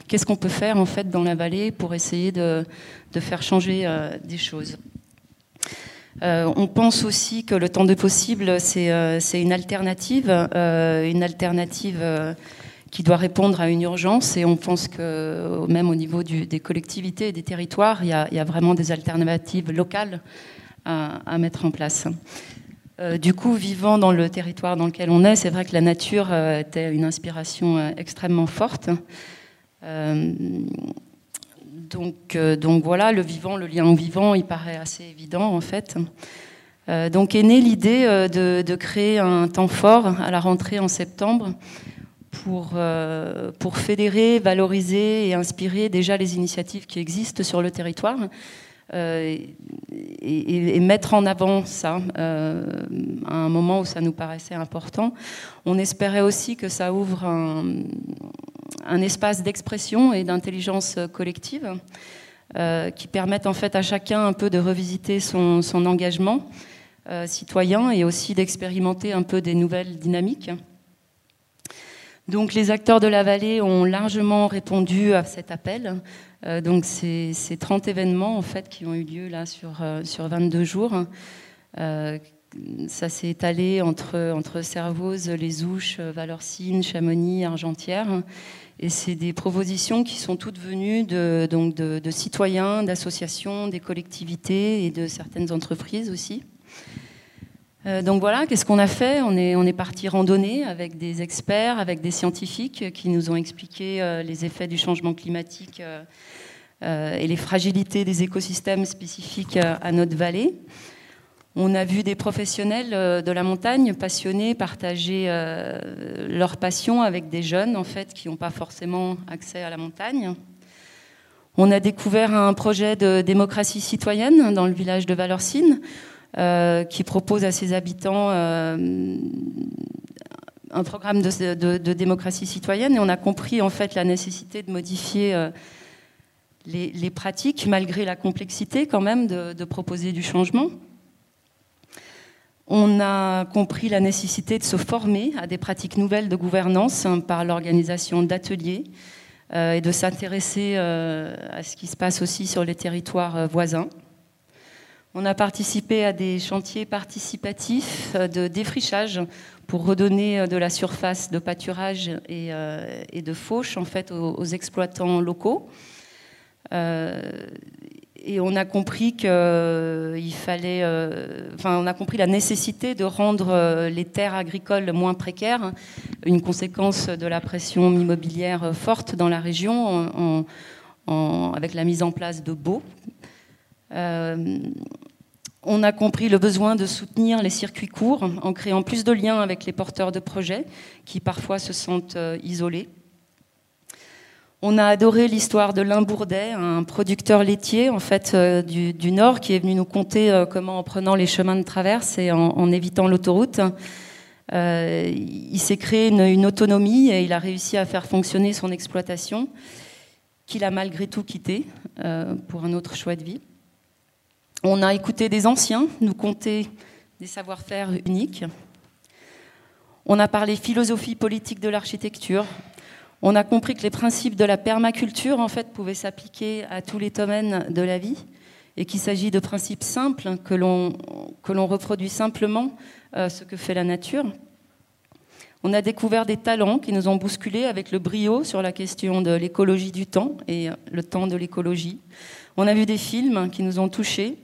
qu'est-ce qu'on peut faire en fait dans la vallée pour essayer de, de faire changer des choses. Euh, on pense aussi que le temps de possible, c'est euh, une alternative, euh, une alternative qui doit répondre à une urgence. Et on pense que même au niveau des collectivités et des territoires, il y, a, vraiment des alternatives locales à, mettre en place. du coup, vivant dans le territoire dans lequel on est, c'est vrai que la nature était une inspiration extrêmement forte. Donc, euh, donc voilà, le vivant, le lien au vivant, il paraît assez évident en fait. Euh, donc est née l'idée euh, de, créer un temps fort à la rentrée en septembre pour fédérer, valoriser et inspirer déjà les initiatives qui existent sur le territoire et, et, mettre en avant ça à un moment où ça nous paraissait important. On espérait aussi que ça ouvre un, espace d'expression et d'intelligence collective euh, qui permettent en fait à chacun un peu de revisiter son, engagement euh, citoyen et aussi d'expérimenter un peu des nouvelles dynamiques. Donc les acteurs de la vallée ont largement répondu à cet appel. Euh, donc c'est, c'est 30 événements en fait qui ont eu lieu là sur, sur 22 jours ça s'est étalé entre, entre Les Ouches, Valorcine, Chamonix, Argentière. Et c'est des propositions qui sont toutes venues de, de, citoyens, d'associations, des collectivités et de certaines entreprises aussi. Euh, donc voilà, qu'est-ce qu'on a fait? On est, parti randonner avec des experts, avec des scientifiques qui nous ont expliqué euh, les effets du changement climatique euh, et les fragilités des écosystèmes spécifiques à notre vallée. On a vu des professionnels de la montagne passionnés partager leur passion avec des jeunes en fait qui n'ont pas forcément accès à la montagne. On a découvert un projet de démocratie citoyenne dans le village de Valorcine qui propose à ses habitants un programme de, démocratie citoyenne et on a compris en fait la nécessité de modifier les, pratiques malgré la complexité quand même de proposer du changement. On a compris la nécessité de se former à des pratiques nouvelles de gouvernance hein, par l'organisation d'ateliers euh, et de s'intéresser euh, à ce qui se passe aussi sur les territoires euh, voisins. On a participé à des chantiers participatifs de défrichage pour redonner de la surface de pâturage et, de fauche en fait, aux, exploitants locaux et on a compris qu'il euh, fallait, euh, enfin, on a compris la nécessité de rendre euh, les terres agricoles moins précaires, une conséquence de la pression immobilière forte dans la région, avec la mise en place de baux. On a compris le besoin de soutenir les circuits courts en créant plus de liens avec les porteurs de projets qui parfois se sentent isolés. On a adoré l'histoire de Limbourdet, un producteur laitier en fait euh, du, Nord qui est venu nous conter euh, comment en prenant les chemins de traverse et en, évitant l'autoroute, euh, il s'est créé une, autonomie et il a réussi à faire fonctionner son exploitation, qu'il a malgré tout quitté pour un autre choix de vie. On a écouté des anciens nous conter des savoir-faire uniques. On a parlé philosophie politique de l'architecture, on a compris que les principes de la permaculture en fait pouvaient s'appliquer à tous les domaines de la vie et qu'il s'agit de principes simples que l'on reproduit simplement euh, ce que fait la nature. On a découvert des talents qui nous ont bousculés avec le brio sur la question de l'écologie du temps et le temps de l'écologie. On a vu des films qui nous ont touchés.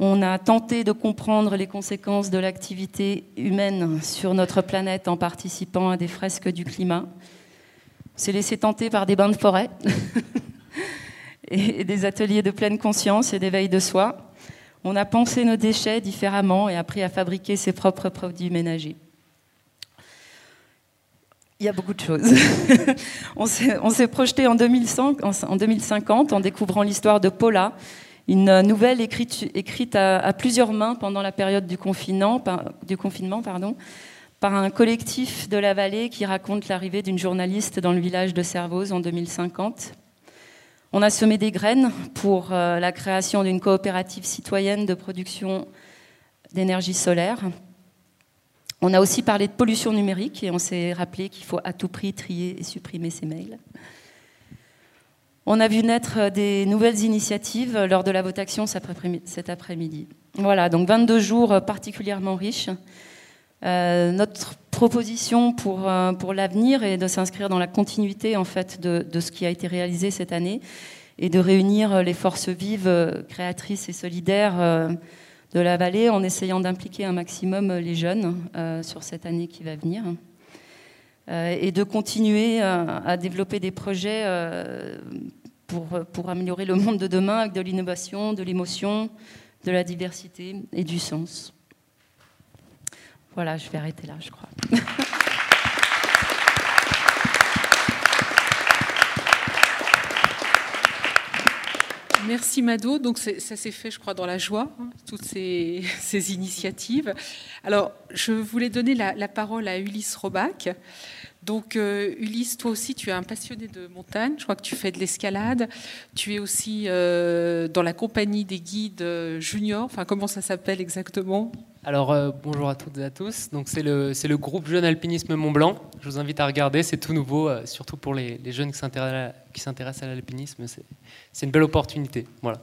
On a tenté de comprendre les conséquences de l'activité humaine sur notre planète en participant à des fresques du climat s'est laissé tenter par des bains de forêt et des ateliers de pleine conscience et d'éveil de soi. On a pensé nos déchets différemment et appris à fabriquer ses propres produits ménagers. Il y a beaucoup de choses. on s'est projeté en, 2050 en découvrant l'histoire de Paula, une nouvelle écrite, à, plusieurs mains pendant la période du confinement, confinement pardon, par un collectif de la vallée qui raconte l'arrivée d'une journaliste dans le village de Servoz en 2050. On a semé des graines pour euh, la création d'une coopérative citoyenne de production d'énergie solaire. On a aussi parlé de pollution numérique et on s'est rappelé qu'il faut à tout prix trier et supprimer ces mails. On a vu naître des nouvelles initiatives lors de la votation cet après-midi. Voilà, donc 22 jours particulièrement riches euh, notre proposition pour, euh, l'avenir est de s'inscrire dans la continuité en fait de, ce qui a été réalisé cette année et de réunir les forces vives, créatrices et solidaires de la vallée en essayant d'impliquer un maximum les jeunes sur cette année qui va venir et de continuer à développer des projets pour, pour améliorer le monde de demain avec de l'innovation, de l'émotion, de la diversité et du sens. Voilà, je vais arrêter là, je crois. Merci Mado. Donc ça s'est fait, je crois, dans la joie, hein, toutes ces, initiatives. Alors, je voulais donner la, parole à Ulysse Robac. Donc, euh, Ulysse, toi aussi, tu es un passionné de montagne. Je crois que tu fais de l'escalade. Tu es aussi euh, dans la compagnie des guides euh, juniors. Enfin, comment ça s'appelle exactement? Alors euh, bonjour à toutes et à tous. Donc c'est le, le groupe Jeune Alpinisme Mont Blanc. Je vous invite à regarder, c'est tout nouveau, euh, surtout pour les, jeunes qui s'intéressent à l'alpinisme. C'est une belle opportunité. Voilà.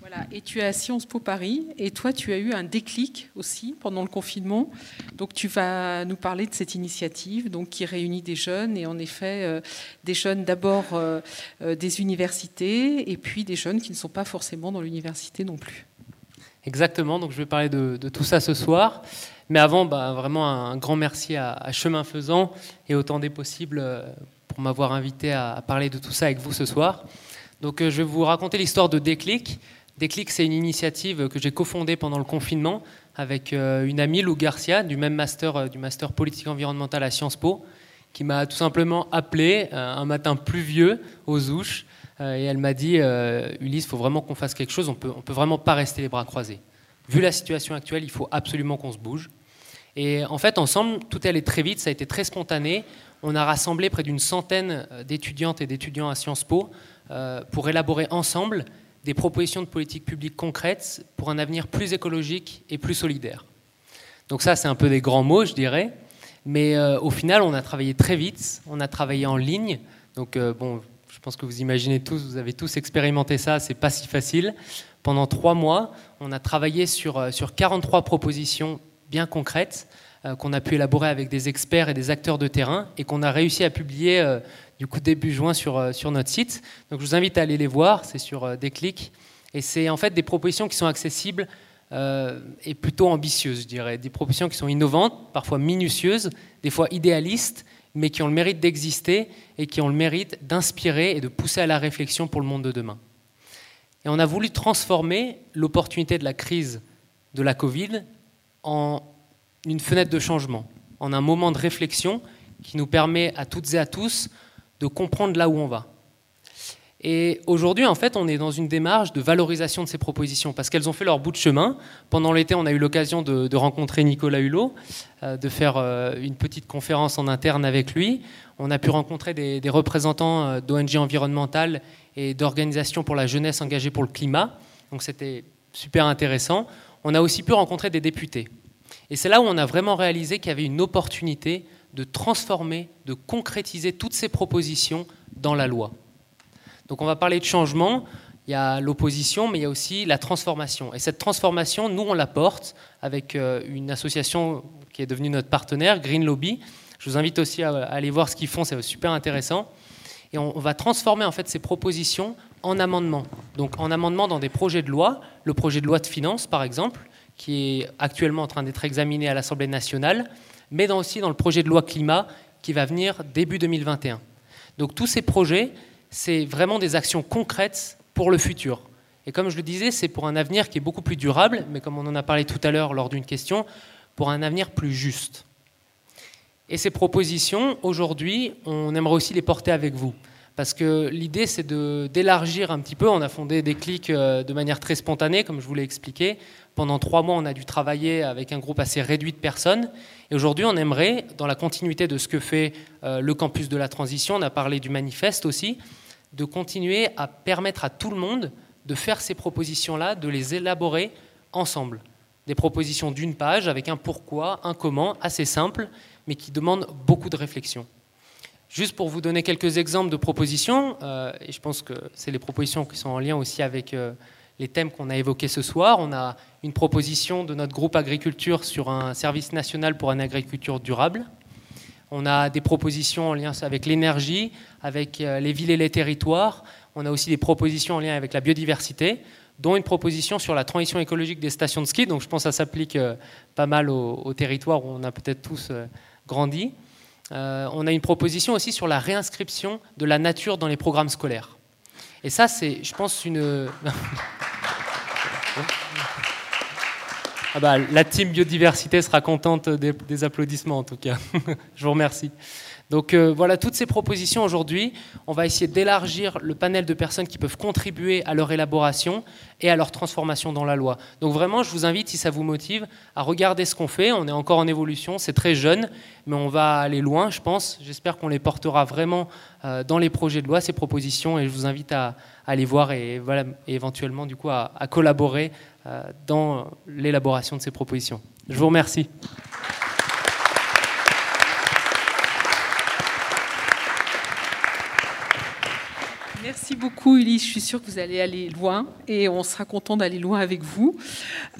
Voilà, et tu es à Sciences Po Paris, et toi, tu as eu un déclic aussi pendant le confinement. Donc, tu vas nous parler de cette initiative donc, qui réunit des jeunes, et en effet, euh, des jeunes d'abord des universités, et puis des jeunes qui ne sont pas forcément dans l'université non plus. Exactement, donc je vais parler de, tout ça ce soir. Mais avant, bah, vraiment un grand merci à, Chemin Faisant et autant des possibles pour m'avoir invité à, parler de tout ça avec vous ce soir. Donc, je vais vous raconter l'histoire de Déclic. Déclic, c'est une initiative que j'ai cofondée pendant le confinement avec une amie, Lou Garcia, du même master, du master politique environnementale à Sciences Po, qui m'a tout simplement appelé un matin pluvieux aux Ouches. Et elle m'a dit Ulysse, il faut vraiment qu'on fasse quelque chose, on peut, ne peut vraiment pas rester les bras croisés. Vu la situation actuelle, il faut absolument qu'on se bouge. Et en fait, ensemble, tout est allé très vite, ça a été très spontané. On a rassemblé près d'une centaine d'étudiantes et d'étudiants à Sciences Po pour élaborer ensemble des propositions de politique publique concrètes pour un avenir plus écologique et plus solidaire. Donc ça, c'est un peu des grands mots, je dirais. Mais euh, au final, on a travaillé très vite, on a travaillé en ligne. Donc euh, bon, je pense que vous imaginez tous, vous avez tous expérimenté ça, c'est pas si facile. Pendant trois mois, on a travaillé sur, sur 43 propositions bien concrètes euh, qu'on a pu élaborer avec des experts et des acteurs de terrain et qu'on a réussi à publier euh, du coup début juin sur, sur notre site. Donc je vous invite à aller les voir, c'est sur Déclic. Et c'est en fait des propositions qui sont accessibles euh, et plutôt ambitieuses, je dirais. Des propositions qui sont innovantes, parfois minutieuses, des fois idéalistes, mais qui ont le mérite d'exister et qui ont le mérite d'inspirer et de pousser à la réflexion pour le monde de demain. Et on a voulu transformer l'opportunité de la crise de la Covid en une fenêtre de changement, en un moment de réflexion qui nous permet à toutes et à tous de comprendre là où on va. Et aujourd'hui, en fait, on est dans une démarche de valorisation de ces propositions parce qu'elles ont fait leur bout de chemin. Pendant l'été, on a eu l'occasion de, rencontrer Nicolas Hulot, euh, de faire euh, une petite conférence en interne avec lui. On a pu rencontrer des, représentants d'ONG environnementales et d'organisations pour la jeunesse engagée pour le climat. Donc c'était super intéressant. On a aussi pu rencontrer des députés. Et c'est là où on a vraiment réalisé qu'il y avait une opportunité de transformer, de concrétiser toutes ces propositions dans la loi. Donc on va parler de changement, il y a l'opposition, mais il y a aussi la transformation. Et cette transformation, nous, on la porte avec une association qui est devenue notre partenaire, Green Lobby. Je vous invite aussi à aller voir ce qu'ils font, c'est super intéressant. Et on va transformer en fait ces propositions en amendements. Donc en amendements dans des projets de loi, le projet de loi de finances par exemple, qui est actuellement en train d'être examiné à l'Assemblée nationale, mais dans aussi dans le projet de loi climat qui va venir début 2021. Donc tous ces projets, c'est vraiment des actions concrètes pour le futur. Et comme je le disais, c'est pour un avenir qui est beaucoup plus durable, mais comme on en a parlé tout à l'heure lors d'une question, pour un avenir plus juste. Et ces propositions, aujourd'hui, on aimerait aussi les porter avec vous. Parce que l'idée, c'est d'élargir un petit peu. On a fondé des clics de manière très spontanée, comme je vous l'ai expliqué. Pendant trois mois, on a dû travailler avec un groupe assez réduit de personnes. Et aujourd'hui, on aimerait, dans la continuité de ce que fait le campus de la transition, on a parlé du manifeste aussi, de continuer à permettre à tout le monde de faire ces propositions-là, de les élaborer ensemble. Des propositions d'une page avec un pourquoi, un comment, assez simple, mais qui demandent beaucoup de réflexion. Juste pour vous donner quelques exemples de propositions, euh, et je pense que c'est les propositions qui sont en lien aussi avec euh, les thèmes qu'on a évoqués ce soir. On a une proposition de notre groupe agriculture sur un service national pour une agriculture durable. On a des propositions en lien avec l'énergie, avec les villes et les territoires. On a aussi des propositions en lien avec la biodiversité, dont une proposition sur la transition écologique des stations de ski. Donc je pense que ça s'applique pas mal aux territoires où on a peut-être tous grandi. Euh, on a une proposition aussi sur la réinscription de la nature dans les programmes scolaires. Et ça, c'est, je pense, une... ah bah, la team biodiversité sera contente des, des applaudissements, en tout cas. je vous remercie. Donc euh, voilà, toutes ces propositions aujourd'hui, on va essayer d'élargir le panel de personnes qui peuvent contribuer à leur élaboration et à leur transformation dans la loi. Donc vraiment, je vous invite, si ça vous motive, à regarder ce qu'on fait. On est encore en évolution, c'est très jeune, mais on va aller loin, je pense. J'espère qu'on les portera vraiment euh, dans les projets de loi, ces propositions, et je vous invite à, les voir et, éventuellement du coup à, à collaborer euh, dans l'élaboration de ces propositions. Je vous remercie. Merci beaucoup, Ulysse. Je suis sûre que vous allez aller loin et on sera content d'aller loin avec vous.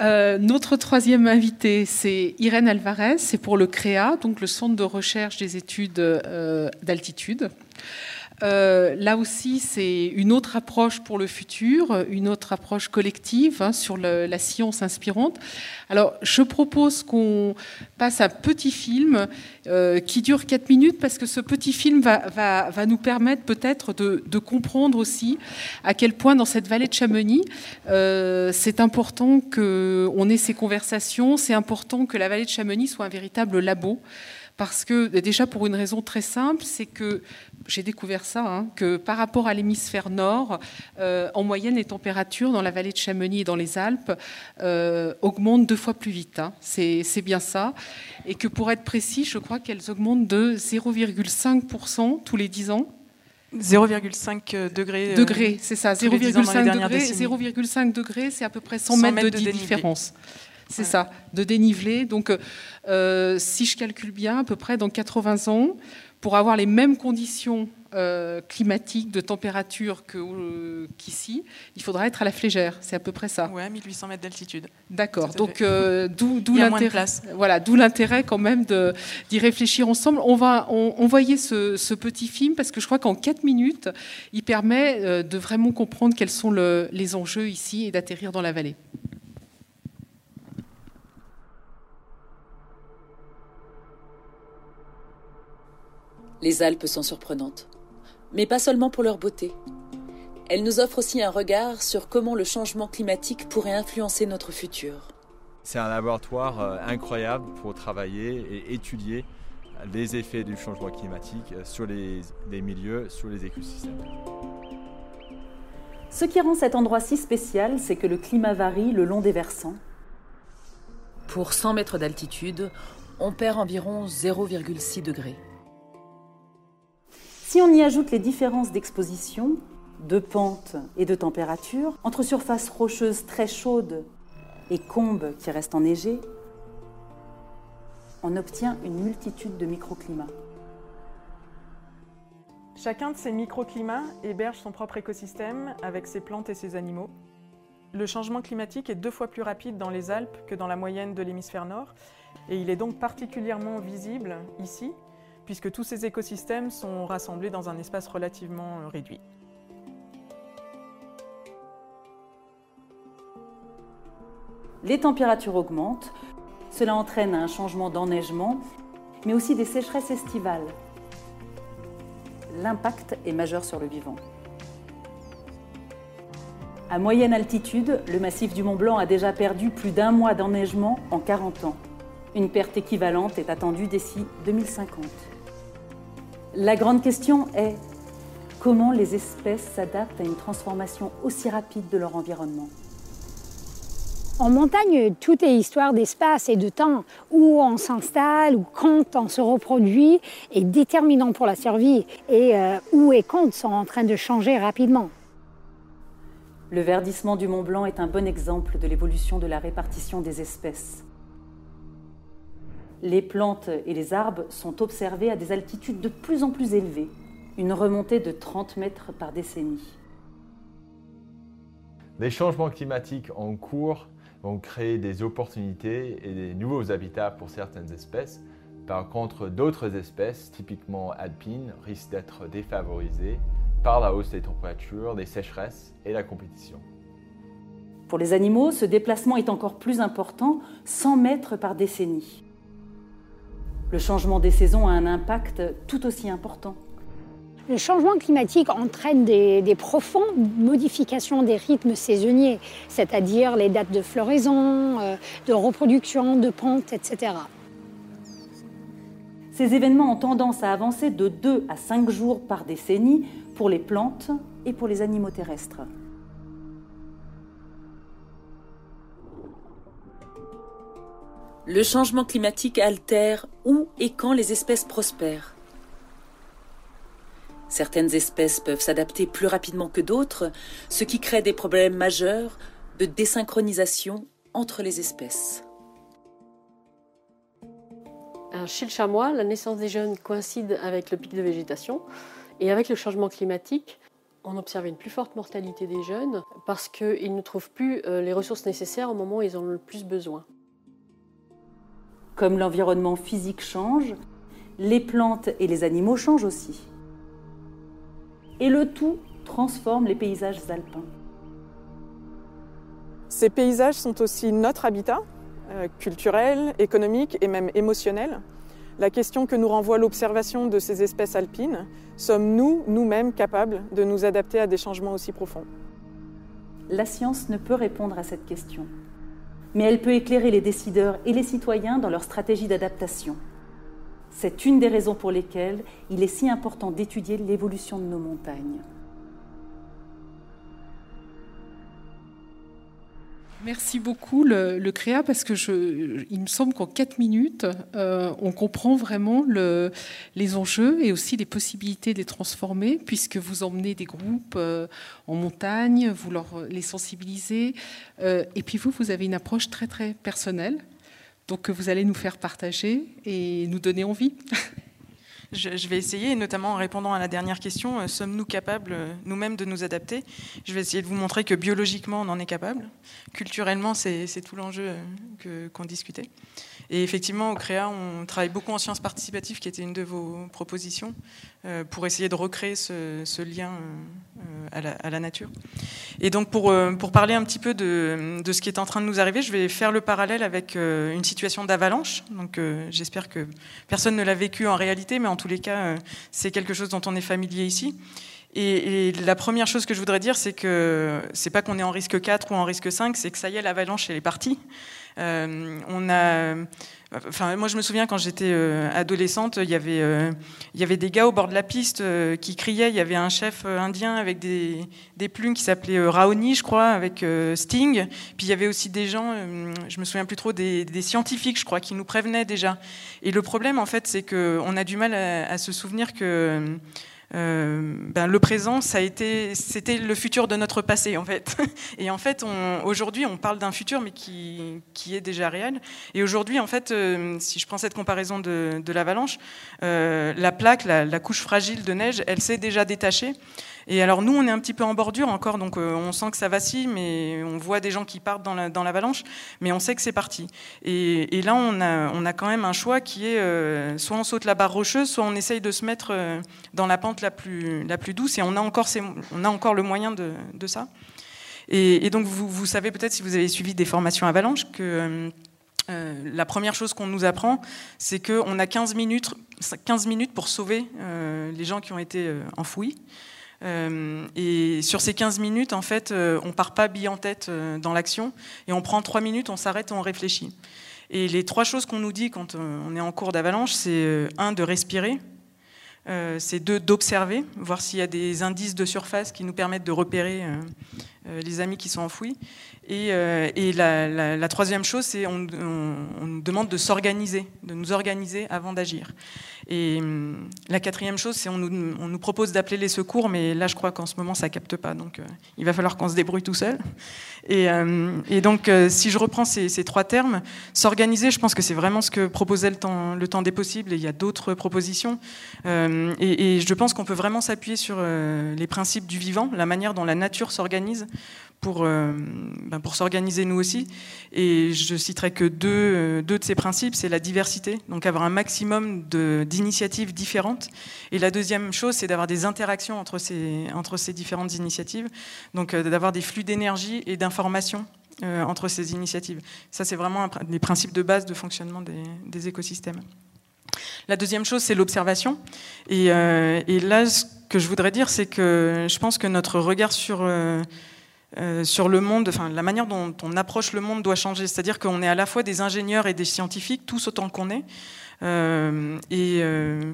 Euh, notre troisième invité, c'est Irène Alvarez. C'est pour le CREA, donc le Centre de recherche des études euh, d'altitude. Euh, là aussi, c'est une autre approche pour le futur, une autre approche collective hein, sur la science inspirante. Alors, je propose qu'on passe un petit film euh, qui dure 4 minutes parce que ce petit film va, nous permettre peut-être de, comprendre aussi à quel point dans cette vallée de Chamonix, euh, c'est important qu'on ait ces conversations, c'est important que la vallée de Chamonix soit un véritable labo parce que déjà pour une raison très simple, c'est que j'ai découvert ça, hein, que par rapport à l'hémisphère nord, euh, en moyenne, les températures dans la vallée de Chamonix et dans les Alpes euh, augmentent deux fois plus vite. Hein. C'est bien ça. Et que pour être précis, je crois qu'elles augmentent de 0,5% tous les 10 ans. 0,5 degrés. Euh, degrés, c'est ça. 0,5 degrés, c'est à peu près 100, mètres, de, différence. C'est ça, de dénivelé. Donc, si je calcule bien, à peu près dans 80 ans, pour avoir les mêmes conditions euh, climatiques, de température euh, qu'ici, il faudra être à la flégère. C'est à peu près ça. Oui, 1800 mètres d'altitude. D'accord. Donc, euh, d'où l'intérêt. Voilà, d'où l'intérêt quand même d'y réfléchir ensemble. On va envoyer ce, ce, petit film parce que je crois qu'en 4 minutes, il permet de vraiment comprendre quels sont les enjeux ici et d'atterrir dans la vallée. Les Alpes sont surprenantes, mais pas seulement pour leur beauté. Elles nous offrent aussi un regard sur comment le changement climatique pourrait influencer notre futur. C'est un laboratoire euh, incroyable pour travailler et étudier les effets du changement climatique sur les, milieux, sur les écosystèmes. Ce qui rend cet endroit si spécial, c'est que le climat varie le long des versants. Pour 100 mètres d'altitude, on perd environ 0,6 degrés. Si on y ajoute les différences d'exposition, de pente et de température, entre surfaces rocheuses très chaudes et combes qui restent enneigées, on obtient une multitude de microclimats. Chacun de ces microclimats héberge son propre écosystème avec ses plantes et ses animaux. Le changement climatique est deux fois plus rapide dans les Alpes que dans la moyenne de l'hémisphère nord et il est donc particulièrement visible ici puisque tous ces écosystèmes sont rassemblés dans un espace relativement euh, réduit. Les températures augmentent, cela entraîne un changement d'enneigement, mais aussi des sécheresses estivales. L'impact est majeur sur le vivant. À moyenne altitude, le massif du Mont Blanc a déjà perdu plus d'un mois d'enneigement en 40 ans. Une perte équivalente est attendue d'ici 2050. La grande question est comment les espèces s'adaptent à une transformation aussi rapide de leur environnement? En montagne, tout est histoire d'espace et de temps. Où on s'installe, ou quand on se reproduit, est déterminant pour la survie. Et euh, où et quand sont en train de changer rapidement. Le verdissement du Mont Blanc est un bon exemple de l'évolution de la répartition des espèces les plantes et les arbres sont observés à des altitudes de plus en plus élevées, une remontée de 30 mètres par décennie. Les changements climatiques en cours vont créer des opportunités et des nouveaux habitats pour certaines espèces. Par contre, d'autres espèces, typiquement alpines, risquent d'être défavorisées par la hausse des températures, des sécheresses et la compétition. Pour les animaux, ce déplacement est encore plus important, 100 mètres par décennie le changement des saisons a un impact tout aussi important. Le changement climatique entraîne des, profondes modifications des rythmes saisonniers, c'est-à-dire les dates de floraison, euh, de reproduction, de pente, etc. Ces événements ont tendance à avancer de 2 à 5 jours par décennie pour les plantes et pour les animaux terrestres. Le changement climatique altère où et quand les espèces prospèrent. Certaines espèces peuvent s'adapter plus rapidement que d'autres, ce qui crée des problèmes majeurs de désynchronisation entre les espèces. Chez le chamois, la naissance des jeunes coïncide avec le pic de végétation et avec le changement climatique. On observait une plus forte mortalité des jeunes parce qu'ils ne trouvent plus euh, les ressources nécessaires au moment où ils en ont le plus besoin. Comme l'environnement physique change, les plantes et les animaux changent aussi. Et le tout transforme les paysages alpins. Ces paysages sont aussi notre habitat, euh, culturel, économique et même émotionnel. La question que nous renvoie l'observation de ces espèces alpines, sommes-nous, nous-mêmes, capables de nous adapter à des changements aussi profonds? La science ne peut répondre à cette question, mais elle peut éclairer les décideurs et les citoyens dans leur stratégie d'adaptation. C'est une des raisons pour lesquelles il est si important d'étudier l'évolution de nos montagnes. Merci beaucoup le, CREA parce que je, il me semble qu'en quatre minutes, euh, on comprend vraiment le, les enjeux et aussi les possibilités de les transformer puisque vous emmenez des groupes euh, en montagne, vous leur, les sensibilisez euh, et puis vous, vous avez une approche très très personnelle donc que vous allez nous faire partager et nous donner envie. Je, vais essayer, notamment en répondant à la dernière question, sommes-nous capables nous-mêmes de nous adapter? Je vais essayer de vous montrer que biologiquement, on en est capable. Culturellement, c'est tout l'enjeu qu'on discutait. Et effectivement, au CREA, on travaille beaucoup en sciences participatives, qui était une de vos propositions, euh, pour essayer de recréer ce, lien euh, à, la, nature. Et donc, pour, euh, parler un petit peu de, de, ce qui est en train de nous arriver, je vais faire le parallèle avec une situation d'avalanche. Donc, j'espère que personne ne l'a vécu en réalité, mais en tous les cas, c'est quelque chose dont on est familier ici. Et, la première chose que je voudrais dire, c'est que c'est pas qu'on est en risque 4 ou en risque 5, c'est que ça y est, l'avalanche, elle est partie. Euh, on a, enfin, moi, je me souviens quand j'étais euh, adolescente, il y avait, euh, il y avait des gars au bord de la piste qui criaient. Il y avait un chef indien avec des, des plumes qui s'appelait Raoni, je crois, avec Sting. Puis il y avait aussi des gens, je me souviens plus trop, des, scientifiques, je crois, qui nous prévenaient déjà. Et le problème, en fait, c'est qu'on a du mal à se souvenir que euh, ben, le présent, ça a été, c'était le futur de notre passé en fait. Et en fait, aujourd'hui, on parle d'un futur, mais qui, qui, est déjà réel. Et aujourd'hui, en fait, euh, si je prends cette comparaison de, de l'avalanche, euh, la plaque, la, la, couche fragile de neige, elle s'est déjà détachée. Et alors nous, on est un petit peu en bordure encore, donc euh, on sent que ça vacille, mais on voit des gens qui partent dans l'avalanche, mais on sait que c'est parti. Et, là, on a, quand même un choix qui est euh, soit on saute la barre rocheuse, soit on essaye de se mettre euh, dans la pente la plus, douce, et on a encore, on a encore le moyen de, ça. Et, donc vous, vous savez peut-être si vous avez suivi des formations avalanche que la première chose qu'on nous apprend, c'est qu'on a 15 minutes, 15 minutes pour sauver les gens qui ont été enfouis. Euh, et sur ces 15 minutes, en fait, euh, on part pas bille en tête euh, dans l'action, et on prend 3 minutes, on s'arrête on réfléchit. Et les trois choses qu'on nous dit quand on est en cours d'avalanche, c'est un, de respirer, c'est deux, d'observer, voir s'il y a des indices de surface qui nous permettent de repérer les amis qui sont enfouis. Et, et la, troisième chose, c'est on, nous demande de s'organiser, de nous organiser avant d'agir. Et hum, la quatrième chose, c'est on nous, propose d'appeler les secours, mais là, je crois qu'en ce moment, ça capte pas. Donc, euh, il va falloir qu'on se débrouille tout seul. Et, donc, euh, si je reprends ces, trois termes, s'organiser, je pense que c'est vraiment ce que proposait le temps, des possibles. Et il y a d'autres propositions. Euh, et, je pense qu'on peut vraiment s'appuyer sur les principes du vivant, la manière dont la nature s'organise pour, euh, ben pour s'organiser nous aussi. Et je citerai que deux, euh, deux de ces principes, c'est la diversité, donc avoir un maximum d'initiatives différentes. Et la deuxième chose, c'est d'avoir des interactions entre ces, entre ces différentes initiatives, donc euh, d'avoir des flux d'énergie et d'informations entre ces initiatives. Ça, c'est vraiment un des principes de base de fonctionnement des, des écosystèmes. La deuxième chose, c'est l'observation. Et, et, là, ce que je voudrais dire, c'est que je pense que notre regard sur euh, sur le monde, enfin la manière dont on approche le monde doit changer. C'est-à-dire qu'on est à la fois des ingénieurs et des scientifiques, tous autant qu'on est. Euh, et euh,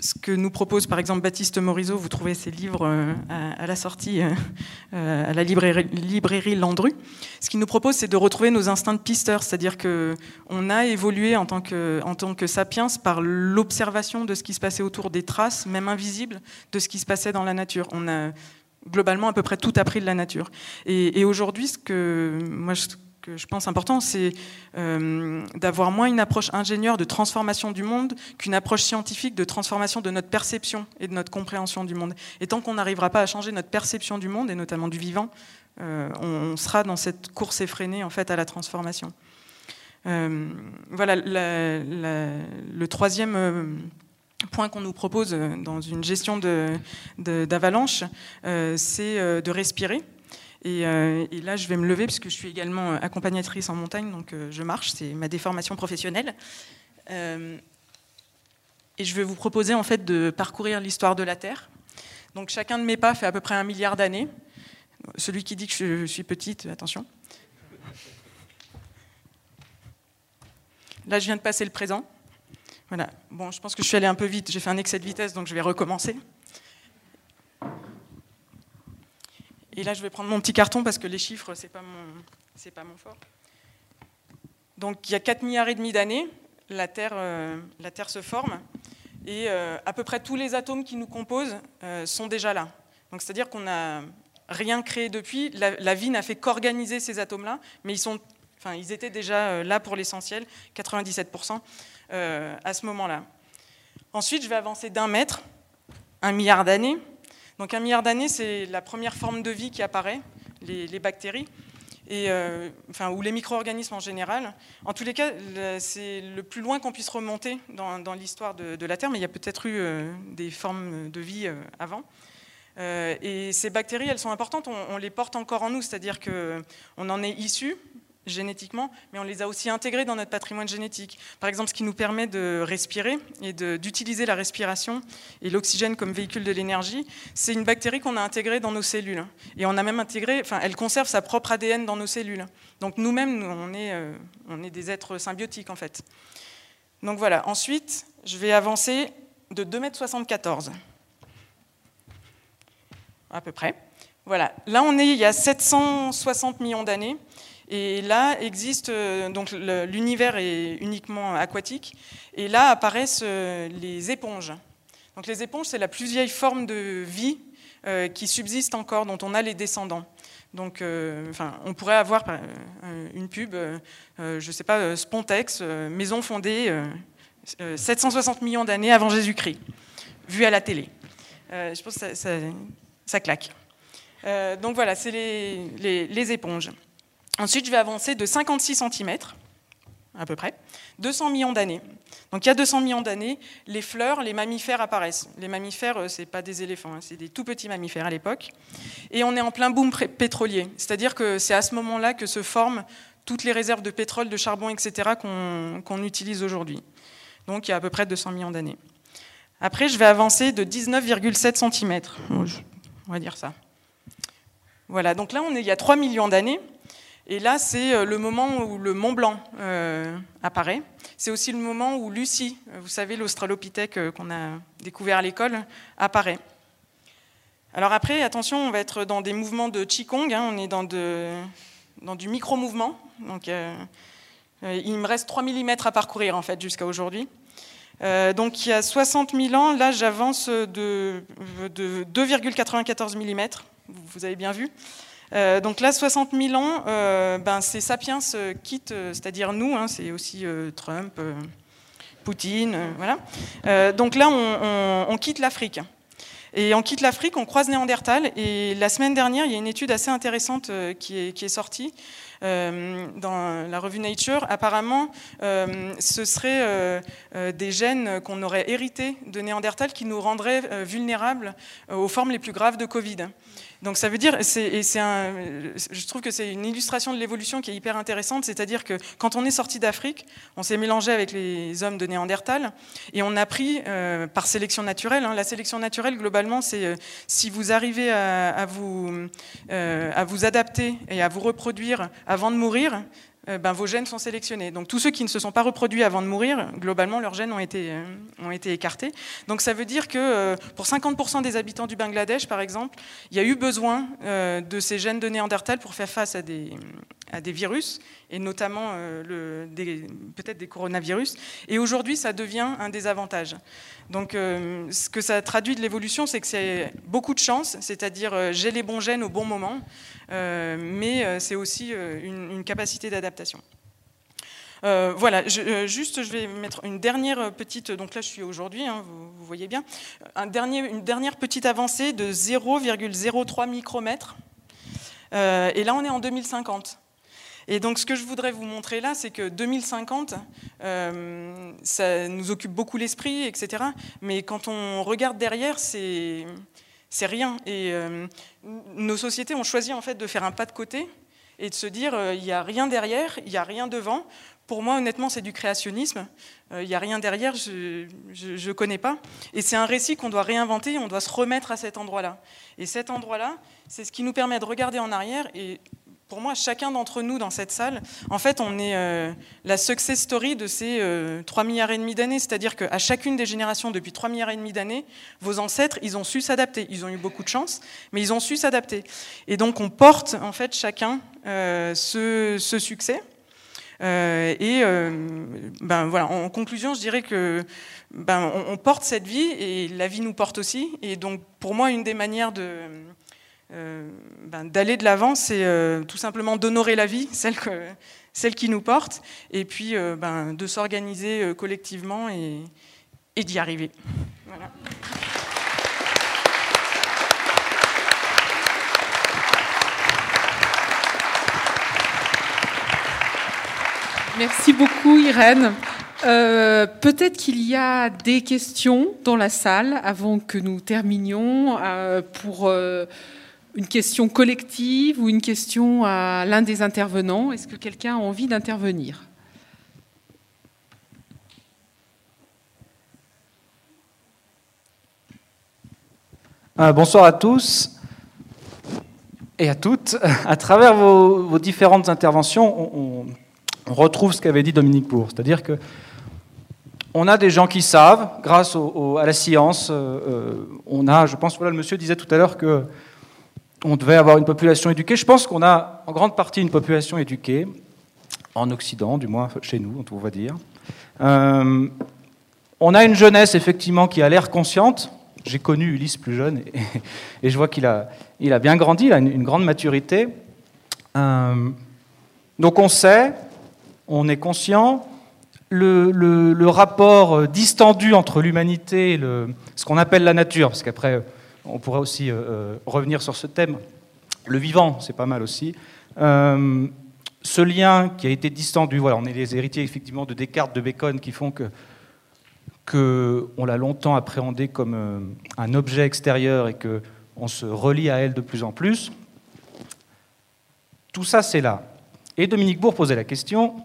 ce que nous propose par exemple Baptiste Morisot, vous trouvez ses livres à, la sortie à la librairie, Landru. Ce qu'il nous propose, c'est de retrouver nos instincts de pisteur, c'est-à-dire que on a évolué en tant que en tant que sapiens par l'observation de ce qui se passait autour des traces, même invisibles, de ce qui se passait dans la nature. On a globalement à peu près tout appris de la nature. Et, aujourd'hui, ce que moi ce que je pense important, c'est d'avoir moins une approche ingénieure de transformation du monde qu'une approche scientifique de transformation de notre perception et de notre compréhension du monde. Et tant qu'on n'arrivera pas à changer notre perception du monde, et notamment du vivant, on, sera dans cette course effrénée en fait à la transformation. voilà le troisième point qu'on nous propose euh, dans une gestion d'avalanche, euh, c'est euh, de respirer. Et, là, je vais me lever puisque je suis également accompagnatrice en montagne, donc je marche, c'est ma déformation professionnelle. et je vais vous proposer en fait de parcourir l'histoire de la Terre. Donc chacun de mes pas fait à peu près un milliard d'années. Celui qui dit que je suis petite, attention. Là, je viens de passer le présent. Voilà. Bon, je pense que je suis allée un peu vite. J'ai fait un excès de vitesse, donc je vais recommencer. Et là, je vais prendre mon petit carton parce que les chiffres, c'est pas pas mon fort. Donc, il y a 4 milliards et demi d'années, la Terre, euh, se forme et euh, à peu près tous les atomes qui nous composent euh, sont déjà là. Donc, c'est-à-dire qu'on n'a rien créé depuis. La, vie n'a fait qu'organiser ces atomes-là, mais ils sont, ils étaient déjà là pour l'essentiel, 97 euh, à ce moment-là. Ensuite, je vais avancer d'un mètre, un milliard d'années. Donc un milliard d'années, c'est la première forme de vie qui apparaît, les, bactéries, euh, ou les micro-organismes en général. En tous les cas, c'est le plus loin qu'on puisse remonter dans, l'histoire de, la Terre, mais il y a peut-être eu euh, des formes de vie avant. et ces bactéries, elles sont importantes, on, on les porte encore en nous, c'est-à-dire qu'on en est issu, génétiquement, mais on les a aussi intégrés dans notre patrimoine génétique. Par exemple, ce qui nous permet de respirer et d'utiliser la respiration et l'oxygène comme véhicule de l'énergie, c'est une bactérie qu'on a intégrée dans nos cellules. Et on a même intégré, enfin, elle conserve sa propre ADN dans nos cellules. Donc nous-mêmes, on, est, euh, on est des êtres symbiotiques en fait. Donc voilà, ensuite, je vais avancer de 2,74 m à peu près. Voilà, là on est il y a 760 millions d'années. Et là existe, euh, donc l'univers est uniquement aquatique, et là apparaissent euh, les éponges. Donc les éponges, c'est la plus vieille forme de vie euh, qui subsiste encore, dont on a les descendants. Donc, enfin, on pourrait avoir une pub, je ne sais pas, Spontex, maison fondée 760 millions d'années avant Jésus-Christ, vue à la télé. je pense que ça, claque. donc voilà, c'est les, les éponges. Ensuite, je vais avancer de 56 cm, à peu près, 200 millions d'années. Donc il y a 200 millions d'années, les fleurs, les mammifères apparaissent. Les mammifères, euh, ce n'est pas des éléphants, hein, c'est des tout petits mammifères à l'époque. Et on est en plein boom pétrolier. C'est-à-dire que c'est à ce moment-là que se forment toutes les réserves de pétrole, de charbon, etc. qu'on utilise aujourd'hui. Donc il y a à peu près 200 millions d'années. Après, je vais avancer de 19,7 cm. On va dire ça. Voilà, donc là, on est il y a 3 millions d'années. Et là, c'est euh, le moment où le Mont Blanc euh, apparaît. C'est aussi le moment où Lucie, euh, vous savez, l'australopithèque qu'on a découvert à l'école, apparaît. Alors après, attention, on va être dans des mouvements de Qigong, hein, on est dans, du micro-mouvement. Donc, il me reste 3 mm à parcourir, en fait, jusqu'à aujourd'hui. donc il y a 60 000 ans, là j'avance de, de 2,94 mm, vous avez bien vu. Euh, donc là, 60 000 ans, euh, ben, c'est Sapiens euh, quitte, c'est-à-dire nous, hein, c'est aussi Trump, Poutine, voilà. donc là, on, quitte l'Afrique. Et on quitte l'Afrique, on croise Néandertal. Et la semaine dernière, il y a une étude assez intéressante qui est, qui est sortie dans la revue Nature. Apparemment, ce seraient des gènes qu'on aurait hérités de Néandertal qui nous rendraient vulnérables aux formes les plus graves de Covid. Donc ça veut dire, et je trouve que c'est une illustration de l'évolution qui est hyper intéressante, c'est-à-dire que quand on est sorti d'Afrique, on s'est mélangé avec les hommes de Néandertal et on a pris euh, par sélection naturelle. Hein, la sélection naturelle, globalement, c'est euh, si vous arrivez à, vous, euh, à vous adapter et à vous reproduire avant de mourir, ben, vos gènes sont sélectionnés. Donc tous ceux qui ne se sont pas reproduits avant de mourir, globalement, leurs gènes ont été, euh, ont été écartés. Donc ça veut dire que euh, pour 50% des habitants du Bangladesh, par exemple, il y a eu besoin de ces gènes de Néandertal pour faire face à des, à des virus, et notamment euh, peut-être des coronavirus. Et aujourd'hui, ça devient un désavantage. Donc, euh, ce que ça traduit de l'évolution, c'est que c'est beaucoup de chance, c'est-à-dire euh, j'ai les bons gènes au bon moment, mais c'est aussi une, capacité d'adaptation. voilà, juste je vais mettre une dernière petite, donc là je suis aujourd'hui, hein, vous, voyez bien, une dernière petite avancée de 0,03 micromètres. et là on est en 2050. Et donc ce que je voudrais vous montrer là, c'est que 2050, euh, ça nous occupe beaucoup l'esprit, etc. Mais quand on regarde derrière, c'est rien. Et euh, nos sociétés ont choisi en fait de faire un pas de côté et de se dire euh, il n'y a rien derrière, il n'y a rien devant. Pour moi, honnêtement, c'est du créationnisme. Il n'y a rien derrière, je ne connais pas. Et c'est un récit qu'on doit réinventer, on doit se remettre à cet endroit-là. Et cet endroit-là, c'est ce qui nous permet de regarder en arrière et pour moi, chacun d'entre nous dans cette salle, en fait, on est euh, la success story de ces euh, 3 milliards et demi d'années. C'est-à-dire qu'à chacune des générations, depuis 3 milliards et demi d'années, vos ancêtres, ils ont su s'adapter. Ils ont eu beaucoup de chance, mais ils ont su s'adapter. Et donc, on porte, en fait, chacun euh, ce, succès. Euh, et ben, voilà, en conclusion, je dirais que ben, on porte cette vie et la vie nous porte aussi. Et donc, pour moi, une des manières de euh, ben, d'aller de l'avant, c'est euh, tout simplement d'honorer la vie, celle, que, celle qui nous porte, et puis euh, ben, de s'organiser collectivement et, d'y arriver. Merci beaucoup Irène. Peut-être qu'il y a des questions dans la salle avant que nous terminions pour une question collective ou une question à l'un des intervenants? Est-ce que quelqu'un a envie d'intervenir? Euh, Bonsoir à tous et à toutes. À travers vos, différentes interventions, on, retrouve ce qu'avait dit Dominique Bourg, c'est-à-dire que on a des gens qui savent, grâce à la science. Euh, euh, on a, je pense, voilà, le monsieur disait tout à l'heure que on devait avoir une population éduquée. Je pense qu'on a en grande partie une population éduquée, en Occident, du moins chez nous, on va dire. Euh, on a une jeunesse, effectivement, qui a l'air consciente. J'ai connu Ulysse plus jeune et, je vois qu'il a, il a bien grandi, il a une, grande maturité. Euh, donc on sait, on est conscient. Le, rapport distendu entre l'humanité et ce qu'on appelle la nature, parce qu'après on pourrait aussi euh, euh, revenir sur ce thème. Le vivant, c'est pas mal aussi. Euh, ce lien qui a été distendu, voilà, on est les héritiers effectivement de Descartes, de Bacon, qui font que, que on l'a longtemps appréhendé comme un objet extérieur et que on se relie à elle de plus en plus. Tout ça, c'est là. Et Dominique Bourg posait la question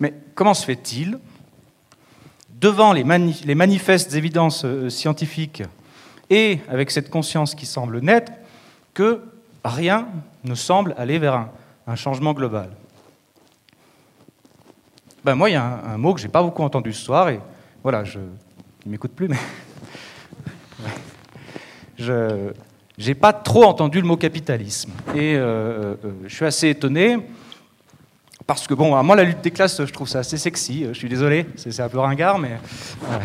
mais comment se fait-il, devant les manifestes évidences scientifiques et avec cette conscience qui semble nette que rien ne semble aller vers un, changement global. Ben moi, il y a un, mot que j'ai pas beaucoup entendu ce soir, et voilà, je ne m'écoute plus, mais je n'ai pas trop entendu le mot capitalisme. Et euh, euh, je suis assez étonné, parce que, bon, moi, la lutte des classes, je trouve ça assez sexy, je suis désolé, c'est un peu ringard, mais euh,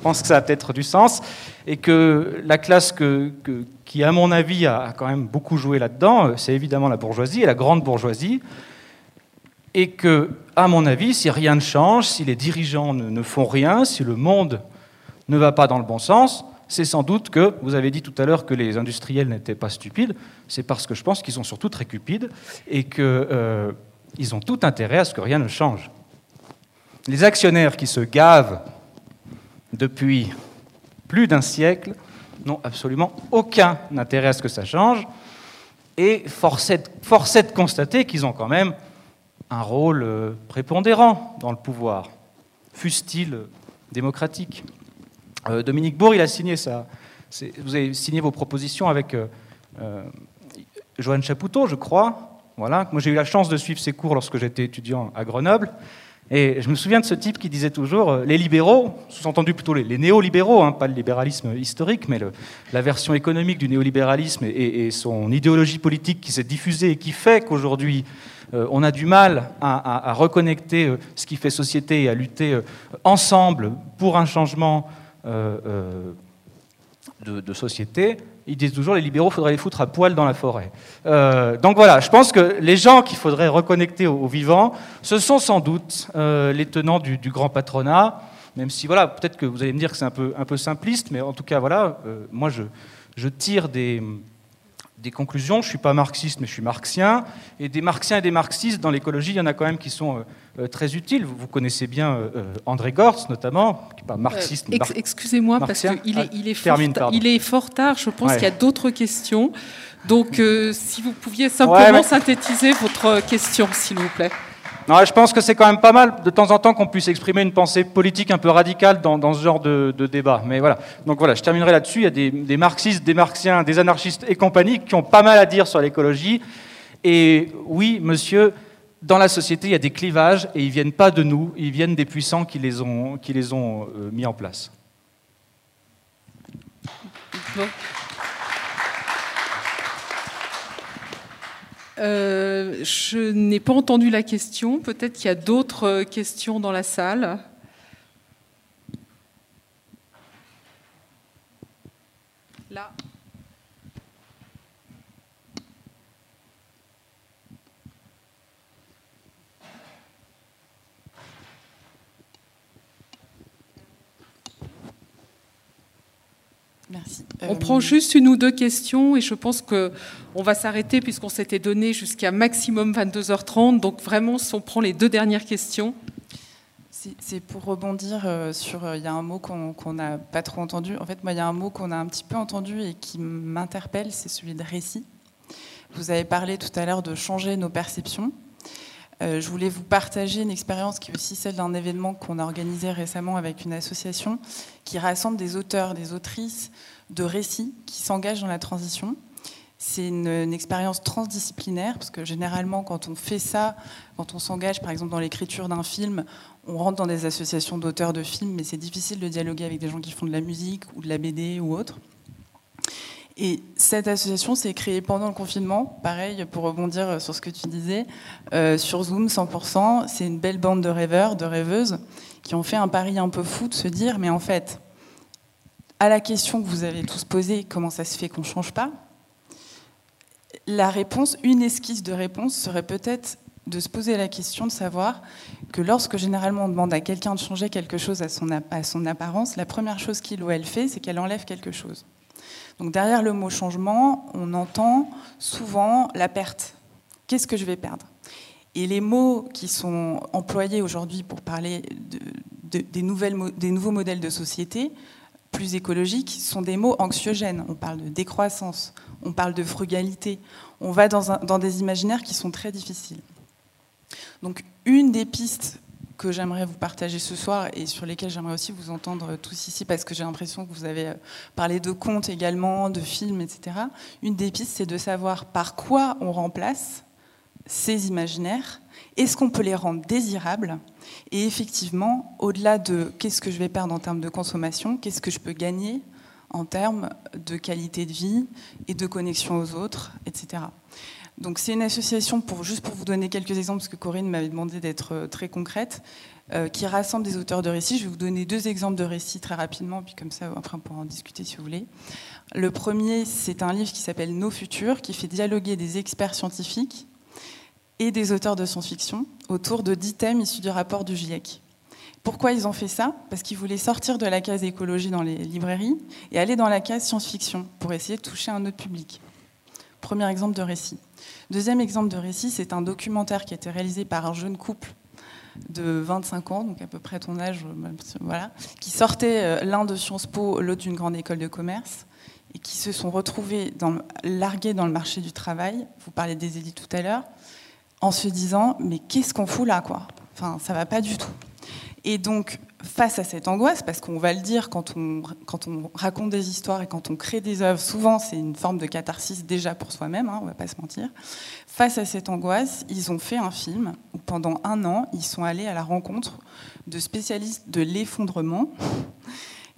je pense que ça a peut-être du sens et que la classe qui, à mon avis, a quand même beaucoup joué là-dedans, c'est évidemment la bourgeoisie et la grande bourgeoisie, et que, à mon avis, si rien ne change, si les dirigeants ne, font rien, si le monde ne va pas dans le bon sens, c'est sans doute que, vous avez dit tout à l'heure que les industriels n'étaient pas stupides, c'est parce que je pense qu'ils sont surtout très cupides et qu'ils euh, ont tout intérêt à ce que rien ne change. Les actionnaires qui se gavent depuis plus d'un siècle, n'ont absolument aucun intérêt à ce que ça change. Et force est, de constater qu'ils ont quand même un rôle euh, prépondérant dans le pouvoir, fût-il démocratique. Euh, Dominique Bourg, il a signé ça. Vous avez signé vos propositions avec euh, Joanne Chapoutot, je crois. Voilà. Moi, j'ai eu la chance de suivre ses cours lorsque j'étais étudiant à Grenoble. Et je me souviens de ce type qui disait toujours les libéraux, sous-entendu plutôt les, néolibéraux, hein, pas le libéralisme historique, mais la version économique du néolibéralisme et, son idéologie politique qui s'est diffusée et qui fait qu'aujourd'hui on a du mal à, reconnecter ce qui fait société et à lutter ensemble pour un changement de, société, ils disent toujours les libéraux, faudrait les foutre à poil dans la forêt. Euh, donc voilà, je pense que les gens qu'il faudrait reconnecter aux, vivants, ce sont sans doute euh, les tenants du, grand patronat, même si voilà, peut-être que vous allez me dire que c'est un peu, un peu simpliste, mais en tout cas voilà, euh, moi je, je tire des, des conclusions. Je ne suis pas marxiste, mais je suis marxien. Et des marxiens et des marxistes dans l'écologie, il y en a quand même qui sont euh, euh, très utiles. Vous, connaissez bien euh, André Gortz, notamment, qui n'est pas marxiste. Excusez-moi, parce qu'il est, il est, fort, il est fort tard. Je pense qu'il y a d'autres questions. Donc, si vous pouviez simplement synthétiser votre question, s'il vous plaît je pense que c'est quand même pas mal de temps en temps qu'on puisse exprimer une pensée politique un peu radicale dans, ce genre de, débat. Mais voilà. Donc voilà, je terminerai là-dessus. Il y a des, marxistes, des marxiens, des anarchistes et compagnie qui ont pas mal à dire sur l'écologie. Et oui, monsieur, dans la société, il y a des clivages et ils viennent pas de nous, ils viennent des puissants qui les ont, qui les ont euh, mis en place. Euh, je n'ai pas entendu la question. Peut-être qu'il y a d'autres euh, questions dans la salle. Là. Merci. On prend juste une ou deux questions et je pense qu'on va s'arrêter puisqu'on s'était donné jusqu'à maximum 22h30. Donc vraiment, si on prend les deux dernières questions. C'est pour rebondir euh, sur. Euh, il y a un mot qu'on n'a pas trop entendu. En fait, moi, il y a un mot qu'on a un petit peu entendu et qui m'interpelle, c'est celui de récit. Vous avez parlé tout à l'heure de changer nos perceptions. Euh, je voulais vous partager une expérience qui est aussi celle d'un événement qu'on a organisé récemment avec une association qui rassemble des auteurs, des autrices de récits qui s'engagent dans la transition. C'est une, expérience transdisciplinaire, parce que généralement, quand on fait ça, quand on s'engage par exemple dans l'écriture d'un film, on rentre dans des associations d'auteurs de films, mais c'est difficile de dialoguer avec des gens qui font de la musique ou de la BD ou autre. Et cette association s'est créée pendant le confinement, pareil, pour rebondir sur ce que tu disais, euh, sur Zoom 100%. C'est une belle bande de rêveurs, de rêveuses, qui ont fait un pari un peu fou de se dire, mais en fait, à la question que vous avez tous posée, comment ça se fait qu'on ne change pas La réponse, une esquisse de réponse serait peut-être de se poser la question de savoir que lorsque généralement on demande à quelqu'un de changer quelque chose à son, apparence, la première chose qu'il ou elle fait, c'est qu'elle enlève quelque chose. Donc derrière le mot changement, on entend souvent la perte. Qu'est-ce que je vais perdre? Et les mots qui sont employés aujourd'hui pour parler des, nouvelles, des nouveaux modèles de société plus écologiques sont des mots anxiogènes. On parle de décroissance, on parle de frugalité, on va dans, dans des imaginaires qui sont très difficiles. Donc une des pistes que j'aimerais vous partager ce soir et sur lesquels j'aimerais aussi vous entendre tous ici parce que j'ai l'impression que vous avez euh, parlé de contes également, de films, etc. Une des pistes, c'est de savoir par quoi on remplace ces imaginaires. Est-ce qu'on peut les rendre désirables Et effectivement, au-delà de qu'est-ce que je vais perdre en termes de consommation, qu'est-ce que je peux gagner en termes de qualité de vie et de connexion aux autres, etc. Donc c'est une association, pour, juste pour vous donner quelques exemples, parce que Corinne m'avait demandé d'être euh, très concrète, euh, qui rassemble des auteurs de récits. Je vais vous donner deux exemples de récits très rapidement, puis comme ça, après on pourra en discuter si vous voulez. Le premier, c'est un livre qui s'appelle Nos futurs, qui fait dialoguer des experts scientifiques et des auteurs de science-fiction autour de dix thèmes issus du rapport du GIEC. Pourquoi ils ont fait ça? Parce qu'ils voulaient sortir de la case écologie dans les librairies et aller dans la case science-fiction pour essayer de toucher un autre public. Premier exemple de récit. Deuxième exemple de récit, c'est un documentaire qui a été réalisé par un jeune couple de 25 ans, donc à peu près ton âge, voilà, qui sortait euh, l'un de Sciences Po, l'autre d'une grande école de commerce, et qui se sont retrouvés dans, largués dans le marché du travail. Vous parlez des élites tout à l'heure, en se disant mais qu'est-ce qu'on fout là, quoi? Enfin, ça va pas du tout. Et donc, face à cette angoisse, parce qu'on va le dire quand on, quand on raconte des histoires et quand on crée des œuvres, souvent c'est une forme de catharsis déjà pour soi-même, hein, on va pas se mentir. Face à cette angoisse, ils ont fait un film où pendant un an, ils sont allés à la rencontre de spécialistes de l'effondrement.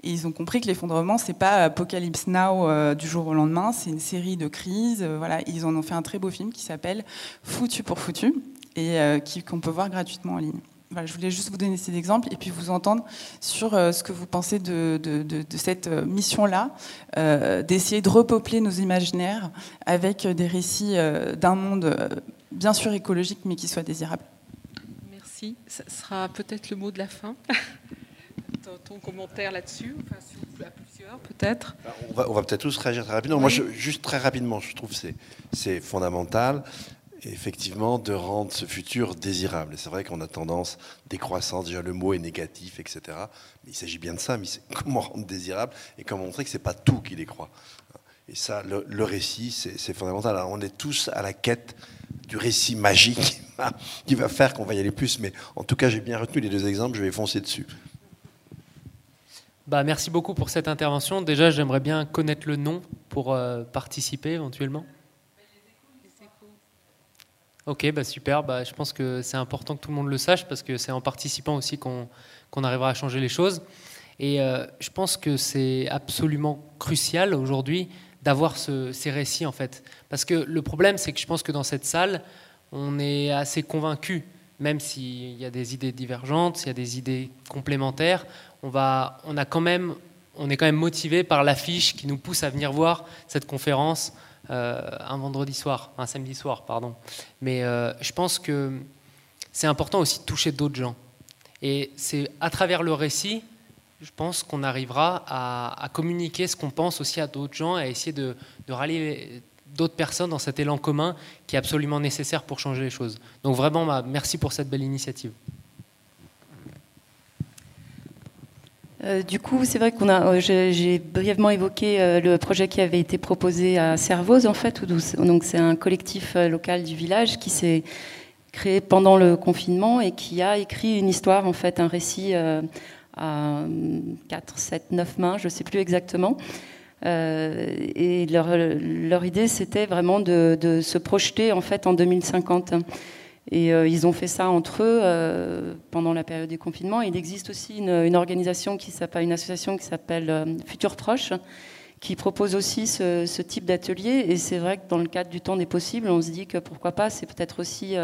Et ils ont compris que l'effondrement, c'est pas Apocalypse Now euh, du jour au lendemain, c'est une série de crises. Euh, voilà, ils en ont fait un très beau film qui s'appelle Foutu pour foutu et euh, qu'on peut voir gratuitement en ligne je voulais juste vous donner ces exemples et puis vous entendre sur euh, ce que vous pensez de, cette mission-là, d'essayer de repeupler nos imaginaires avec des récits d'un monde bien sûr écologique mais qui soit désirable. Merci. Ce sera peut-être le mot de la fin. ton, commentaire là-dessus, enfin, à plusieurs peut-être. On va, va peut-être tous réagir très rapidement. Moi, juste très rapidement, je trouve que c'est fondamental effectivement de rendre ce futur désirable. c'est vrai qu'on a tendance, décroissance, déjà le mot est négatif, etc. Mais il s'agit bien de ça, mais c'est comment rendre désirable et comment montrer que c'est pas tout qui les croit. Et ça, le, récit, c'est fondamental. Alors, on est tous à la quête du récit magique qui va faire qu'on va y aller plus. Mais en tout cas, j'ai bien retenu les deux exemples, je vais foncer dessus. Bah, merci beaucoup pour cette intervention. Déjà, j'aimerais bien connaître le nom pour euh, participer éventuellement. Ok, bah super. Bah, je pense que c'est important que tout le monde le sache parce que c'est en participant aussi qu'on arrivera à changer les choses. Et euh, je pense que c'est absolument crucial aujourd'hui d'avoir ces récits en fait. Parce que le problème, c'est que je pense que dans cette salle, on est assez convaincu, même s'il y a des idées divergentes, s'il y a des idées complémentaires, on, va, on, a quand même, on est quand même motivé par l'affiche qui nous pousse à venir voir cette conférence euh, un vendredi soir, un samedi soir, pardon. Mais euh, je pense que c'est important aussi de toucher d'autres gens. Et c'est à travers le récit, je pense qu'on arrivera à, communiquer ce qu'on pense aussi à d'autres gens, à essayer de, de rallier d'autres personnes dans cet élan commun qui est absolument nécessaire pour changer les choses. Donc vraiment, merci pour cette belle initiative. Euh, du coup, c'est vrai qu'on a, euh, j'ai brièvement évoqué euh, le projet qui avait été proposé à Servoz, en fait. donc, c'est un collectif local du village qui s'est créé pendant le confinement et qui a écrit une histoire, en fait, un récit à 4, 7, 9 mains, je ne sais plus exactement. Et leur, idée, c'était vraiment de, se projeter, en fait, en 2050. Et euh, ils ont fait ça entre eux euh, pendant la période du confinement. Il existe aussi une, organisation qui s'appelle, une association qui s'appelle euh, Futur Proche, qui propose aussi ce, type d'atelier. Et c'est vrai que dans le cadre du temps des possibles, on se dit que pourquoi pas, c'est peut-être aussi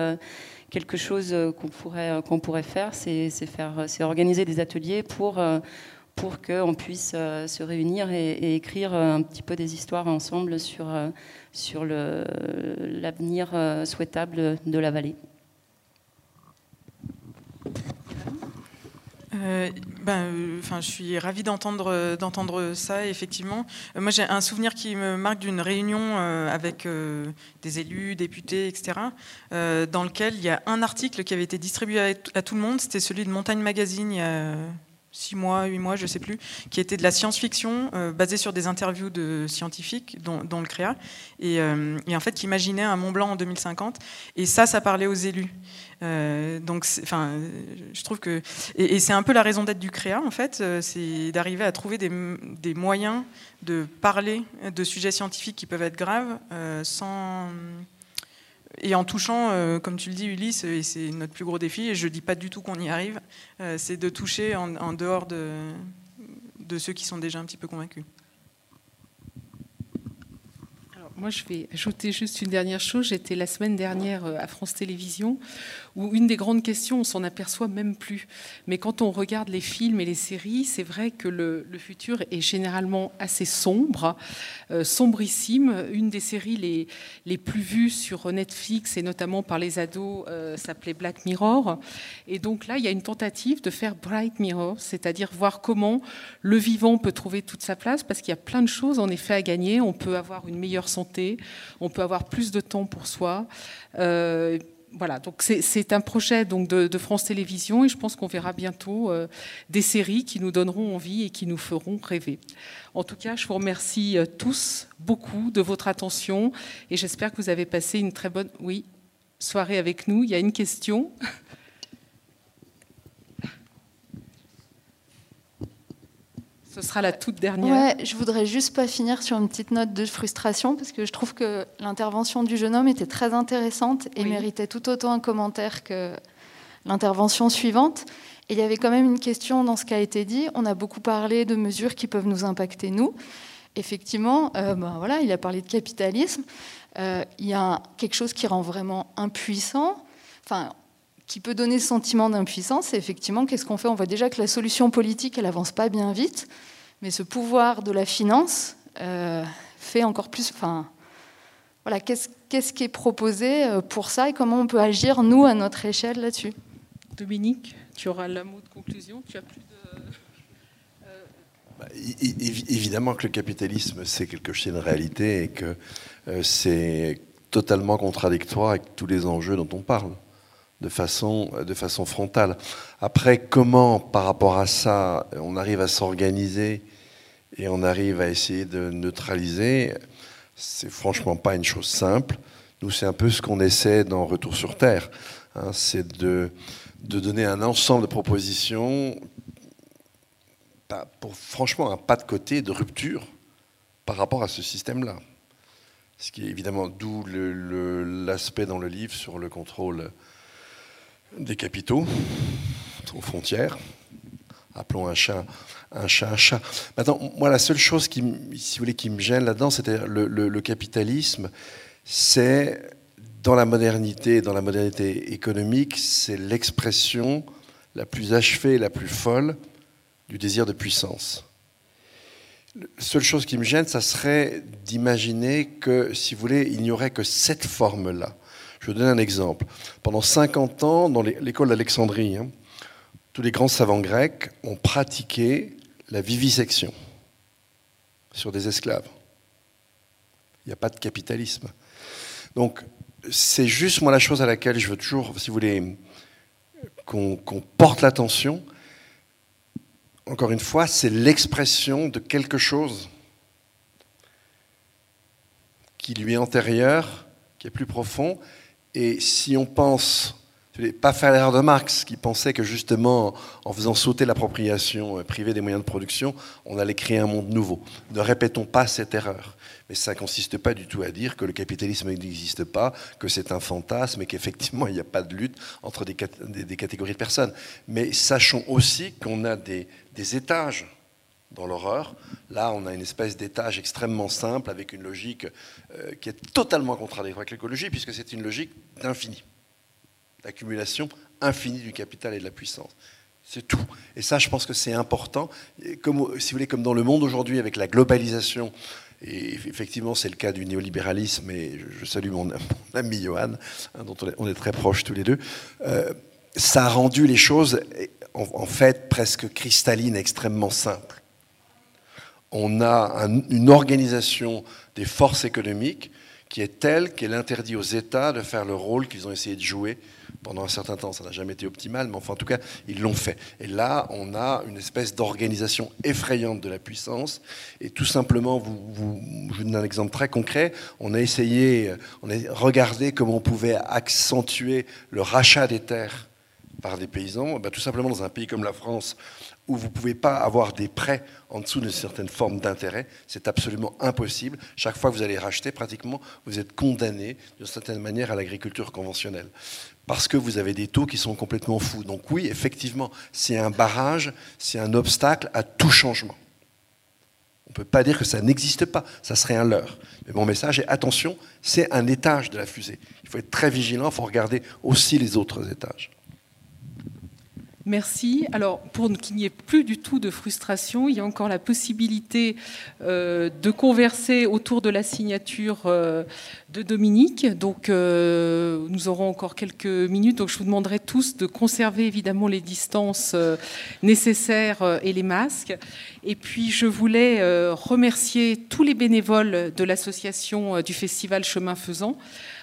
quelque chose qu'on pourrait, qu'on pourrait faire, c'est, faire, c'est organiser des ateliers pour pour qu'on puisse se réunir et, écrire un petit peu des histoires ensemble sur, sur l'avenir souhaitable de la vallée. Euh, ben, euh, enfin, je suis ravie d'entendre d'entendre ça. Effectivement, euh, moi j'ai un souvenir qui me marque d'une réunion avec des élus, députés, etc., dans lequel il y a un article qui avait été distribué à, tout le monde. C'était celui de Montagne Magazine. Six mois, huit mois, je ne sais plus, qui était de la science-fiction euh, basée sur des interviews de scientifiques, dont, le CREA, euh, et, en fait qui imaginait un Mont Blanc en 2050. Et ça, ça parlait aux élus. Euh, donc, enfin, je trouve que et, c'est un peu la raison d'être du CREA en fait, c'est d'arriver à trouver des, des, moyens de parler de sujets scientifiques qui peuvent être graves sans et en touchant, euh, comme tu le dis Ulysse, et c'est notre plus gros défi, et je ne dis pas du tout qu'on y arrive, euh, c'est de toucher en, dehors de, de ceux qui sont déjà un petit peu convaincus. moi, je vais ajouter juste une dernière chose. J'étais la semaine dernière euh, à France Télévisions, où une des grandes questions, on s'en aperçoit même plus. Mais quand on regarde les films et les séries, c'est vrai que le, futur est généralement assez sombre, euh, sombrissime. Une des séries les, plus vues sur Netflix, et notamment par les ados, euh, s'appelait Black Mirror. Et donc là, il y a une tentative de faire Bright Mirror, c'est-à-dire voir comment le vivant peut trouver toute sa place, parce qu'il y a plein de choses en effet à gagner. On peut avoir une meilleure santé on peut avoir plus de temps pour soi. Euh, voilà, donc c'est un projet donc de, France Télévisions et je pense qu'on verra bientôt euh, des séries qui nous donneront envie et qui nous feront rêver. En tout cas, je vous remercie euh, tous beaucoup de votre attention et j'espère que vous avez passé une très bonne oui, soirée avec nous. Il y a une question. Ce sera la toute dernière. Ouais, je voudrais juste pas finir sur une petite note de frustration parce que je trouve que l'intervention du jeune homme était très intéressante et méritait tout autant un commentaire que l'intervention suivante. Et il y avait quand même une question dans ce qui a été dit. On a beaucoup parlé de mesures qui peuvent nous impacter nous. Effectivement, euh, ben voilà, il a parlé de capitalisme. Euh, il y a quelque chose qui rend vraiment impuissant. Enfin, qui peut donner ce sentiment d'impuissance, c'est effectivement qu'est-ce qu'on fait? On voit déjà que la solution politique, elle avance pas bien vite, mais ce pouvoir de la finance euh, fait encore plus. Enfin, voilà, qu'est-ce, qui est proposé euh, pour ça? Et comment on peut agir nous à notre échelle là-dessus? Dominique, tu auras le mot de conclusion. Tu as plus de. Bah, évidemment que le capitalisme, c'est quelque chose, une réalité et que euh, c'est totalement contradictoire avec tous les enjeux dont on parle de façon, de façon frontale. Après, comment, par rapport à ça, on arrive à s'organiser et on arrive à essayer de neutraliser, c'est franchement pas une chose simple. Nous, c'est un peu ce qu'on essaie dans Retour sur Terre. Hein, c'est de, de donner un ensemble de propositions pour franchement un pas de côté, de rupture par rapport à ce système-là. Ce qui est évidemment d'où l'aspect dans le livre sur le contrôle des capitaux aux frontières. Appelons un chat un chat un chat. Maintenant, moi, la seule chose qui, si vous voulez, qui me gêne là-dedans, le, le, capitalisme, c'est dans la modernité, dans la modernité économique, c'est l'expression la plus achevée, la plus folle du désir de puissance. La seule chose qui me gêne, ça serait d'imaginer que, si vous voulez, il n'y aurait que cette forme-là je vais donner un exemple. Pendant 50 ans, dans l'école d'Alexandrie, hein, tous les grands savants grecs ont pratiqué la vivisection sur des esclaves. Il n'y a pas de capitalisme. Donc, c'est juste moi la chose à laquelle je veux toujours, si vous voulez, qu'on porte l'attention. Encore une fois, c'est l'expression de quelque chose qui lui est antérieur, qui est plus profond, et si on pense, pas faire l'erreur de Marx, qui pensait que justement, en faisant sauter l'appropriation euh, privée des moyens de production, on allait créer un monde nouveau. Ne répétons pas cette erreur. Mais ça ne consiste pas du tout à dire que le capitalisme n'existe pas, que c'est un fantasme et qu'effectivement, il n'y a pas de lutte entre des, catégories de personnes. Mais sachons aussi qu'on a des étages dans l'horreur. Là, on a une espèce d'étage extrêmement simple avec une logique euh, qui est totalement contradictoire avec l'écologie, puisque c'est une logique d'infini, d'accumulation infinie du capital et de la puissance. C'est tout. Et ça, je pense que c'est important. Comme, si vous voulez, comme dans le monde aujourd'hui, avec la globalisation, et effectivement, c'est le cas du néolibéralisme, et je, salue mon, ami Johan, hein, dont on est, très proches tous les deux, euh, ça a rendu les choses, en fait, presque cristallines, extrêmement simples on a une organisation des forces économiques qui est telle qu'elle interdit aux États de faire le rôle qu'ils ont essayé de jouer pendant un certain temps. Ça n'a jamais été optimal, mais enfin, en tout cas, ils l'ont fait. Et là, on a une espèce d'organisation effrayante de la puissance. Et tout simplement, vous, je vous donne un exemple très concret. On a essayé, on a regardé comment on pouvait accentuer le rachat des terres par des paysans. Ben, tout simplement, dans un pays comme la France, où vous ne pouvez pas avoir des prêts en dessous d'une certaine forme d'intérêt. C'est absolument impossible. Chaque fois que vous allez racheter, pratiquement, vous êtes condamné d'une certaine manière à l'agriculture conventionnelle. Parce que vous avez des taux qui sont complètement fous. Donc oui, effectivement, c'est un barrage, c'est un obstacle à tout changement. On ne peut pas dire que ça n'existe pas, ça serait un leurre. Mais mon message est attention, c'est un étage de la fusée. Il faut être très vigilant, il faut regarder aussi les autres étages. Merci. Alors, pour qu'il n'y ait plus du tout de frustration, il y a encore la possibilité euh, de converser autour de la signature euh, de Dominique. Donc, euh, nous aurons encore quelques minutes. Donc, je vous demanderai tous de conserver évidemment les distances nécessaires et les masques. Et puis, je voulais remercier tous les bénévoles de l'association du Festival Chemin Faisant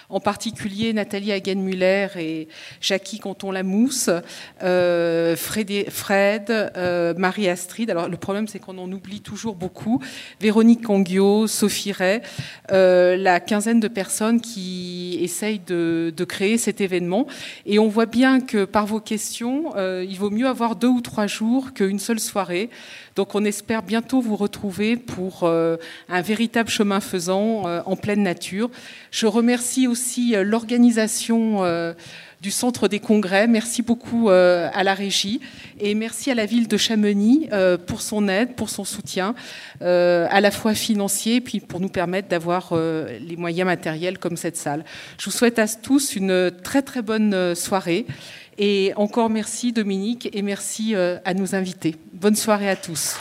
en particulier Nathalie Hagen-Muller et Jackie Canton-Lamousse, euh, Fred, euh, Marie-Astrid. Alors le problème, c'est qu'on en oublie toujours beaucoup. Véronique Canguio, Sophie Ray, euh, la quinzaine de personnes qui essayent de, créer cet événement. Et on voit bien que par vos questions, il vaut mieux avoir deux ou trois jours qu'une seule soirée. Donc on espère bientôt vous retrouver pour un véritable chemin faisant en pleine nature. Je remercie aussi l'organisation du Centre des Congrès. Merci beaucoup euh, à la régie et merci à la ville de Chamonix euh, pour son aide, pour son soutien, euh, à la fois financier et puis pour nous permettre d'avoir les moyens matériels comme cette salle. Je vous souhaite à tous une très très bonne soirée et encore merci Dominique et merci à nos invités. Bonne soirée à tous.